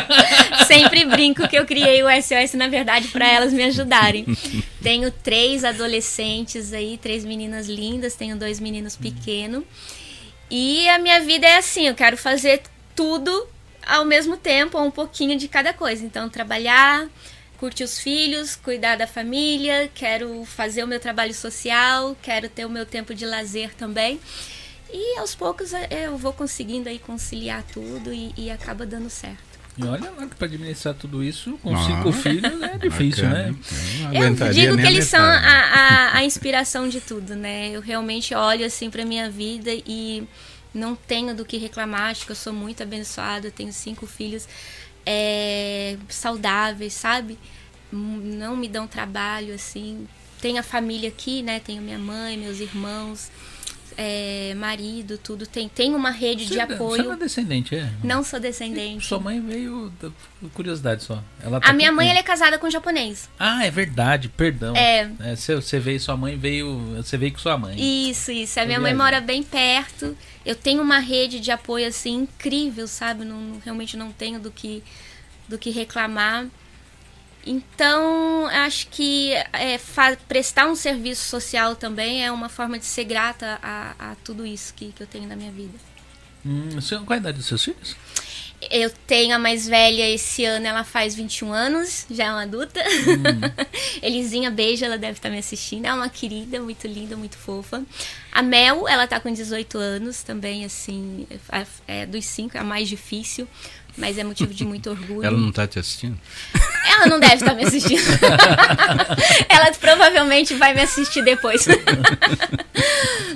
Sempre brinco que eu criei o SOS, na verdade, para elas me ajudarem. Tenho três adolescentes aí, três meninas lindas, tenho dois meninos pequenos. E a minha vida é assim, eu quero fazer tudo ao mesmo tempo, ou um pouquinho de cada coisa. Então, trabalhar, curtir os filhos, cuidar da família, quero fazer o meu trabalho social, quero ter o meu tempo de lazer também. E aos poucos eh, eu vou conseguindo aí conciliar tudo e, e acaba dando certo. E olha lá que pra administrar tudo isso com Ah, cinco filhos é difícil, Bacana, né? hein? não Eu aguentaria digo que eles são a, a, a inspiração de tudo, né? Eu realmente olho assim pra minha vida e não tenho do que reclamar. Acho que eu sou muito abençoada. Eu tenho cinco filhos é, saudáveis, sabe? Hum, Não me dão trabalho, assim. Tenho a família aqui, né? Tenho minha mãe, meus irmãos, é, marido, tudo. Tem, tem uma rede de Você- Você apoio. não é descendente, é? Não sou descendente. Sua mãe veio. da- Curiosidade só. Ela tá A minha aqui mãe com- ela é casada com um japonês. Ah, é verdade, perdão. É. É, você, você veio, sua mãe veio. Você veio com sua mãe. Isso, isso. A minha mãe mora bem perto. Eu tenho uma rede de apoio assim incrível, sabe? Não- realmente não tenho do que do que reclamar. Então, acho que é, prestar um serviço social também é uma forma de ser grata a, a tudo isso que, que eu tenho na minha vida. Hum, qual a idade dos seus filhos? Eu tenho a mais velha esse ano, ela faz 21 anos, já é uma adulta. Elisinha, beijo, ela deve estar me assistindo. É uma querida, muito linda, muito fofa. A Mel, ela tá com 18 anos também, assim, é, é dos cinco, é a mais difícil, mas é motivo de muito orgulho. Ela não tá te assistindo? Ela não deve estar me assistindo. ela provavelmente vai me assistir depois.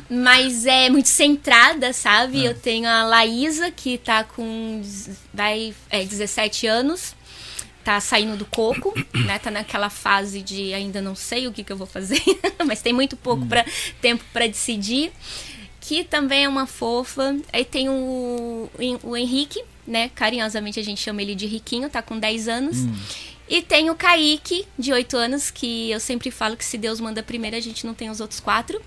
Mas é muito centrada, sabe? Eu tenho a Laísa, que tá com vai, é, 17 anos. tá saindo do coco, né? Tá naquela fase de ainda não sei o que, que eu vou fazer, mas tem muito pouco pra, tempo para decidir. Que também é uma fofa. Aí tem o, o Henrique, né? Carinhosamente a gente chama ele de Riquinho, tá com 10 anos. Hum. E tem o Kaique, de 8 anos, que eu sempre falo que se Deus manda primeiro, a gente não tem os outros quatro.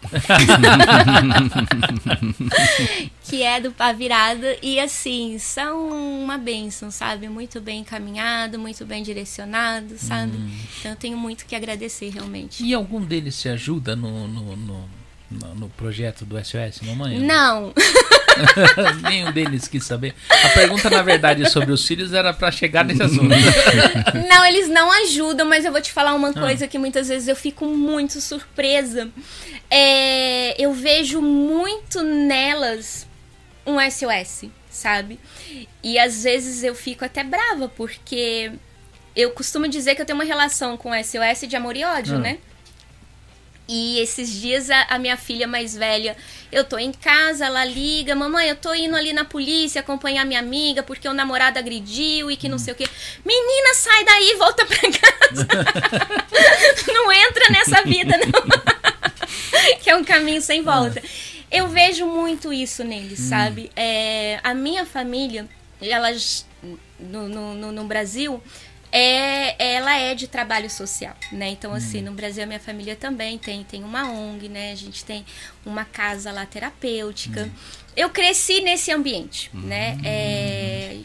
que é do Pá Virada. E assim, são uma bênção, sabe? Muito bem encaminhado, muito bem direcionado, sabe? Hum. Então eu tenho muito que agradecer, realmente. E algum deles se ajuda no, no, no, no- projeto do SOS, mamãe? Não, Nenhum deles quis saber. A pergunta, na verdade, sobre os filhos era pra chegar nesse assunto. não, eles não ajudam, mas eu vou te falar uma coisa que muitas vezes eu fico muito surpresa. É, eu vejo muito nelas um SOS, sabe? E às vezes eu fico até brava, porque eu costumo dizer que eu tenho uma relação com SOS de amor e ódio, Ah. né? E esses dias a, a minha filha mais velha, eu tô em casa, ela liga, mamãe, eu tô indo ali na polícia acompanhar minha amiga porque o namorado agrediu e que não sei o quê. Menina, sai daí, volta pra casa. não entra nessa vida, não. que é um caminho sem volta. Eu vejo muito isso neles, sabe? É, a minha família, elas no, no- no Brasil, é, ela é de trabalho social, né? Então, assim, no Brasil a minha família também tem, tem uma ONG, né? A gente tem uma casa lá terapêutica. Eu cresci nesse ambiente, né? É,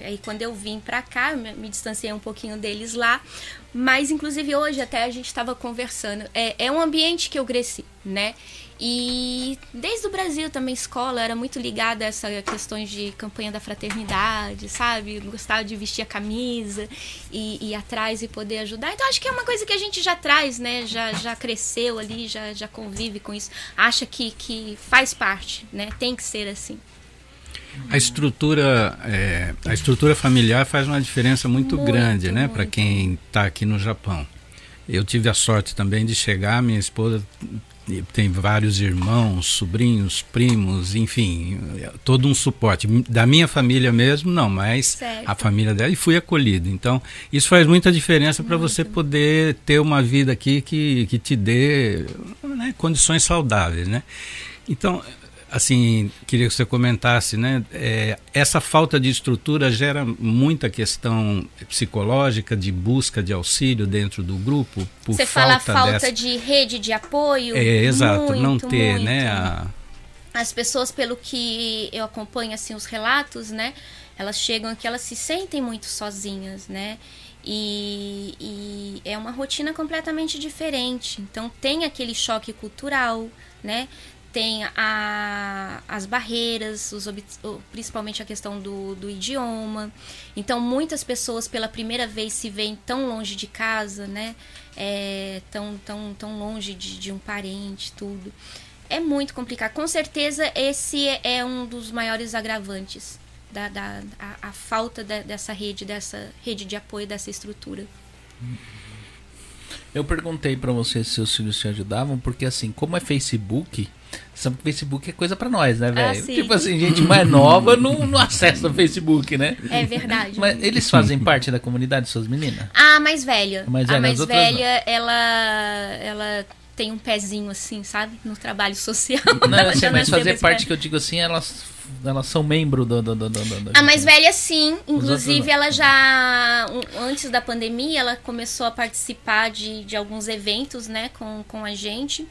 aí quando eu vim pra cá, eu me, me distanciei um pouquinho deles lá. Mas, inclusive, hoje até a gente estava conversando. É, é um ambiente que eu cresci, né? E desde o Brasil também, escola, era muito ligada a essa questões de campanha da fraternidade, sabe? Gostava de vestir a camisa e ir atrás e poder ajudar. Então, acho que é uma coisa que a gente já traz, né? Já, já cresceu ali, já, já convive com isso. Acha que, que faz parte, né? Tem que ser assim. A estrutura, é, a estrutura familiar faz uma diferença muito, Muito, grande, né, para quem está aqui no Japão. Eu tive a sorte também de chegar, minha esposa tem vários irmãos, sobrinhos, primos, enfim, todo um suporte. Da minha família mesmo, não, mas Certo. a família dela, e fui acolhido. Então, isso faz muita diferença para você poder ter uma vida aqui que, que te dê né, condições saudáveis, né? Então, assim, queria que você comentasse, né? é, essa falta de estrutura gera muita questão psicológica de busca de auxílio dentro do grupo por Você fala a falta falta dessa... de rede de apoio. É, exato, não Muito, ter, muito. né? A... as pessoas, pelo que eu acompanho assim os relatos, né? Elas chegam aqui, elas se sentem muito sozinhas, né? E, e é uma rotina completamente diferente. Então tem aquele choque cultural, né? Tem a, as barreiras, os, principalmente a questão do, do idioma. Então muitas pessoas pela primeira vez se veem tão longe de casa, né? É, tão, tão, tão longe de, de um parente, tudo é muito complicado. Com certeza, esse é um dos maiores agravantes da, da a, a falta de- dessa rede, dessa rede de apoio, dessa estrutura. Eu perguntei pra você se seus filhos te ajudavam, porque assim, como é Facebook, sabe que Facebook é coisa pra nós, né, velho? sim. tipo assim, gente mais nova não, não acessa o Facebook, né? É verdade. Mas eles fazem parte da comunidade, suas meninas? A mais velha. A mais velha, a mais velha, ela, ela tem um pezinho assim, sabe? No trabalho social. Não, eu sei, mas fazer parte pé. que eu digo assim, elas, elas são membro do. do, do, do, A mais velha, sim. Inclusive, ela já. Antes da pandemia, ela começou a participar de, de alguns eventos, né, com, com a gente.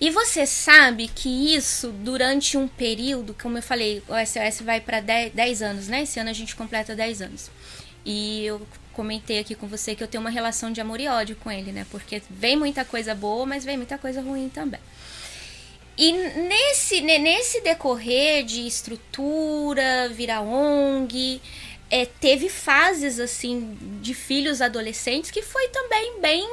E você sabe que isso, durante um período, como eu falei, o SOS vai para 10 anos, né? Esse ano a gente completa 10 anos. E eu comentei aqui com você que eu tenho uma relação de amor e ódio com ele, né? Porque vem muita coisa boa, mas vem muita coisa ruim também. E nesse, ne- nesse decorrer de estrutura, virar ONG, é, teve fases assim de filhos adolescentes que foi também bem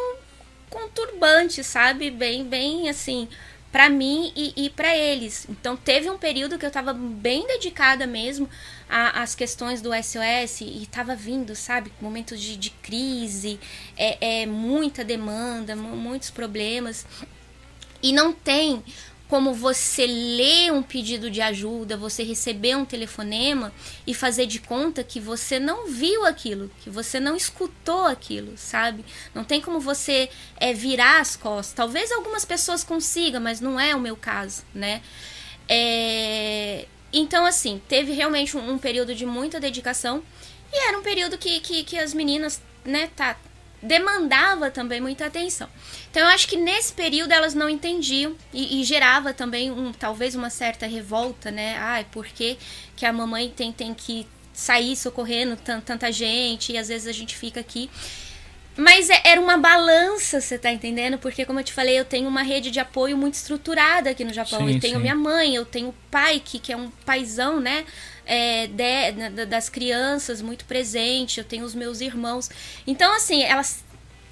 conturbante, sabe? Bem, bem assim, pra mim e, e para eles. Então teve um período que eu tava bem dedicada mesmo às questões do SOS e tava vindo, sabe? Momentos de, de crise, é, é muita demanda, mu- muitos problemas. E não tem como você ler um pedido de ajuda, você receber um telefonema e fazer de conta que você não viu aquilo, que você não escutou aquilo, sabe? Não tem como você é, virar as costas. Talvez algumas pessoas consigam, mas não é o meu caso, né? É... Então, assim, teve realmente um, um, período de muita dedicação e era um período que, que, que as meninas, né, tá, demandava também muita atenção. Então eu acho que nesse período elas não entendiam e, e gerava também um, talvez uma certa revolta, né? Ai, por que, que a mamãe tem, tem que sair socorrendo tanta gente e às vezes a gente fica aqui. Mas é, era uma balança, você tá entendendo? Porque, como eu te falei, eu tenho uma rede de apoio muito estruturada aqui no Japão. Sim, eu tenho sim. minha mãe, eu tenho o pai, que, que é um paizão, né? É, de, das crianças muito presente, eu tenho os meus irmãos. Então, assim, elas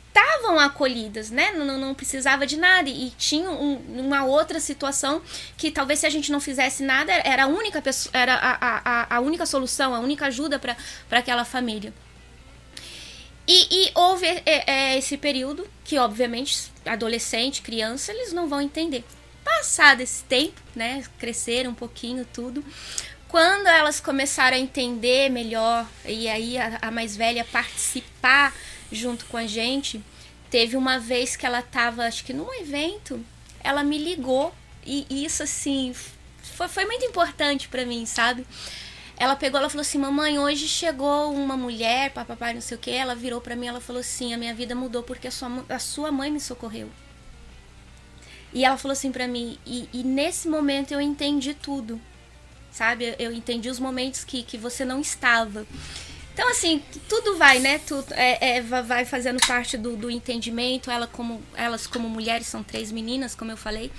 estavam acolhidas, né? Não, não precisava de nada. E tinha um, uma outra situação que talvez se a gente não fizesse nada, era a única, pessoa, era a, a, a única solução, a única ajuda para aquela família. E, e houve é, é, esse período que, obviamente, adolescente, criança, eles não vão entender. Passado esse tempo, né? Cresceram um pouquinho, tudo. Quando elas começaram a entender melhor, e aí a, a mais velha participar junto com a gente, teve uma vez que ela estava, acho que num evento, ela me ligou, e isso, assim, foi, foi muito importante para mim, sabe? Ela pegou, ela falou assim: Mamãe, hoje chegou uma mulher, papai, não sei o que. Ela virou para mim, ela falou assim: A minha vida mudou porque a sua, a sua mãe me socorreu. E ela falou assim para mim: e, e, nesse momento eu entendi tudo, sabe? Eu entendi os momentos que, que você não estava. Então, assim, tudo vai, né? Tudo, é, é, vai fazendo parte do, do entendimento. Ela como, elas, como mulheres, são três meninas, como eu falei.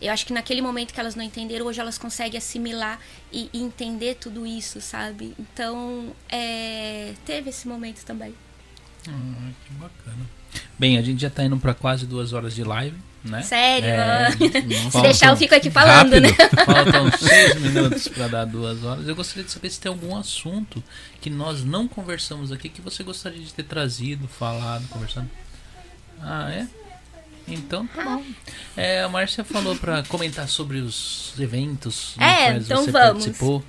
Eu acho que naquele momento que elas não entenderam, hoje elas conseguem assimilar e, e entender tudo isso, sabe? Então, é, teve esse momento também. Ah, que bacana. Bem, a gente já está indo para quase duas horas de live, né? Sério? É, se deixar, eu fico aqui falando, rápido. né? Faltam seis minutos para dar duas horas. Eu gostaria de saber se tem algum assunto que nós não conversamos aqui que você gostaria de ter trazido, falado, conversado. Ah, é? Então tá bom. É, a Márcia falou para comentar sobre os eventos é, quais então você vamos. participou.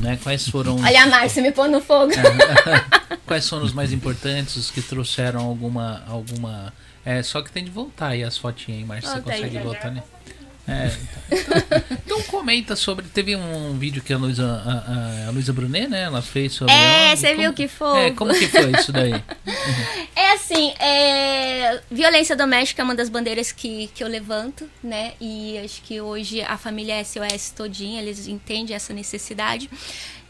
Né? Quais foram. Olha a Márcia me pondo no fogo. Quais foram os mais importantes, os que trouxeram alguma. alguma é, só que tem de voltar aí as fotinhas, hein, Márcia? Você consegue voltar, né? É, então, então, comenta sobre. Teve um vídeo que a Luísa, a, a Luísa Brunet, né? Ela fez sobre. É, você viu que foi? É, como que foi isso daí? É assim, é, violência doméstica é uma das bandeiras que, que eu levanto, né? E acho que hoje a família SOS todinha, eles entendem essa necessidade.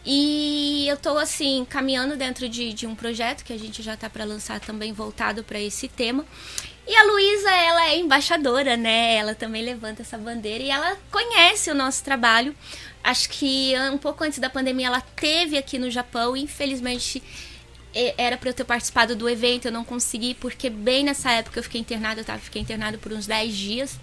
E eu estou assim caminhando dentro de, de um projeto que a gente já está para lançar também voltado para esse tema. E a Luísa, ela é embaixadora, né? Ela também levanta essa bandeira e ela conhece o nosso trabalho. Acho que um pouco antes da pandemia ela teve aqui no Japão, infelizmente era para eu ter participado do evento, eu não consegui, porque bem nessa época eu fiquei internada, eu tava, fiquei internada por uns 10 dias.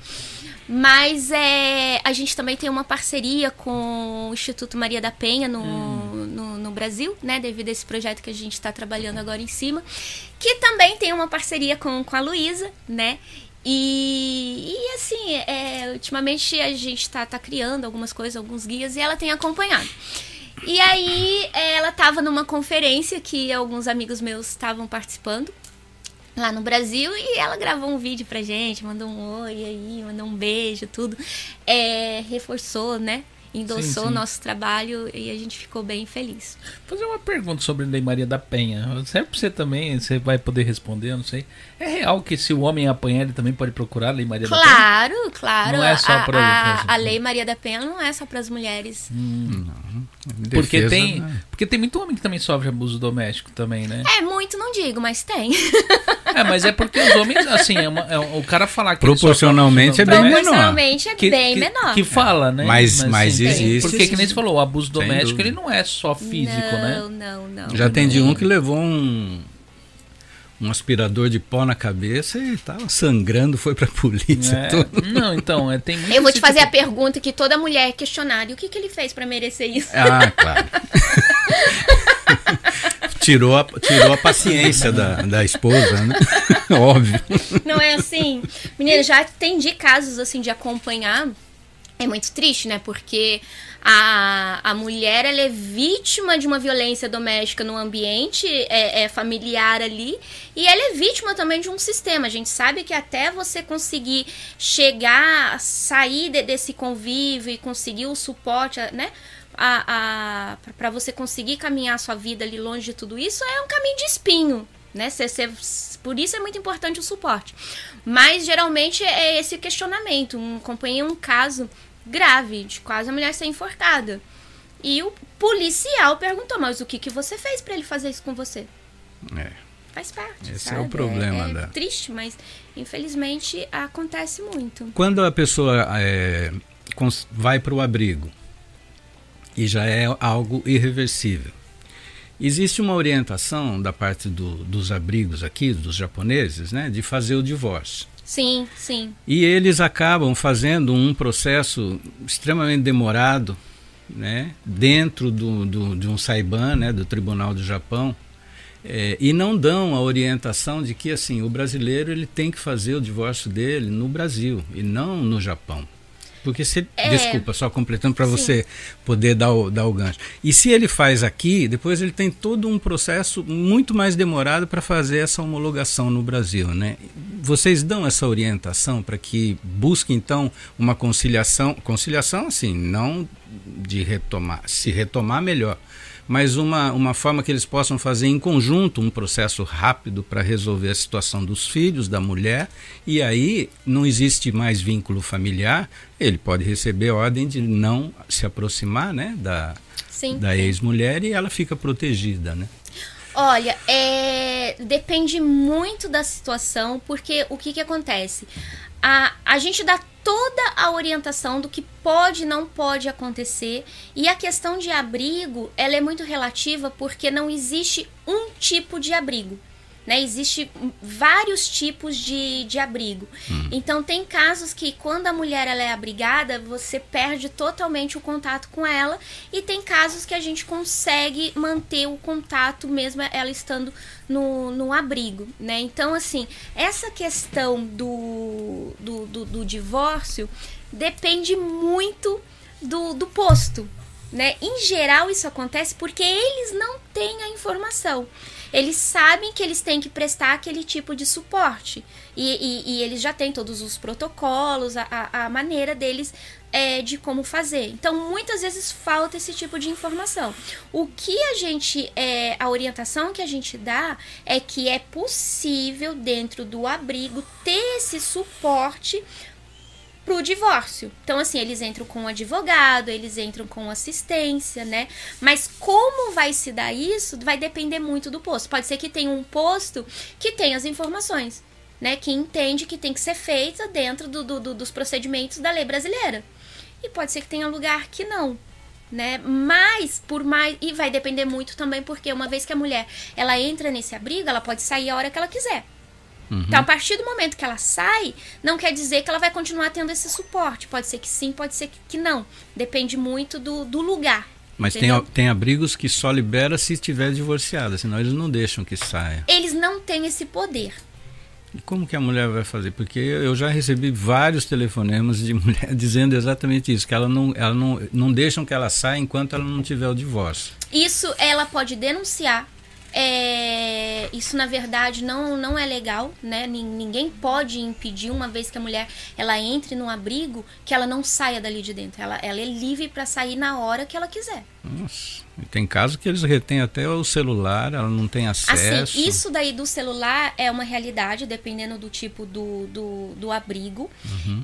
Mas é, a gente também tem uma parceria com o Instituto Maria da Penha no, hum. no, no, Brasil, né? Devido a esse projeto que a gente está trabalhando agora em cima. Que também tem uma parceria com, com a Luísa, né? E, e assim, é, ultimamente a gente está tá criando algumas coisas, alguns guias, e ela tem acompanhado. E aí ela estava numa conferência que alguns amigos meus estavam participando lá no Brasil e ela gravou um vídeo pra gente, mandou um oi aí, mandou um beijo, tudo. É, reforçou, né? endossou o nosso trabalho e a gente ficou bem feliz. Vou fazer uma pergunta sobre Lei Maria da Penha. Serve pra você também, você vai poder responder, eu não sei. É real que se o homem apanhar, ele também pode procurar a Lei Maria claro, da Penha? Claro, claro. Não é só para a, a, Lei Maria da Penha não é só para as mulheres. Hum. Não. Defesa, porque tem, né? porque tem muito homem que também sofre abuso doméstico também, né? É, muito não digo, mas tem. É, mas é porque os homens, assim, é, uma, é o cara falar que proporcionalmente é bem menor. Proporcionalmente é bem que, menor. Que fala, né? Mas, mas, mas assim, existe. Porque que nem você falou, o abuso doméstico ele não é só físico, não, né? Não, não, não. Já tem de um que levou um um aspirador de pó na cabeça e tava sangrando, foi pra polícia. É, não, então, é, tem Eu vou te fazer tipo... a pergunta que toda mulher é questionada. E o que, que ele fez para merecer isso? Ah, claro. tirou, a, tirou a paciência da, da esposa, né? Óbvio. Não é assim? Menina, já atendi casos assim de acompanhar é muito triste, né? Porque a, a mulher ela é vítima de uma violência doméstica no ambiente é, é, familiar ali e ela é vítima também de um sistema. A gente sabe que até você conseguir chegar, sair de, desse convívio e conseguir o suporte, né? A, a, para você conseguir caminhar a sua vida ali longe de tudo isso é um caminho de espinho, né? Cê, cê, por isso é muito importante o suporte. Mas geralmente é esse questionamento. Um, acompanhei um caso grave, de quase a mulher ser enforcada. E o policial perguntou: Mas o que, que você fez para ele fazer isso com você? É. Faz parte. Esse sabe? é o problema É, é da. triste, mas infelizmente acontece muito. Quando a pessoa é, vai para o abrigo e já é algo irreversível, existe uma orientação da parte do- dos abrigos aqui, dos japoneses, né, de fazer o divórcio. Sim, sim. E eles acabam fazendo um processo extremamente demorado, né, dentro do, do- de um saiban, né, do Tribunal do Japão, é, e não dão a orientação de que assim o brasileiro ele tem que fazer o divórcio dele no Brasil e não no Japão. Porque se É. desculpa, só completando para você poder dar o, dar o gancho. E se ele faz aqui, depois ele tem todo um processo muito mais demorado para fazer essa homologação no Brasil, né? Vocês dão essa orientação para que busque então uma conciliação, conciliação assim, não de retomar, se retomar melhor, mas uma, uma forma que eles possam fazer em conjunto um processo rápido para resolver a situação dos filhos, da mulher, e aí não existe mais vínculo familiar, ele pode receber ordem de não se aproximar né, da, Sim. da ex-mulher e ela fica protegida. Né? Olha, é, depende muito da situação, porque o que, que acontece? A, a gente dá toda a orientação do que pode e não pode acontecer, e a questão de abrigo, ela é muito relativa porque não existe um tipo de abrigo. Né? Existe vários tipos de, de abrigo. Então tem casos que quando a mulher ela é abrigada, você perde totalmente o contato com ela. E tem casos que a gente consegue manter o contato mesmo ela estando no, no abrigo. Né? Então, assim, essa questão do, do, do, do divórcio depende muito do, do posto. Né? Em geral, isso acontece porque eles não têm a informação. Eles sabem que eles têm que prestar aquele tipo de suporte. E, e- e eles já têm todos os protocolos, a, a- maneira deles é, de como fazer. Então, muitas vezes falta esse tipo de informação. O que a gente. É, a orientação que a gente dá é que é possível, dentro do abrigo, ter esse suporte pro divórcio. Então, assim, eles entram com um advogado, eles entram com assistência, né? Mas como vai se dar isso vai depender muito do posto. Pode ser que tenha um posto que tenha as informações, né? Que entende que tem que ser feita dentro do, do- do- dos procedimentos da lei brasileira. E pode ser que tenha lugar que não. Né? Mas por mais e vai depender muito também porque uma vez que a mulher ela entra nesse abrigo, ela pode sair a hora que ela quiser. Então, a partir do momento que ela sai, não quer dizer que ela vai continuar tendo esse suporte. Pode ser que sim, pode ser que- não. Depende muito do, do lugar. Mas tem, tem abrigos que só libera se estiver divorciada, senão eles não deixam que saia. Eles não têm esse poder. E como que a mulher vai fazer? Porque eu já recebi vários telefonemas de mulher dizendo exatamente isso, que ela não, ela não, não deixam que ela saia enquanto ela não tiver o divórcio. Isso ela pode denunciar. É, isso na verdade não, não é legal, né? Nin- Ninguém pode impedir uma vez que a mulher ela entre no abrigo que ela não saia dali de dentro. Ela, ela é livre para sair na hora que ela quiser. Nossa, e tem casos que eles retêm até o celular, ela não tem acesso. Assim, isso daí do celular é uma realidade, dependendo do tipo do, do, do abrigo.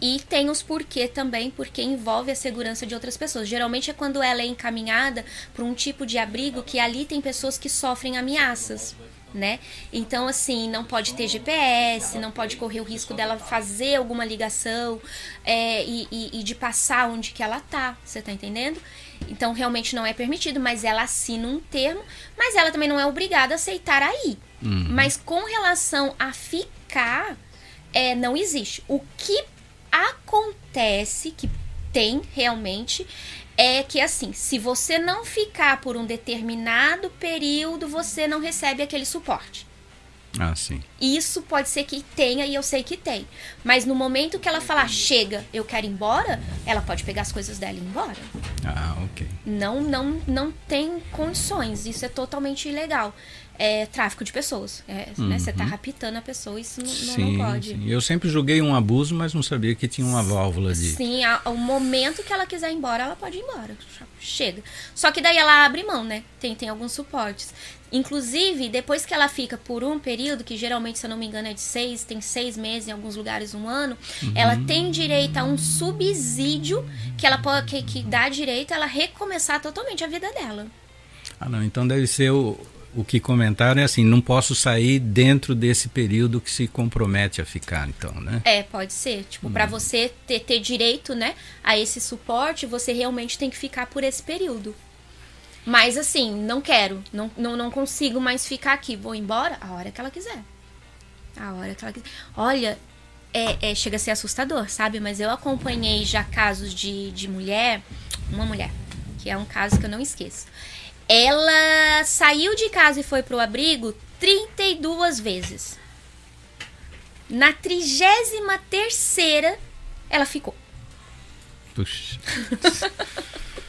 E tem os porquê também, porque envolve a segurança de outras pessoas. Geralmente é quando ela é encaminhada para um tipo de abrigo que ali tem pessoas que sofrem ameaças. Né? Então, assim, não pode ter GPS, não pode correr o risco dela fazer alguma ligação é, e, e- e de passar onde que ela tá, você tá entendendo? Então, realmente não é permitido, mas ela assina um termo, mas ela também não é obrigada a aceitar aí. Mas com relação a ficar, é, não existe. O que acontece, que tem realmente, é que assim, se você não ficar por um determinado período, você não recebe aquele suporte. Ah, sim. Isso pode ser que tenha e eu sei que tem. Mas no momento que ela falar, chega, eu quero ir embora, ela pode pegar as coisas dela e ir embora. Ah, ok. Não, não, não tem condições. Isso é totalmente ilegal. É tráfico de pessoas. É, né, Você tá raptando a pessoa, isso não, Uhum. Sim, não pode. sim. Eu sempre julguei um abuso, mas não sabia que tinha uma válvula de. Sim, ao momento que ela quiser ir embora, ela pode ir embora. Chega. Só que daí ela abre mão, né? Tem, tem alguns suportes. Inclusive, depois que ela fica por um período, que geralmente, se eu não me engano, é de seis, tem seis meses, em alguns lugares um ano, ela tem direito a um subsídio que ela pode, que, que dá direito a ela recomeçar totalmente a vida dela. Ah, não. Então deve ser o, o que comentaram é assim: não posso sair dentro desse período que se compromete a ficar, então, né? É, pode ser. Tipo, pra você ter, ter direito, né, a esse suporte, você realmente tem que ficar por esse período. Mas assim, não quero, não, não, não consigo mais ficar aqui. Vou embora a hora que ela quiser. A hora que ela quiser. Olha, é, é, chega a ser assustador, sabe? Mas eu acompanhei já casos de, de mulher, uma mulher, que é um caso que eu não esqueço. Ela saiu de casa e foi pro abrigo 32 vezes. Na trigésima terceira, ela ficou. Puxa.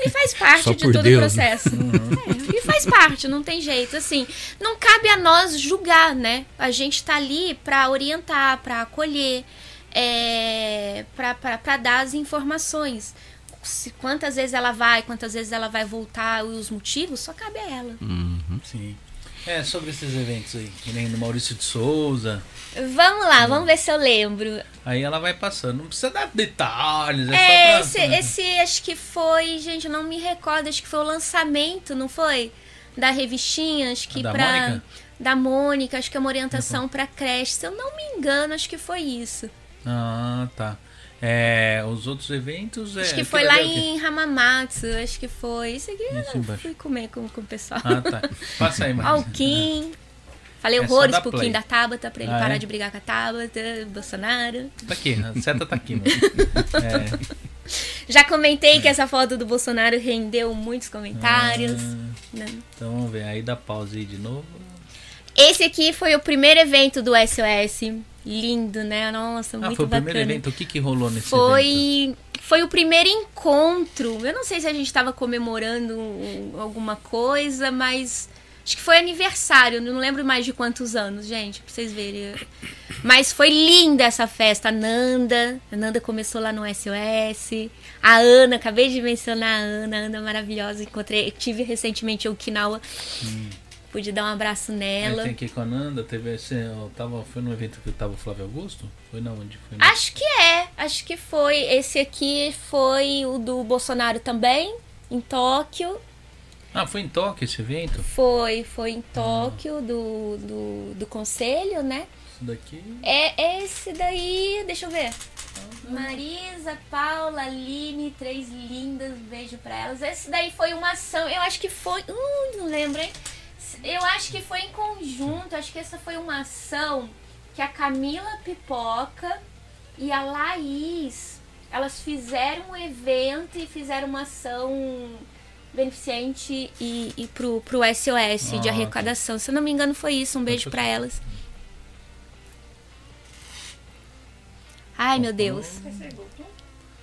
E faz parte de todo Deus, o né? processo. É, e faz parte, não tem jeito. Assim, não cabe a nós julgar, né? A gente tá ali pra orientar, pra acolher, é, pra dar as informações. Se, quantas vezes ela vai, quantas vezes ela vai voltar, os motivos, só cabe a ela. Uhum. Sim. É, sobre esses eventos aí, que nem do Maurício de Souza. Vamos lá, vamos ver se eu lembro. Aí ela vai passando. Não precisa dar detalhes, é, É, só esse, esse acho que foi, gente, eu não me recordo, acho que foi o lançamento, não foi? Da revistinha, acho que da pra. Mônica? Da Mônica, acho que é uma orientação pra creche. Se eu não me engano, acho que foi isso. Ah, tá. É, os outros eventos é. acho que foi lá é o quê? em Hamamatsu, acho que foi. Isso aqui Isso eu embaixo. fui comer com, com o pessoal. Ah, tá. Passa aí, Ó, mano. o Kim. Falei É horrores pro. Kim da Tabata pra ele Ah, parar é? de brigar com a Tabata, Bolsonaro. Tá aqui, a seta tá aqui. É. Já comentei que essa foto do Bolsonaro rendeu muitos comentários. Ah, né? então vamos ver. Aí dá pausa aí de novo. Esse aqui foi o primeiro evento do SOS. Lindo, né? Nossa, Ah, muito foi o bacana. primeiro evento. O que que rolou nesse evento? Foi, foi o primeiro encontro. Eu não sei se a gente estava comemorando um- alguma coisa, mas acho que foi aniversário. Não lembro mais de quantos anos, gente, pra vocês verem. Mas foi linda essa festa. A Nanda, a Nanda começou lá no SOS. A Ana, acabei de mencionar a Ana, a Ana maravilhosa. Encontrei, tive recentemente em Okinawa. Pude dar um abraço Aí nela. tem aqui com a Nanda, teve esse. Eu tava, foi no evento que tava o Flávio Augusto? Foi na onde? Foi Acho que é, acho que foi. Esse aqui foi o do Bolsonaro também, em Tóquio. Ah, foi em Tóquio esse evento? Foi, foi em Tóquio, do, do, do conselho, né? Isso daqui. É esse daí, deixa eu ver. Marisa, Paula, Aline, três lindas, beijo pra elas. Esse daí foi uma ação, eu acho que foi. Hum, não lembro, hein? Eu acho que foi em conjunto, acho que essa foi uma ação que a Camila Pipoca e a Laís elas fizeram um evento e fizeram uma ação beneficente e, e pro, pro SOS de Ah, arrecadação. Se eu não me engano, foi isso. Um beijo pra elas. Ai, meu Deus.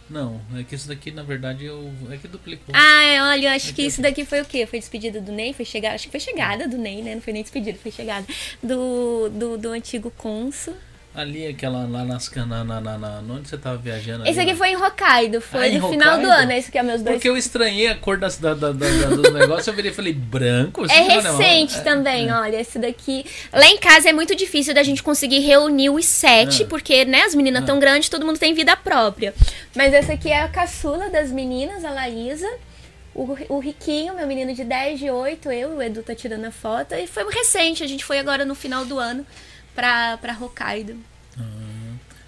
Não, é que esse daqui, na verdade, eu. É que duplicou. Ai, olha, eu acho que Aqui, isso daqui foi o quê? Foi despedida do Ney? Foi chegada? Acho que foi chegada do Ney, né? Não foi nem despedida, foi chegada. Do, do, do antigo cônsul. Ali, aquela lá nas canas. Na, na, na, onde você tava viajando? Esse ali, aqui ó? foi em Hokkaido, foi Ah, no final do ano. Esse aqui é meus dois. Porque eu estranhei a cor das, da, da, da, dos negócios, eu virei e falei, branco? É não, recente é- também, olha, esse daqui. Lá em casa é muito difícil da gente conseguir reunir os sete, Ah. porque, né, as meninas Ah. tão grandes, todo mundo tem vida própria. Mas essa aqui é a caçula das meninas, a Laísa. O, o Riquinho, meu menino de 10, de 8, eu, o Edu tá tirando a foto. E foi recente, a gente foi agora no final do ano pra, pra Hokkaido.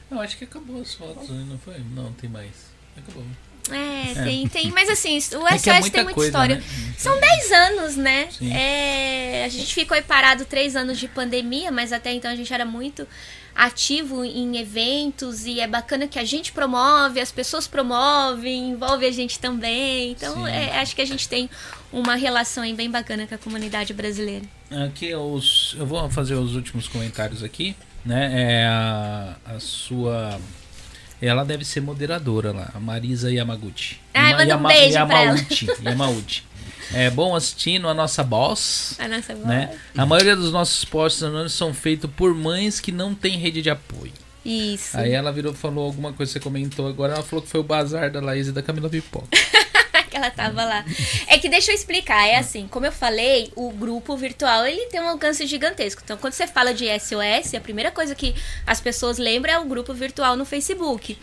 Eu acho que acabou as fotos, né? não foi? Não, tem mais. Acabou. É, tem, tem. Mas assim, o É que é SOS muita tem muita coisa, história. né? São 10 anos, né? É, a gente ficou parado três anos de pandemia, mas até então a gente era muito ativo em eventos e é bacana que a gente promove, as pessoas promovem, envolve a gente também. Então, é, acho que a gente tem uma relação aí bem bacana com a comunidade brasileira. Aqui os, eu vou fazer os últimos comentários aqui, né? É a, a sua ela deve ser moderadora lá, a Marisa Yamaguchi. Ai, Yama- manda um Yama- beijo pra ela. Yamauchi. É bom assistindo a nossa boss, A nossa voz. né? A maioria dos nossos posts anônimos são feitos por mães que não têm rede de apoio. Isso. Aí ela virou falou alguma coisa você comentou agora, ela falou que foi o bazar da Laís e da Camila Pipoca. ela tava lá. É que deixa eu explicar, é assim, como eu falei, o grupo virtual ele tem um alcance gigantesco. Então, quando você fala de SOS, a primeira coisa que as pessoas lembram é o grupo virtual no Facebook.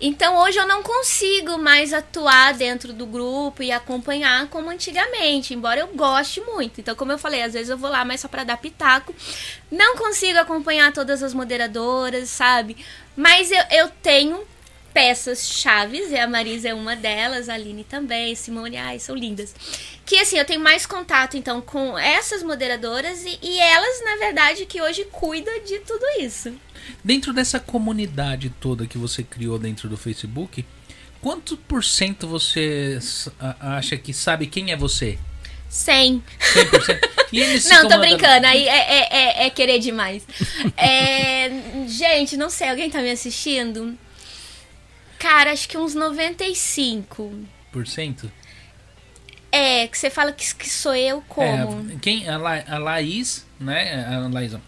Então, hoje eu não consigo mais atuar dentro do grupo e acompanhar como antigamente, embora eu goste muito. Então, como eu falei, às vezes eu vou lá mais só pra dar pitaco. Não consigo acompanhar todas as moderadoras, sabe? Mas eu, eu tenho peças chaves, e a Marisa é uma delas, a Aline também, Simone, ai, são lindas. Que assim, eu tenho mais contato então com essas moderadoras e, e elas, na verdade, que hoje cuidam de tudo isso. Dentro dessa comunidade toda que você criou dentro do Facebook, quanto por cento você acha que sabe quem é você? 100. 100%? E eles Não, tô brincando, aí é, é, é- é querer demais. É, gente, não sei, alguém tá me assistindo? Cara, acho que uns 95. Por cento? É, que você fala que, que sou eu como? É, quem, a, La, a Laís, né? A Laís, a,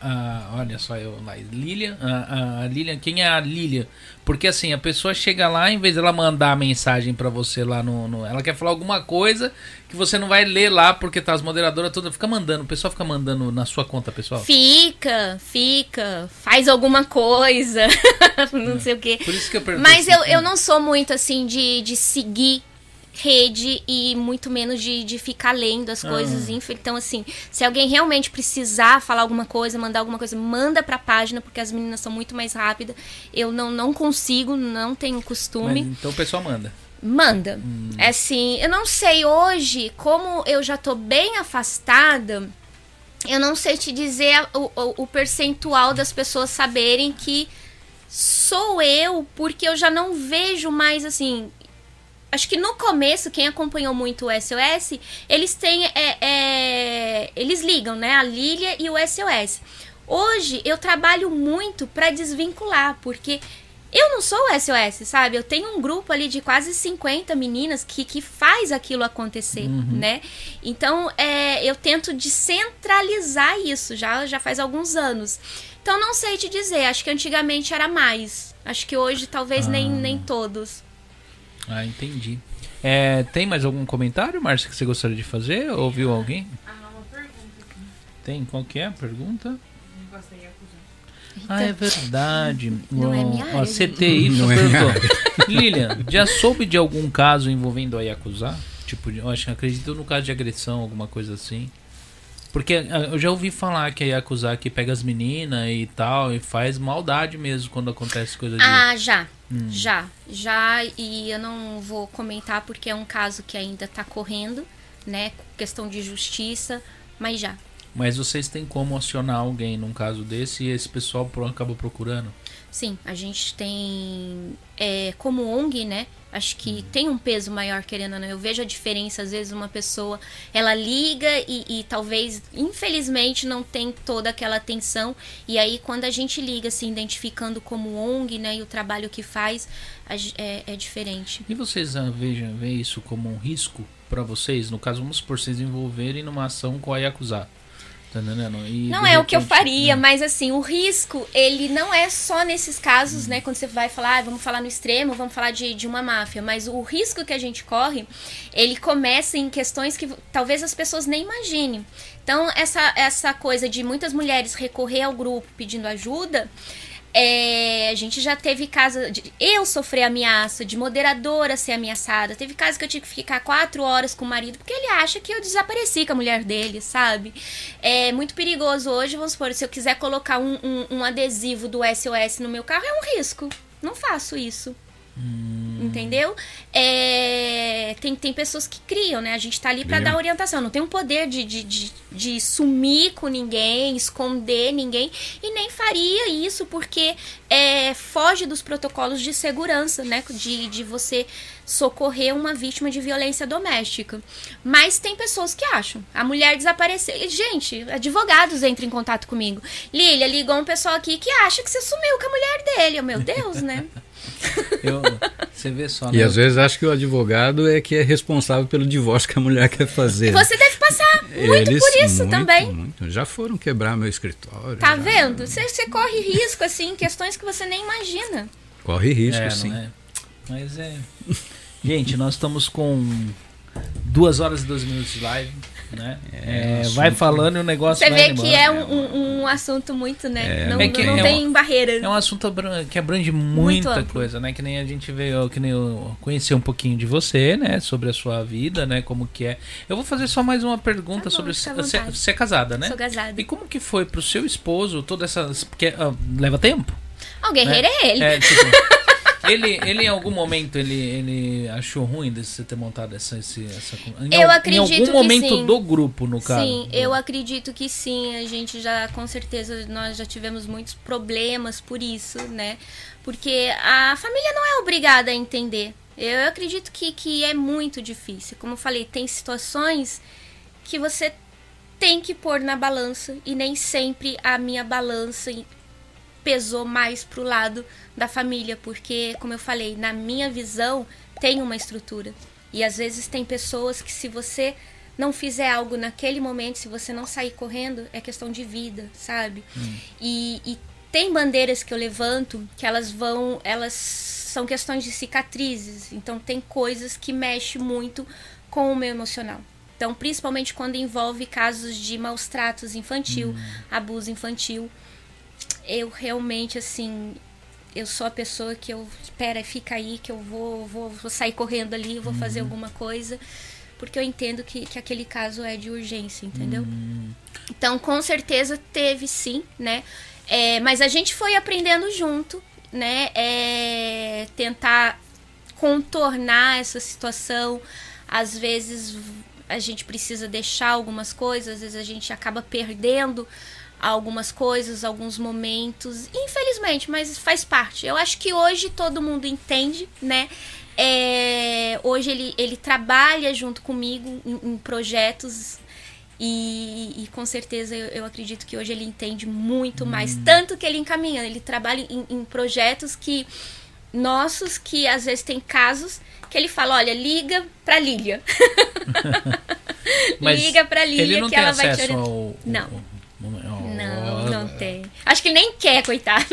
a- olha só eu, Laís. Lilian, a, a- Lilian, quem é a Lilian? Porque assim, a pessoa chega lá, em vez dela mandar a mensagem pra você lá no, no- Ela quer falar alguma coisa que você não vai ler lá, porque tá as moderadoras todas. Fica mandando, o pessoal fica mandando na sua conta, pessoal. Fica, fica, faz alguma coisa, não sei o quê. Por isso que eu perguntei. Mas assim, eu, eu não sou muito assim de, de seguir rede e muito menos de, de ficar lendo as coisas. Ah. Então, assim, se alguém realmente precisar falar alguma coisa, mandar alguma coisa, manda pra página, porque as meninas são muito mais rápidas. Eu não, não consigo, não tenho Mas, costume. então o pessoal manda. Manda. Hum. É assim, eu não sei hoje, como eu já tô bem afastada, eu não sei te dizer o, o- o percentual das pessoas saberem que sou eu, porque eu já não vejo mais assim. Acho que no começo, quem acompanhou muito o SOS, eles têm. é, é, eles ligam, né? A Lilia e o SOS. Hoje eu trabalho muito pra desvincular, porque eu não sou o SOS, sabe? Eu tenho um grupo ali de quase 50 meninas que, que faz aquilo acontecer, né? Então, é, eu tento descentralizar isso, já, já faz alguns anos. Então, não sei te dizer, acho que antigamente era mais. Acho que hoje talvez nem, Ah. nem todos. Ah, entendi. É, tem mais algum comentário, Márcia, que você gostaria de fazer? Ouviu alguém? Ah, uma pergunta aqui. Tem? Qual que é a pergunta? Não gostei de acusar. Ah, é verdade. Não é O- minha ó, área. CTY Não é minha perguntou. Lilian, já soube de algum caso envolvendo a Yakuza? Tipo, eu acho acredito no caso de agressão, alguma coisa assim. Porque ah, eu já ouvi falar que a que pega as meninas e tal, e faz maldade mesmo quando acontece coisa de. Ah, já. Hum. Já. Já. E eu não vou comentar porque é um caso que ainda tá correndo, né? Questão de justiça, mas já. Mas vocês têm como acionar alguém num caso desse e esse pessoal acaba procurando? Sim, a gente tem. É, como ONG, né? Acho que tem um peso maior, querendo ou não. Eu vejo a diferença, às vezes, uma pessoa ela liga e, e talvez, infelizmente, não tem toda aquela atenção. E aí, quando a gente liga, se identificando como ONG, né? E o trabalho que faz, é, é diferente. E vocês ah, vejam, veem isso como um risco pra vocês? No caso, vamos supor, vocês envolverem numa ação com a Yakuza. Tá? E, Não é o que eu faria, né? mas assim, o risco, ele não é só nesses casos, né? Quando você vai falar, ah, vamos falar no extremo, vamos falar de, de uma máfia. Mas o risco que a gente corre, ele começa em questões que talvez as pessoas nem imaginem. Então, essa, essa coisa de muitas mulheres recorrer ao grupo pedindo ajuda. É, a gente já teve casos de eu sofrer ameaça, de moderadora ser ameaçada. Teve casos que eu tive que ficar quatro horas com o marido porque ele acha que eu desapareci com a mulher dele, sabe? É muito perigoso hoje, vamos supor, se eu quiser colocar um, um, um adesivo do SOS no meu carro, é um risco. Não faço isso. Entendeu? É, tem, tem pessoas que criam, né? A gente tá ali para dar orientação. Não tem um poder de, de, de, de sumir com ninguém, esconder ninguém. E nem faria isso porque é, foge dos protocolos de segurança, né? De, de você socorrer uma vítima de violência doméstica. Mas tem pessoas que acham. A mulher desapareceu. Gente, advogados entram em contato comigo. Lília, ligou um pessoal aqui que acha que você sumiu com a mulher dele. Eu, meu Deus, né? Eu, você vê só, E né? às vezes acho que o advogado é que é responsável pelo divórcio que a mulher quer fazer. E você deve passar muito Eles- por isso muito, também. muito. Já foram quebrar meu escritório. Tá já. vendo? Você, você corre risco, assim, questões que você nem imagina. Corre risco, É, sim. é? Mas é. Gente, nós estamos com duas horas e 12 minutos de live, né? É, É, assunto- vai falando e o negócio Você vai vê animando. que é um, um- um assunto muito, né? É, não É que não é tem barreira. É um assunto que abrange Muito muita amplo. coisa, né? Que nem a gente veio, que nem eu conhecer um pouquinho de você, né? Sobre a sua vida, né? Como que é. Eu vou fazer só mais uma pergunta Tá bom, sobre. Você, você é casada, né? Sou casada. E como que foi pro seu esposo toda essa. Porque ah, leva tempo? Ah, o guerreiro é ele. É, tipo, ele, ele em algum momento ele, ele achou ruim de você ter montado essa. Esse, essa em, Eu acredito Em algum que momento sim. do grupo, no caso. Sim, eu acredito que sim. A gente já, com certeza, nós já tivemos muitos problemas por isso, né? Porque a família não é obrigada a entender. Eu acredito que, que é muito difícil. Como eu falei, tem situações que você tem que pôr na balança e nem sempre a minha balança pesou mais pro lado da família, porque, como eu falei, na minha visão tem uma estrutura. E às vezes tem pessoas que se você não fizer algo naquele momento, se você não sair correndo, é questão de vida, sabe? E, e tem bandeiras que eu levanto que elas vão, elas são questões de cicatrizes. Então tem coisas que mexem muito com o meu emocional. Então, principalmente quando envolve casos de maus tratos infantil, abuso infantil, eu realmente assim, eu sou a pessoa que eu, espera, fica aí que eu vou, vou, vou sair correndo ali, vou fazer alguma coisa, porque eu entendo que, que aquele caso é de urgência, entendeu? Então, com certeza teve sim, né? É, mas a gente foi aprendendo junto, né? É, tentar contornar essa situação. Às vezes a gente precisa deixar algumas coisas, às vezes a gente acaba perdendo algumas coisas, alguns momentos. Infelizmente, mas faz parte. Eu acho que hoje todo mundo entende, né? É, hoje ele, ele trabalha junto comigo em, em projetos e, e com certeza eu, eu acredito que hoje ele entende muito mais. Tanto que ele encaminha, ele trabalha em, em projetos que nossos que às vezes tem casos que ele fala, olha, liga pra Lília. Mas liga pra ele não que tem ela vai te orientar. ao, Não. ao- ao- Não, não tem. Acho que ele nem quer, coitado.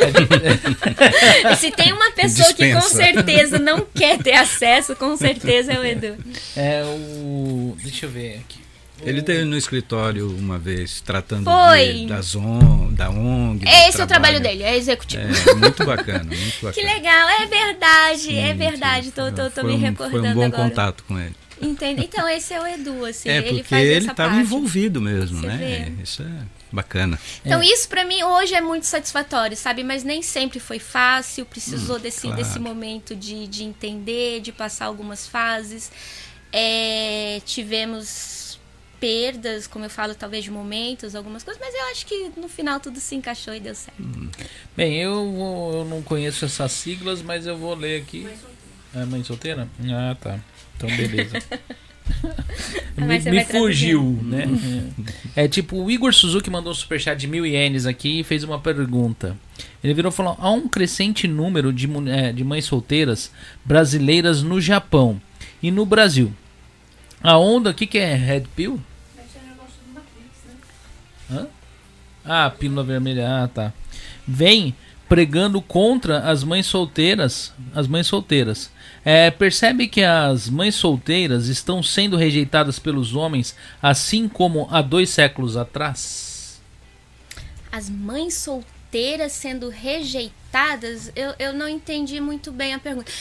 É Se tem uma pessoa que com Dispensa. certeza não quer ter acesso, com certeza é o Edu. É o. Deixa eu ver aqui. Ele teve no escritório uma vez, tratando Foi. de, das on, da ONG. Esse é o trabalho trabalho. dele, é executivo. É, muito bacana, muito bacana. Que legal, é verdade, é Sim, verdade. sim. Tô, tô, tô me um- recordando Foi um bom agora. contato com ele. Entende? Então, esse é o Edu, assim, é, ele porque faz ele essa estava parte. envolvido mesmo, Você né? vê. Isso é bacana. Então, isso pra mim hoje é muito satisfatório, sabe? Mas nem sempre foi fácil, precisou desse, claro. desse momento de, de entender, de passar algumas fases. É, tivemos perdas, como eu falo, talvez de momentos, algumas coisas, mas eu acho que no final tudo se encaixou e deu certo. Bem, eu, vou- eu não conheço essas siglas, mas eu vou ler aqui. É mãe solteira? Ah, tá. Então, beleza. me me fugiu, né? É tipo, o Igor Suzuki mandou um superchat de mil ienes aqui e fez uma pergunta. Ele virou e falou: há um crescente número de, é, de mães solteiras brasileiras no Japão e no Brasil. A onda, o que, que é? Red Pill? Matrix, né? Hã? Ah, pílula vermelha, ah, tá. Vem pregando contra as mães solteiras, as mães solteiras. É, percebe que as mães solteiras estão sendo rejeitadas pelos homens, assim como há dois séculos atrás? As mães solteiras sendo rejeitadas, eu, eu não entendi muito bem a pergunta.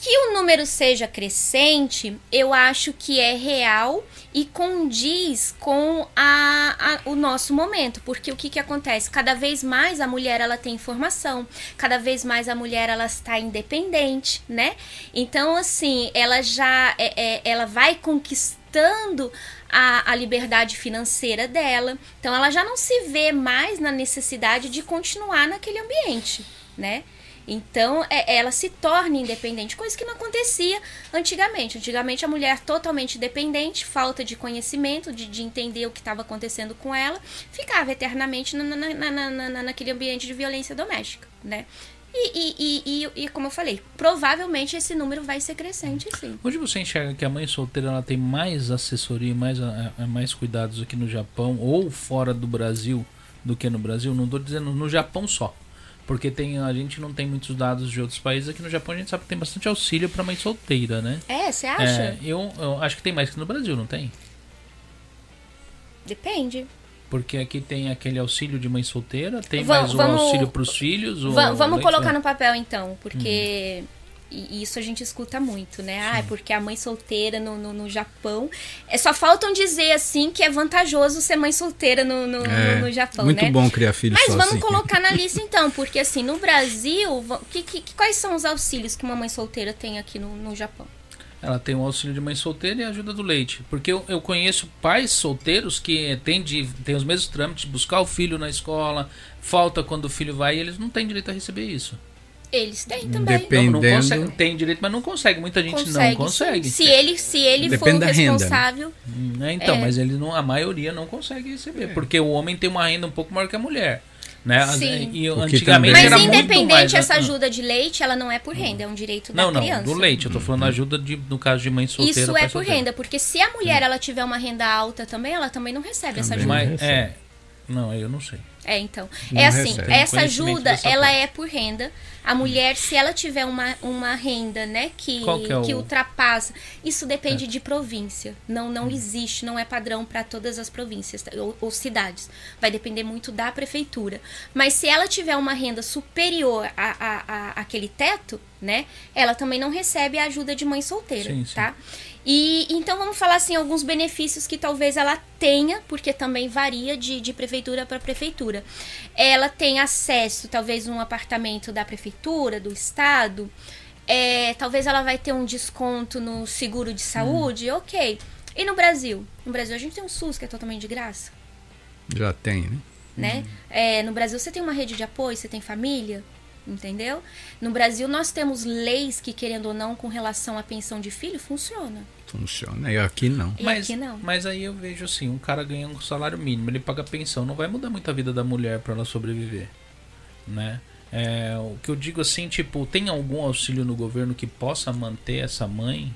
Que o número seja crescente, eu acho que é real e condiz com a, a, o nosso momento, porque o que, que acontece? Cada vez mais a mulher ela tem informação, cada vez mais a mulher ela está independente, né? Então assim, ela já é, é, ela vai conquistando a, a liberdade financeira dela, então ela já não se vê mais na necessidade de continuar naquele ambiente, né? Então, é, ela se torna independente, coisa que não acontecia antigamente. Antigamente, a mulher totalmente dependente, falta de conhecimento, de, de entender o que estava acontecendo com ela, ficava eternamente na, na, na, na, naquele ambiente de violência doméstica, né? E, e, e, e, como eu falei, provavelmente esse número vai ser crescente, sim. Hoje você enxerga que a mãe solteira ela tem mais assessoria, mais, mais cuidados aqui no Japão ou fora do Brasil do que no Brasil? Não estou dizendo no Japão só. Porque tem, a gente não tem muitos dados de outros países. Aqui no Japão a gente sabe que tem bastante auxílio para mãe solteira, né? É, você acha? É, eu, eu acho que tem mais que no Brasil, não tem? Depende. Porque aqui tem aquele auxílio de mãe solteira, tem mais um vamos, auxílio para os filhos. vamos colocar no papel então, porque hum. E isso a gente escuta muito, né? Ah, é porque a mãe solteira no, no, no, Japão. É, só faltam dizer assim que é vantajoso ser mãe solteira no, no, é, no, no Japão, muito né? bom criar filhos Mas vamos assim. colocar na lista então, porque assim, no Brasil, que, que, quais são os auxílios que uma mãe solteira tem aqui no, no Japão? Ela tem o auxílio de mãe solteira e a ajuda do leite. Porque eu, eu conheço pais solteiros que têm, de, têm os mesmos trâmites, buscar o filho na escola, falta quando o filho vai e eles não têm direito a receber isso. Eles têm também. Dependendo... Não, não consegue, tem direito, mas não consegue. Muita gente consegue, não consegue. Se ele, se ele for o responsável. Hum, é, então, é. mas ele não, a maioria não consegue receber. É. Porque o homem tem uma renda um pouco maior que a mulher. Né? Sim. E antigamente mas era independente mais, essa ajuda de leite, ela não é por renda, é um direito da não, não, criança. Não, do leite. Eu tô falando ajuda de, no caso de mãe solteira. Isso é por solteira. renda, porque se a mulher ela tiver uma renda alta também, ela também não recebe também essa ajuda. Mas, é, não, eu não sei. É, então. Não é assim, recebe. essa ajuda, ela é por renda. A mulher, se ela tiver uma, uma renda, né, que, que, é o... que ultrapassa, isso depende é. de província. Não não hum. existe, não é padrão para todas as províncias tá? ou, ou, cidades. Vai depender muito da prefeitura. Mas se ela tiver uma renda superior a, a, a aquele teto, né, ela também não recebe a ajuda de mãe solteira, sim, sim. E então vamos falar assim alguns benefícios que talvez ela tenha, porque também varia de, de prefeitura para prefeitura. Ela tem acesso, talvez, um apartamento da prefeitura, do estado. É, talvez ela vai ter um desconto no seguro de saúde, hum. ok. E no Brasil? No Brasil a gente tem um SUS que é totalmente de graça. Já tem, né? né? Hum. É, no Brasil você tem uma rede de apoio, você tem família, entendeu? No Brasil nós temos leis que, querendo ou não, com relação à pensão de filho, funciona. Funciona, e aqui não. E mas, aqui não. mas aí eu vejo assim, um cara ganha um salário mínimo, ele paga pensão, não vai mudar muito a vida da mulher para ela sobreviver, né? É, o que eu digo assim, tipo, tem algum auxílio no governo que possa manter essa mãe?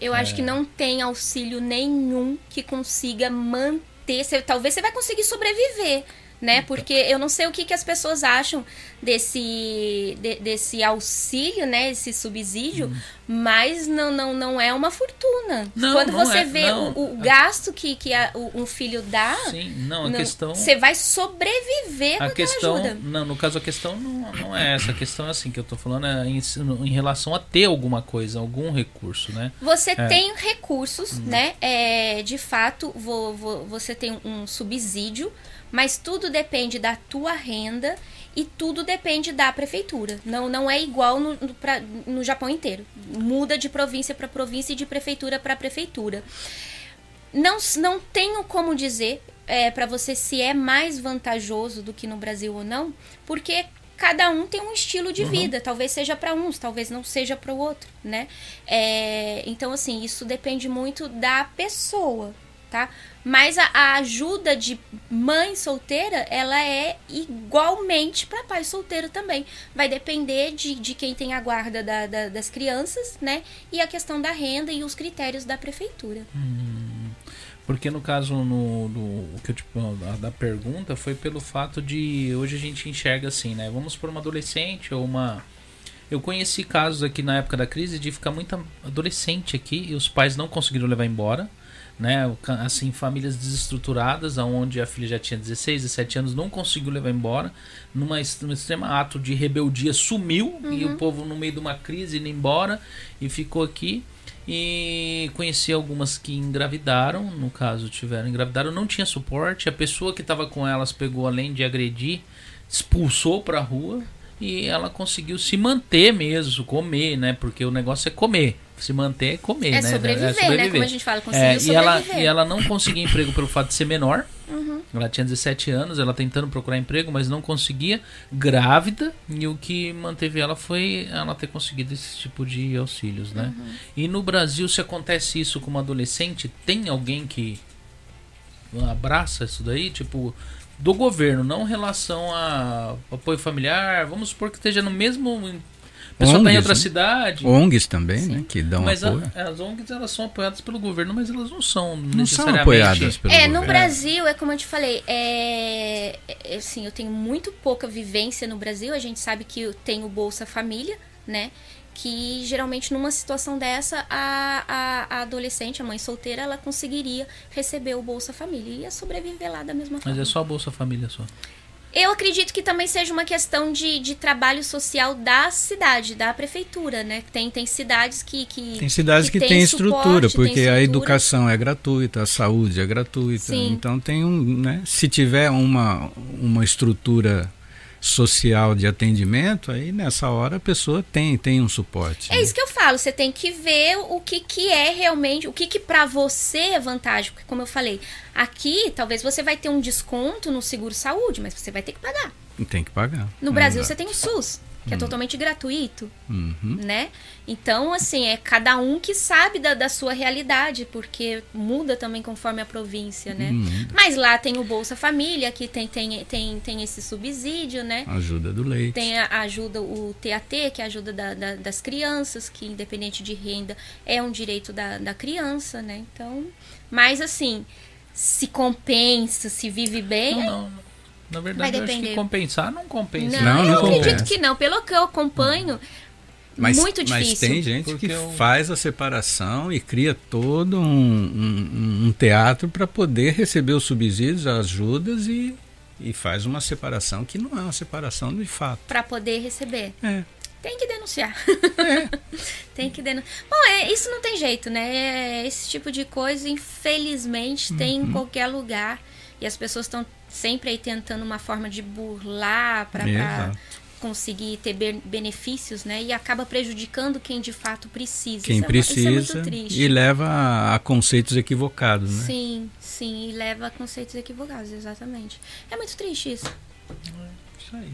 Eu é... acho que não tem auxílio nenhum que consiga manter. Você, talvez você vai conseguir sobreviver, né? Porque eu não sei o que, que as pessoas acham desse, de, desse auxílio, né? Esse subsídio, hum. mas não, não, não é uma fortuna. Não, Quando não você é, vê o, o, gasto que, que a, o, um filho dá, Sim, não, a não, questão... você vai sobreviver a com questão, ajuda. Não, no caso a questão não, não é essa. A questão é assim que eu tô falando é em, em relação a ter alguma coisa, algum recurso, né? Você é. tem recursos, hum. né? É, de fato, vou, vou, você tem um subsídio mas tudo depende da tua renda e tudo depende da prefeitura. Não, não é igual no, no, pra, no Japão inteiro. Muda de província para província e de prefeitura para prefeitura. Não, não tenho como dizer é, para você se é mais vantajoso do que no Brasil ou não, porque cada um tem um estilo de uhum. vida. Talvez seja para uns, talvez não seja para o outro, né? É, então, assim, isso depende muito da pessoa, tá? Mas a, a, ajuda de mãe solteira, ela é igualmente para pai solteiro também. Vai depender de, de quem tem a guarda da, da, das crianças, né? E a questão da renda e os critérios da prefeitura. Hum, porque no caso no, que eu tipo, da, da pergunta foi pelo fato de hoje a gente enxerga assim, né? Vamos por uma adolescente ou uma eu conheci casos aqui na época da crise de ficar muita adolescente aqui e os pais não conseguiram levar embora né? Assim, famílias desestruturadas, onde a filha já tinha 16, 17 anos, não conseguiu levar embora, numa, num extremo ato de rebeldia, sumiu Uhum. e o povo no meio de uma crise indo embora e ficou aqui. E conheci algumas que engravidaram, no caso tiveram engravidaram, não tinha suporte, a pessoa que estava com elas pegou além de agredir, expulsou para a rua e ela conseguiu se manter mesmo, comer, né? Porque o negócio é comer. Se manter é comer, É né? sobreviver, né? Como a gente fala, conseguiu É, e, ela, sobreviver. e ela não conseguia emprego pelo fato de ser menor. Uhum. Ela tinha 17 anos, ela tentando procurar emprego, mas não conseguia. Grávida, e o que manteve ela foi ela ter conseguido esse tipo de auxílios, né? Uhum. E no Brasil, se acontece isso com uma adolescente, tem alguém que abraça isso daí? Tipo, do governo, não em relação a apoio familiar. Vamos supor que esteja no mesmo. A pessoa está em ONGs, outra né? cidade. ONGs também, né? Que dão Mas a- apoio. as ONGs elas são apoiadas pelo governo, mas elas não são Não são necessariamente apoiadas pelo É, no governo. Brasil, é como eu te falei, é, é, assim, eu tenho muito pouca vivência no Brasil. A gente sabe que eu tenho Bolsa Família, né? Que geralmente numa situação dessa, a, a, a adolescente, a mãe solteira, ela conseguiria receber o Bolsa Família e ia sobreviver lá da mesma Mas forma. é só a Bolsa Família só. Eu acredito que também seja uma questão de, de trabalho social da cidade, da prefeitura, né? Tem, tem cidades que. que Tem cidades que, tem têm suporte, estrutura, tem porque a estrutura. educação é gratuita, a saúde é gratuita. Sim. Então tem um, né? Se tiver uma, uma estrutura social de atendimento, aí nessa hora a pessoa tem, tem um suporte. É né? isso que eu falo, você tem que ver o que, que é realmente, o que, que pra você é vantagem. Porque, como eu falei, aqui talvez você vai ter um desconto no seguro saúde, mas você vai ter que pagar. Tem que pagar. No Brasil Exato. você tem o SUS, que é totalmente gratuito, Uhum. né? Então, assim, é cada um que sabe da, da sua realidade, porque muda também conforme a província, né? Uhum. Mas lá tem o Bolsa Família, que tem, tem, tem, tem esse subsídio, né? Ajuda do leite. Tem a a ajuda, o TAT, que é a ajuda da- da- das crianças, que independente de renda é um direito da, da criança, né? Então, mas assim, se compensa, se vive bem. Não, não. Na verdade, Vai eu acho que depender. compensar não compensa. Não, Não, eu não acredito compensa. que não. Pelo que eu acompanho, Mas, muito difícil. mas tem gente Porque que eu- faz a separação e cria todo um, um- um teatro para poder receber os subsídios, as ajudas e, e faz uma separação que não é uma separação de fato. para poder receber. É. Tem que denunciar. tem que denunciar. Bom, é, isso não tem jeito, né? Esse tipo de coisa, infelizmente, tem Uhum. em qualquer lugar. E as pessoas estão sempre aí tentando uma forma de burlar para conseguir ter be- benefícios, né? E acaba prejudicando quem de fato precisa. Quem Isso é uma- isso é precisa muito triste. e leva a, a conceitos equivocados, né? Sim, sim, e leva a conceitos equivocados, exatamente. É muito triste isso. Isso aí.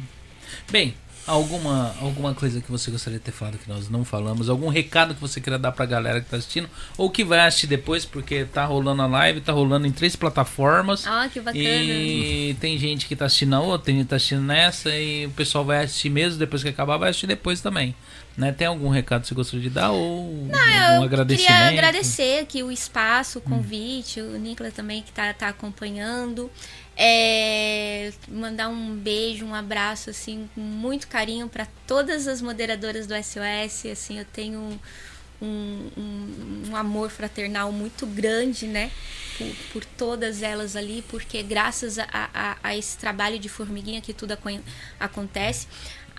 Bem, alguma, alguma coisa que você gostaria de ter falado que nós não falamos? Algum recado que você queira dar pra galera que tá assistindo? Ou que vai assistir depois, porque tá rolando a live, tá rolando em três plataformas. Ah, que bacana. E tem gente que tá assistindo na outra, tem gente que tá assistindo nessa, e o pessoal vai assistir mesmo, depois que acabar, vai assistir depois também. Né? Tem algum recado que você gostaria de dar? Ou algum Eu agradecimento? queria agradecer aqui o espaço, o convite, o Nicolas também que tá, tá acompanhando. É, mandar um beijo, um abraço, assim, com muito carinho para todas as moderadoras do SOS. Assim, eu tenho um, um, um amor fraternal muito grande, né? Por, por todas elas ali, porque graças a, a, a esse trabalho de formiguinha que tudo acon- acontece.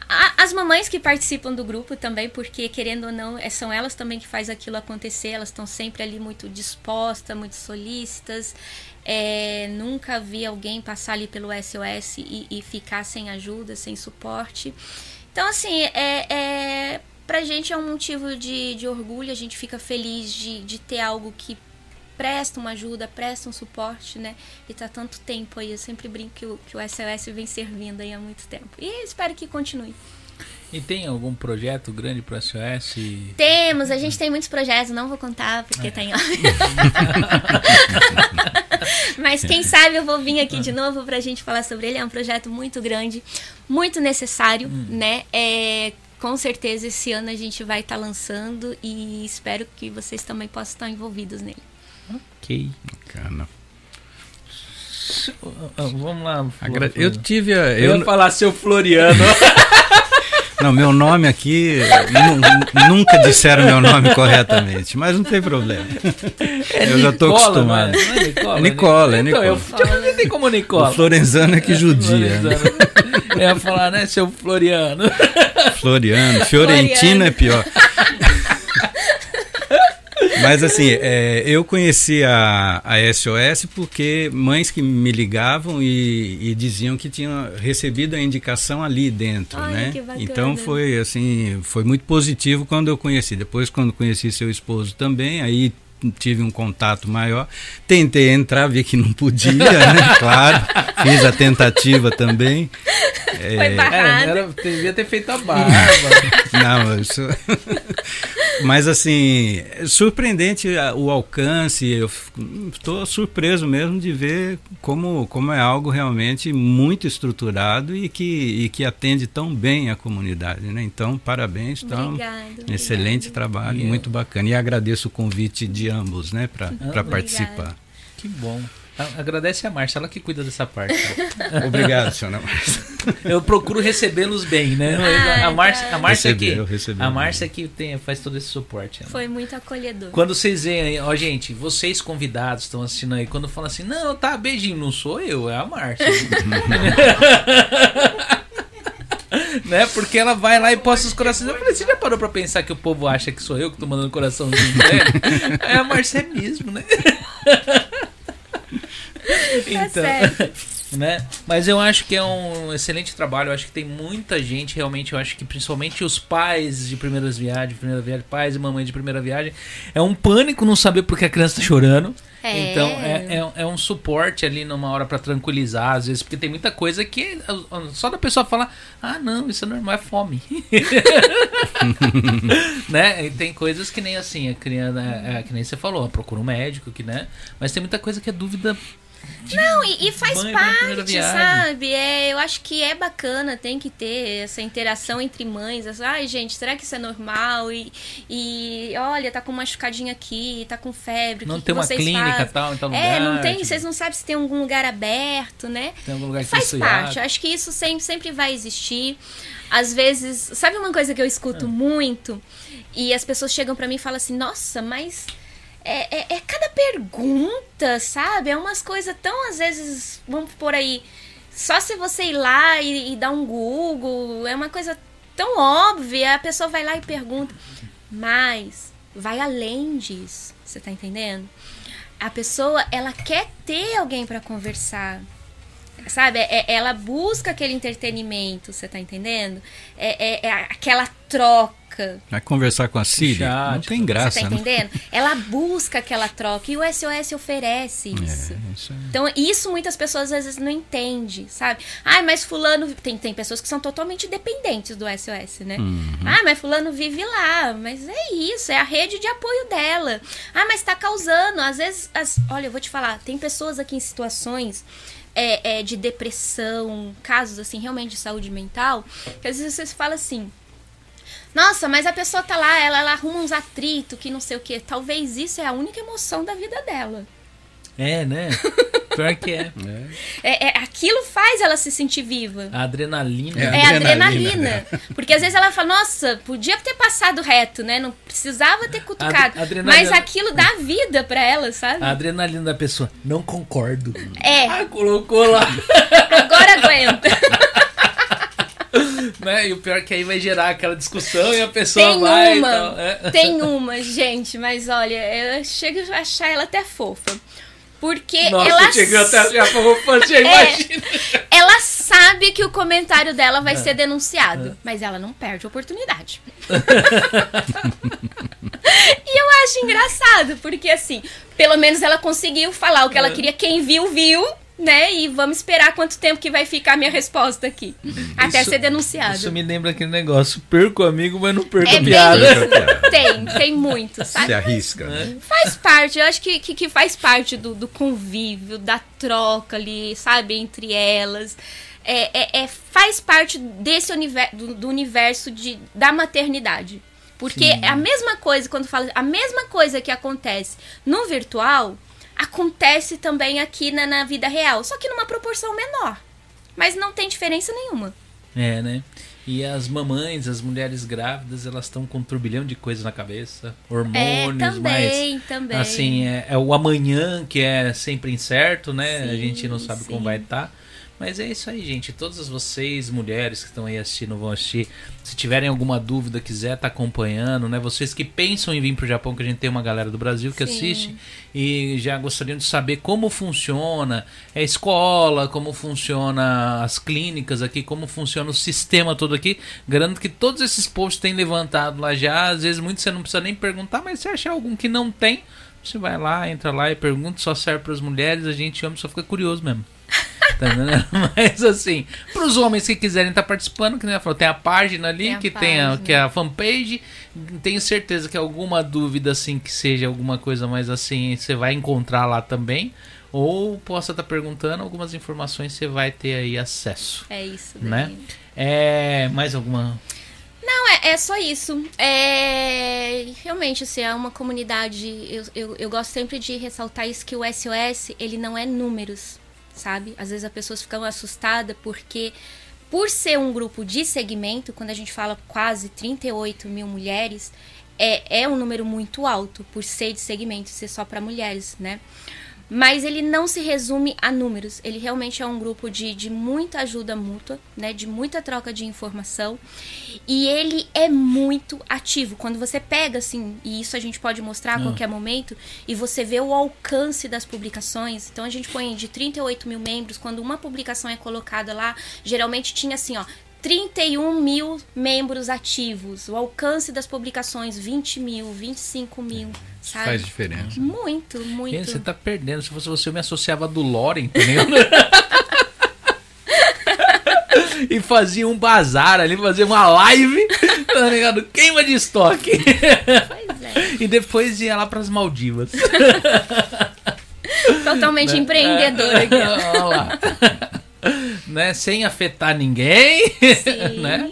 As mamães que participam do grupo também, porque querendo ou não, é- são elas também que faz aquilo acontecer, elas estão sempre ali muito dispostas, muito solícitas. É, nunca vi alguém passar ali pelo SOS e, e ficar sem ajuda, sem suporte. Então, assim, é, é, pra gente é um motivo de, de orgulho, a gente fica feliz de, de ter algo que presta uma ajuda, presta um suporte, né? E tá tanto tempo aí, eu sempre brinco que o, que o SOS vem servindo aí há muito tempo. E espero que continue. E tem algum projeto grande pro SOS? Temos, a gente tem muitos projetos, não vou contar porque tem. Mas quem sabe eu vou vir aqui de novo pra gente falar sobre ele. É um projeto muito grande, muito necessário, né? É, com certeza esse ano a gente vai estar lançando e espero que vocês também possam estar envolvidos nele. Ok. Bacana. Ah, Vamos lá. Flor- Eu tive a. Eu Eu, ia falar seu Floriano. Não, meu nome aqui, nu- nunca disseram meu nome corretamente, mas não tem problema. eu já estou Nicola, acostumado. Não é, não é Nicola? Nicola, é Então, eu Nicola. falo, não tem como Nicola. O Florenzano é que judia. né? Eu ia falar, né, seu Floriano? Floriano, Fiorentino Floriano. é pior. Mas assim, é, eu conheci a, a SOS porque mães que me ligavam e, e diziam que tinham recebido a indicação ali dentro, Olha, né? Então foi assim, foi muito positivo quando eu conheci. Depois quando conheci seu esposo também, aí tive um contato maior. Tentei entrar, vi que não podia, né? Claro. Fiz a tentativa também. Foi Era, barrado. era, devia ter feito a barba. Não, isso... Mas assim, é surpreendente o alcance. Eu estou surpreso mesmo de ver como, como é algo realmente muito estruturado e que, e que atende tão bem a comunidade. Né? Então, parabéns. Então, Obrigado. excelente trabalho, Yeah. muito bacana. E agradeço o convite de ambos né, para participar. Que bom. Agradece a Márcia, ela que cuida dessa parte. Obrigado, senhora Márcia. Eu procuro recebê-los bem, né? Ah, a Márcia, a Márcia recebeu a. Márcia que tem, faz todo esse suporte. né? Foi muito acolhedor. Quando vocês veem, ó, gente, vocês convidados estão assistindo aí, quando falam assim, não, tá, beijinho, não sou eu, é a Márcia. né? Porque ela vai lá e posta os corações. Eu falei, você já parou pra pensar que o povo acha que sou eu que tô mandando coraçãozinho pra ele? É a Márcia mesmo, né? Tá certo. né? Mas eu acho que é um excelente trabalho. Eu acho que tem muita gente, realmente. Eu acho que principalmente os pais de primeiras viagens, primeira viagem, pais e mamães de primeira viagem, é um pânico não saber porque a criança tá chorando. É. Então é, é, é um suporte ali numa hora pra tranquilizar, às vezes, porque tem muita coisa que só da pessoa falar, ah não, isso é normal, é fome. né? E tem coisas que nem assim, a criança, é, é, que nem você falou, procura um médico, que, né? Mas tem muita coisa que é dúvida. Não, e, e faz parte, sabe? É, eu acho que é bacana, tem que ter essa interação entre mães. essa, Ai, gente, será que isso é normal? E, e olha, tá com uma machucadinha aqui, tá com febre. Não que tem que uma clínica fazem? tal em tal É, não lugar, tem, tipo, vocês não sabem se tem algum lugar aberto, né? Tem algum lugar que Faz parte, acho que isso sempre, sempre vai existir. Às vezes, sabe uma coisa que eu escuto muito? E as pessoas chegam pra mim e falam assim: Nossa, mas é, é, é cada pergunta, sabe? É umas coisas tão, às vezes, vamos por aí, só se você ir lá e, e dar um Google, é uma coisa tão óbvia, a pessoa vai lá e pergunta. Mas vai além disso, você tá entendendo? A pessoa, ela quer ter alguém pra conversar. Sabe? É- ela busca aquele entretenimento, você tá entendendo? É, é- é aquela troca. Vai conversar com a Siri? Chat, não tem Você graça, tá né? entendendo? Ela busca aquela troca e o SOS oferece isso. É, isso é- Então, isso muitas pessoas às vezes não entendem, sabe? Ai, mas fulano. Tem, tem pessoas que são totalmente dependentes do SOS, né? Ah, mas fulano vive lá. Mas é isso, é a rede de apoio dela. Ah, mas tá causando. Às vezes. as- olha, eu vou te falar, tem pessoas aqui em situações. é, é, de depressão, casos assim, realmente de saúde mental, que às vezes você fala assim, nossa, mas a pessoa tá lá, ela, ela arruma uns atritos, que não sei o que. Talvez isso é a única emoção da vida dela. É, né? Pior que é. É, é- aquilo faz ela se sentir viva. A adrenalina. É. É a Adrenalina, adrenalina. Porque às vezes ela fala, nossa, podia ter passado reto, né? Não precisava ter cutucado. Ad- adrenalina- Mas aquilo dá vida pra ela, sabe? A adrenalina da pessoa. Não concordo. É, Ah, colocou lá. agora aguenta. né? E o pior é que aí vai gerar aquela discussão e a pessoa Tem vai. uma, tal, é. tem uma, gente, mas olha, eu chego a achar ela até fofa. Porque Nossa, ela, chegou até a já falou, você É. imagina. ela sabe que o comentário dela É. vai ser denunciado, mas ela não perde a oportunidade. e eu acho engraçado, porque assim, pelo menos ela conseguiu falar o que ela queria, quem viu, viu, né? E vamos esperar quanto tempo que vai ficar a minha resposta aqui. Até Isso- ser denunciado. Isso me lembra aquele negócio. Perco amigo, mas não perco É a piada. isso. Tem, tem muito, sabe? Se arrisca, né? Faz parte, eu acho que, que, que faz parte do, do convívio, da troca ali, sabe, entre elas. É, é, é- faz parte desse universo, do, do universo de, da maternidade. Porque é a mesma coisa, quando fala, a mesma coisa que acontece no virtual, acontece também aqui na, na vida real, só que numa proporção menor. Mas não tem diferença nenhuma. É, né? E as mamães, as mulheres grávidas, elas estão com um turbilhão de coisas na cabeça, hormônios, é, também, mas também. assim, é, é o amanhã que é sempre incerto, né? a Sim, gente não sabe como sim. vai estar. Mas é isso aí, gente. Todas vocês, mulheres que estão aí assistindo, vão assistir. Se tiverem alguma dúvida, quiser estar acompanhando, né? Vocês que pensam em vir pro Japão, que a gente tem uma galera do Brasil que Sim. assiste e já gostariam de saber como funciona a escola, como funciona as clínicas aqui, como funciona o sistema todo aqui. Garanto que todos esses posts têm levantado lá já. Às vezes muito você não precisa nem perguntar, mas se achar algum que não tem, você vai lá, entra lá e pergunta. Só serve para as mulheres, a gente homem só fica curioso mesmo. Tá? Mas assim, para os homens que quiserem estar participando, que nem falou, tem a página ali, Tem a que tem a, página. que é a fanpage. Tenho certeza que alguma dúvida assim que seja alguma coisa mais assim, você vai encontrar lá também. Ou possa estar perguntando, algumas informações você vai ter aí acesso. É isso daí. Né? É, mais alguma Não, é, é só isso. É, realmente, assim, é uma comunidade. Eu, eu, eu gosto sempre de ressaltar isso que o SOS ele não é números, sabe? Às vezes as pessoas ficam assustadas porque, por ser um grupo de segmento, quando a gente fala quase 38 mil mulheres, é, é um número muito alto por ser de segmento, ser só para mulheres, né? Mas ele não se resume a números. Ele realmente é um grupo de, de muita ajuda mútua, né? De muita troca de informação. E ele é muito ativo. Quando você pega, assim, e isso a gente pode mostrar a Ah. qualquer momento, e você vê o alcance das publicações. Então a gente põe de 38 mil membros, quando uma publicação é colocada lá, geralmente tinha assim, ó. 31 mil membros ativos. O alcance das publicações, 20 mil, 25 mil, sabe? Faz diferença. Muito, muito. Gente, você tá perdendo. Se fosse você, eu me associava do Lore, entendeu? e fazia um bazar ali, fazia uma live, tá ligado? Queima de estoque. Pois é. e depois ia lá pras Maldivas. Totalmente empreendedor aqui. ó. Olha lá. né? Sem afetar ninguém. Sim. né?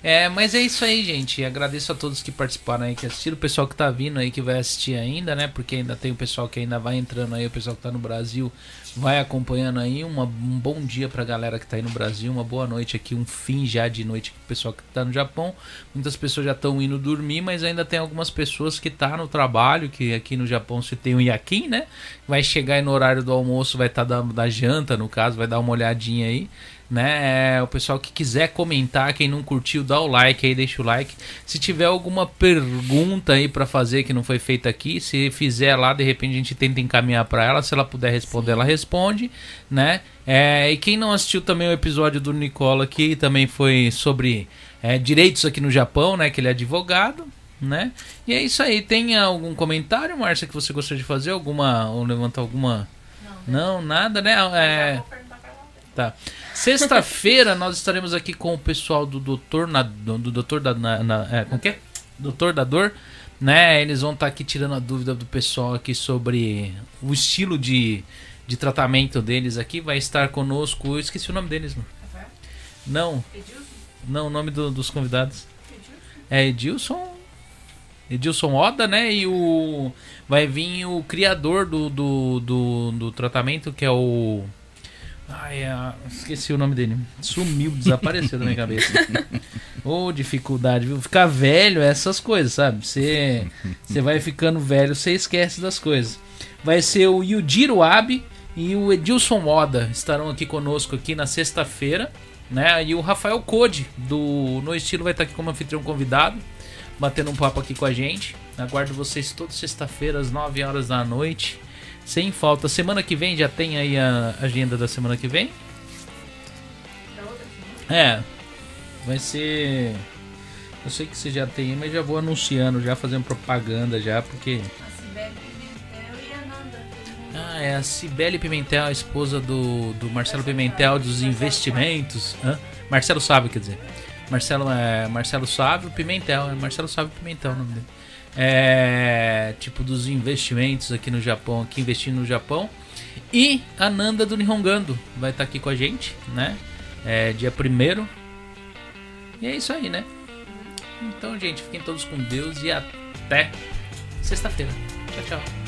É, mas é isso aí, gente. Agradeço a todos que participaram aí, que assistiram, o pessoal que tá vindo aí, que vai assistir ainda, né? Porque ainda tem o pessoal que ainda vai entrando aí, o pessoal que tá no Brasil vai acompanhando aí. Uma, um bom dia pra galera que tá aí no Brasil, uma boa noite aqui, um fim já de noite pro pessoal que tá no Japão. Muitas pessoas já estão indo dormir, mas ainda tem algumas pessoas que tá no trabalho, que aqui no Japão se tem o Yakin, né? Vai chegar aí no horário do almoço, vai estar da, da janta, no caso, vai dar uma olhadinha aí né? É, o pessoal que quiser comentar, quem não curtiu, dá o like aí, deixa o like. Se tiver alguma pergunta aí pra fazer que não foi feita aqui, se fizer lá, de repente a gente tenta encaminhar pra ela, se ela puder responder, ela responde, né? É, e quem não assistiu também o episódio do Nicola aqui, também foi sobre é, direitos aqui no Japão, né? Que ele é advogado. Né? E é isso aí. Tem algum comentário, Márcia, que você gostaria de fazer? Alguma. ou levantar alguma. Não, nada, né? É. Tá. Sexta-feira nós estaremos aqui com o pessoal do Doutor na, do do Doutor da na, na- é, como que é? Doutor da Dor, né? Eles vão estar aqui tirando a dúvida do pessoal aqui sobre o estilo de, de tratamento deles aqui. Vai estar conosco, eu esqueci o nome deles, mano. Não, não, o nome do- dos convidados. É Edilson. Edilson Oda, né? E o. Vai vir o criador do, do, do, do tratamento, que é o. Ai, é, esqueci o nome dele. Sumiu, desapareceu da minha cabeça. Ô, dificuldade, viu? Ficar velho é essas coisas, sabe? Você vai ficando velho, você esquece das coisas. Vai ser o Yujiro Abe e o Edilson Oda estarão aqui conosco aqui na sexta-feira, né? E o Rafael Code do No Estilo vai estar aqui como anfitrião convidado, batendo um papo aqui com a gente. Aguardo vocês toda sexta-feira às 9 horas da noite. Sem falta. Semana que vem já tem aí a agenda da semana que vem? Da outra semana? É. Vai ser. Eu sei que você já tem, mas já vou anunciando, já fazendo propaganda já, porque. A Sibeli Pimentel e a Nanda. Ah, é a Cibele Pimentel, a esposa do, do Marcelo Pimentel dos investimentos. Hã? Marcelo Sábio, quer dizer. Marcelo é Marcelo Sábio Pimentel, é Marcelo Sábio Pimentel o nome dele. É, tipo dos investimentos aqui no Japão, aqui investindo no Japão. E a Nanda do Nihongando vai estar aqui com a gente, né? É, dia primeiro. E é isso aí, né? Então, gente, fiquem todos com Deus e até sexta-feira. Tchau, tchau.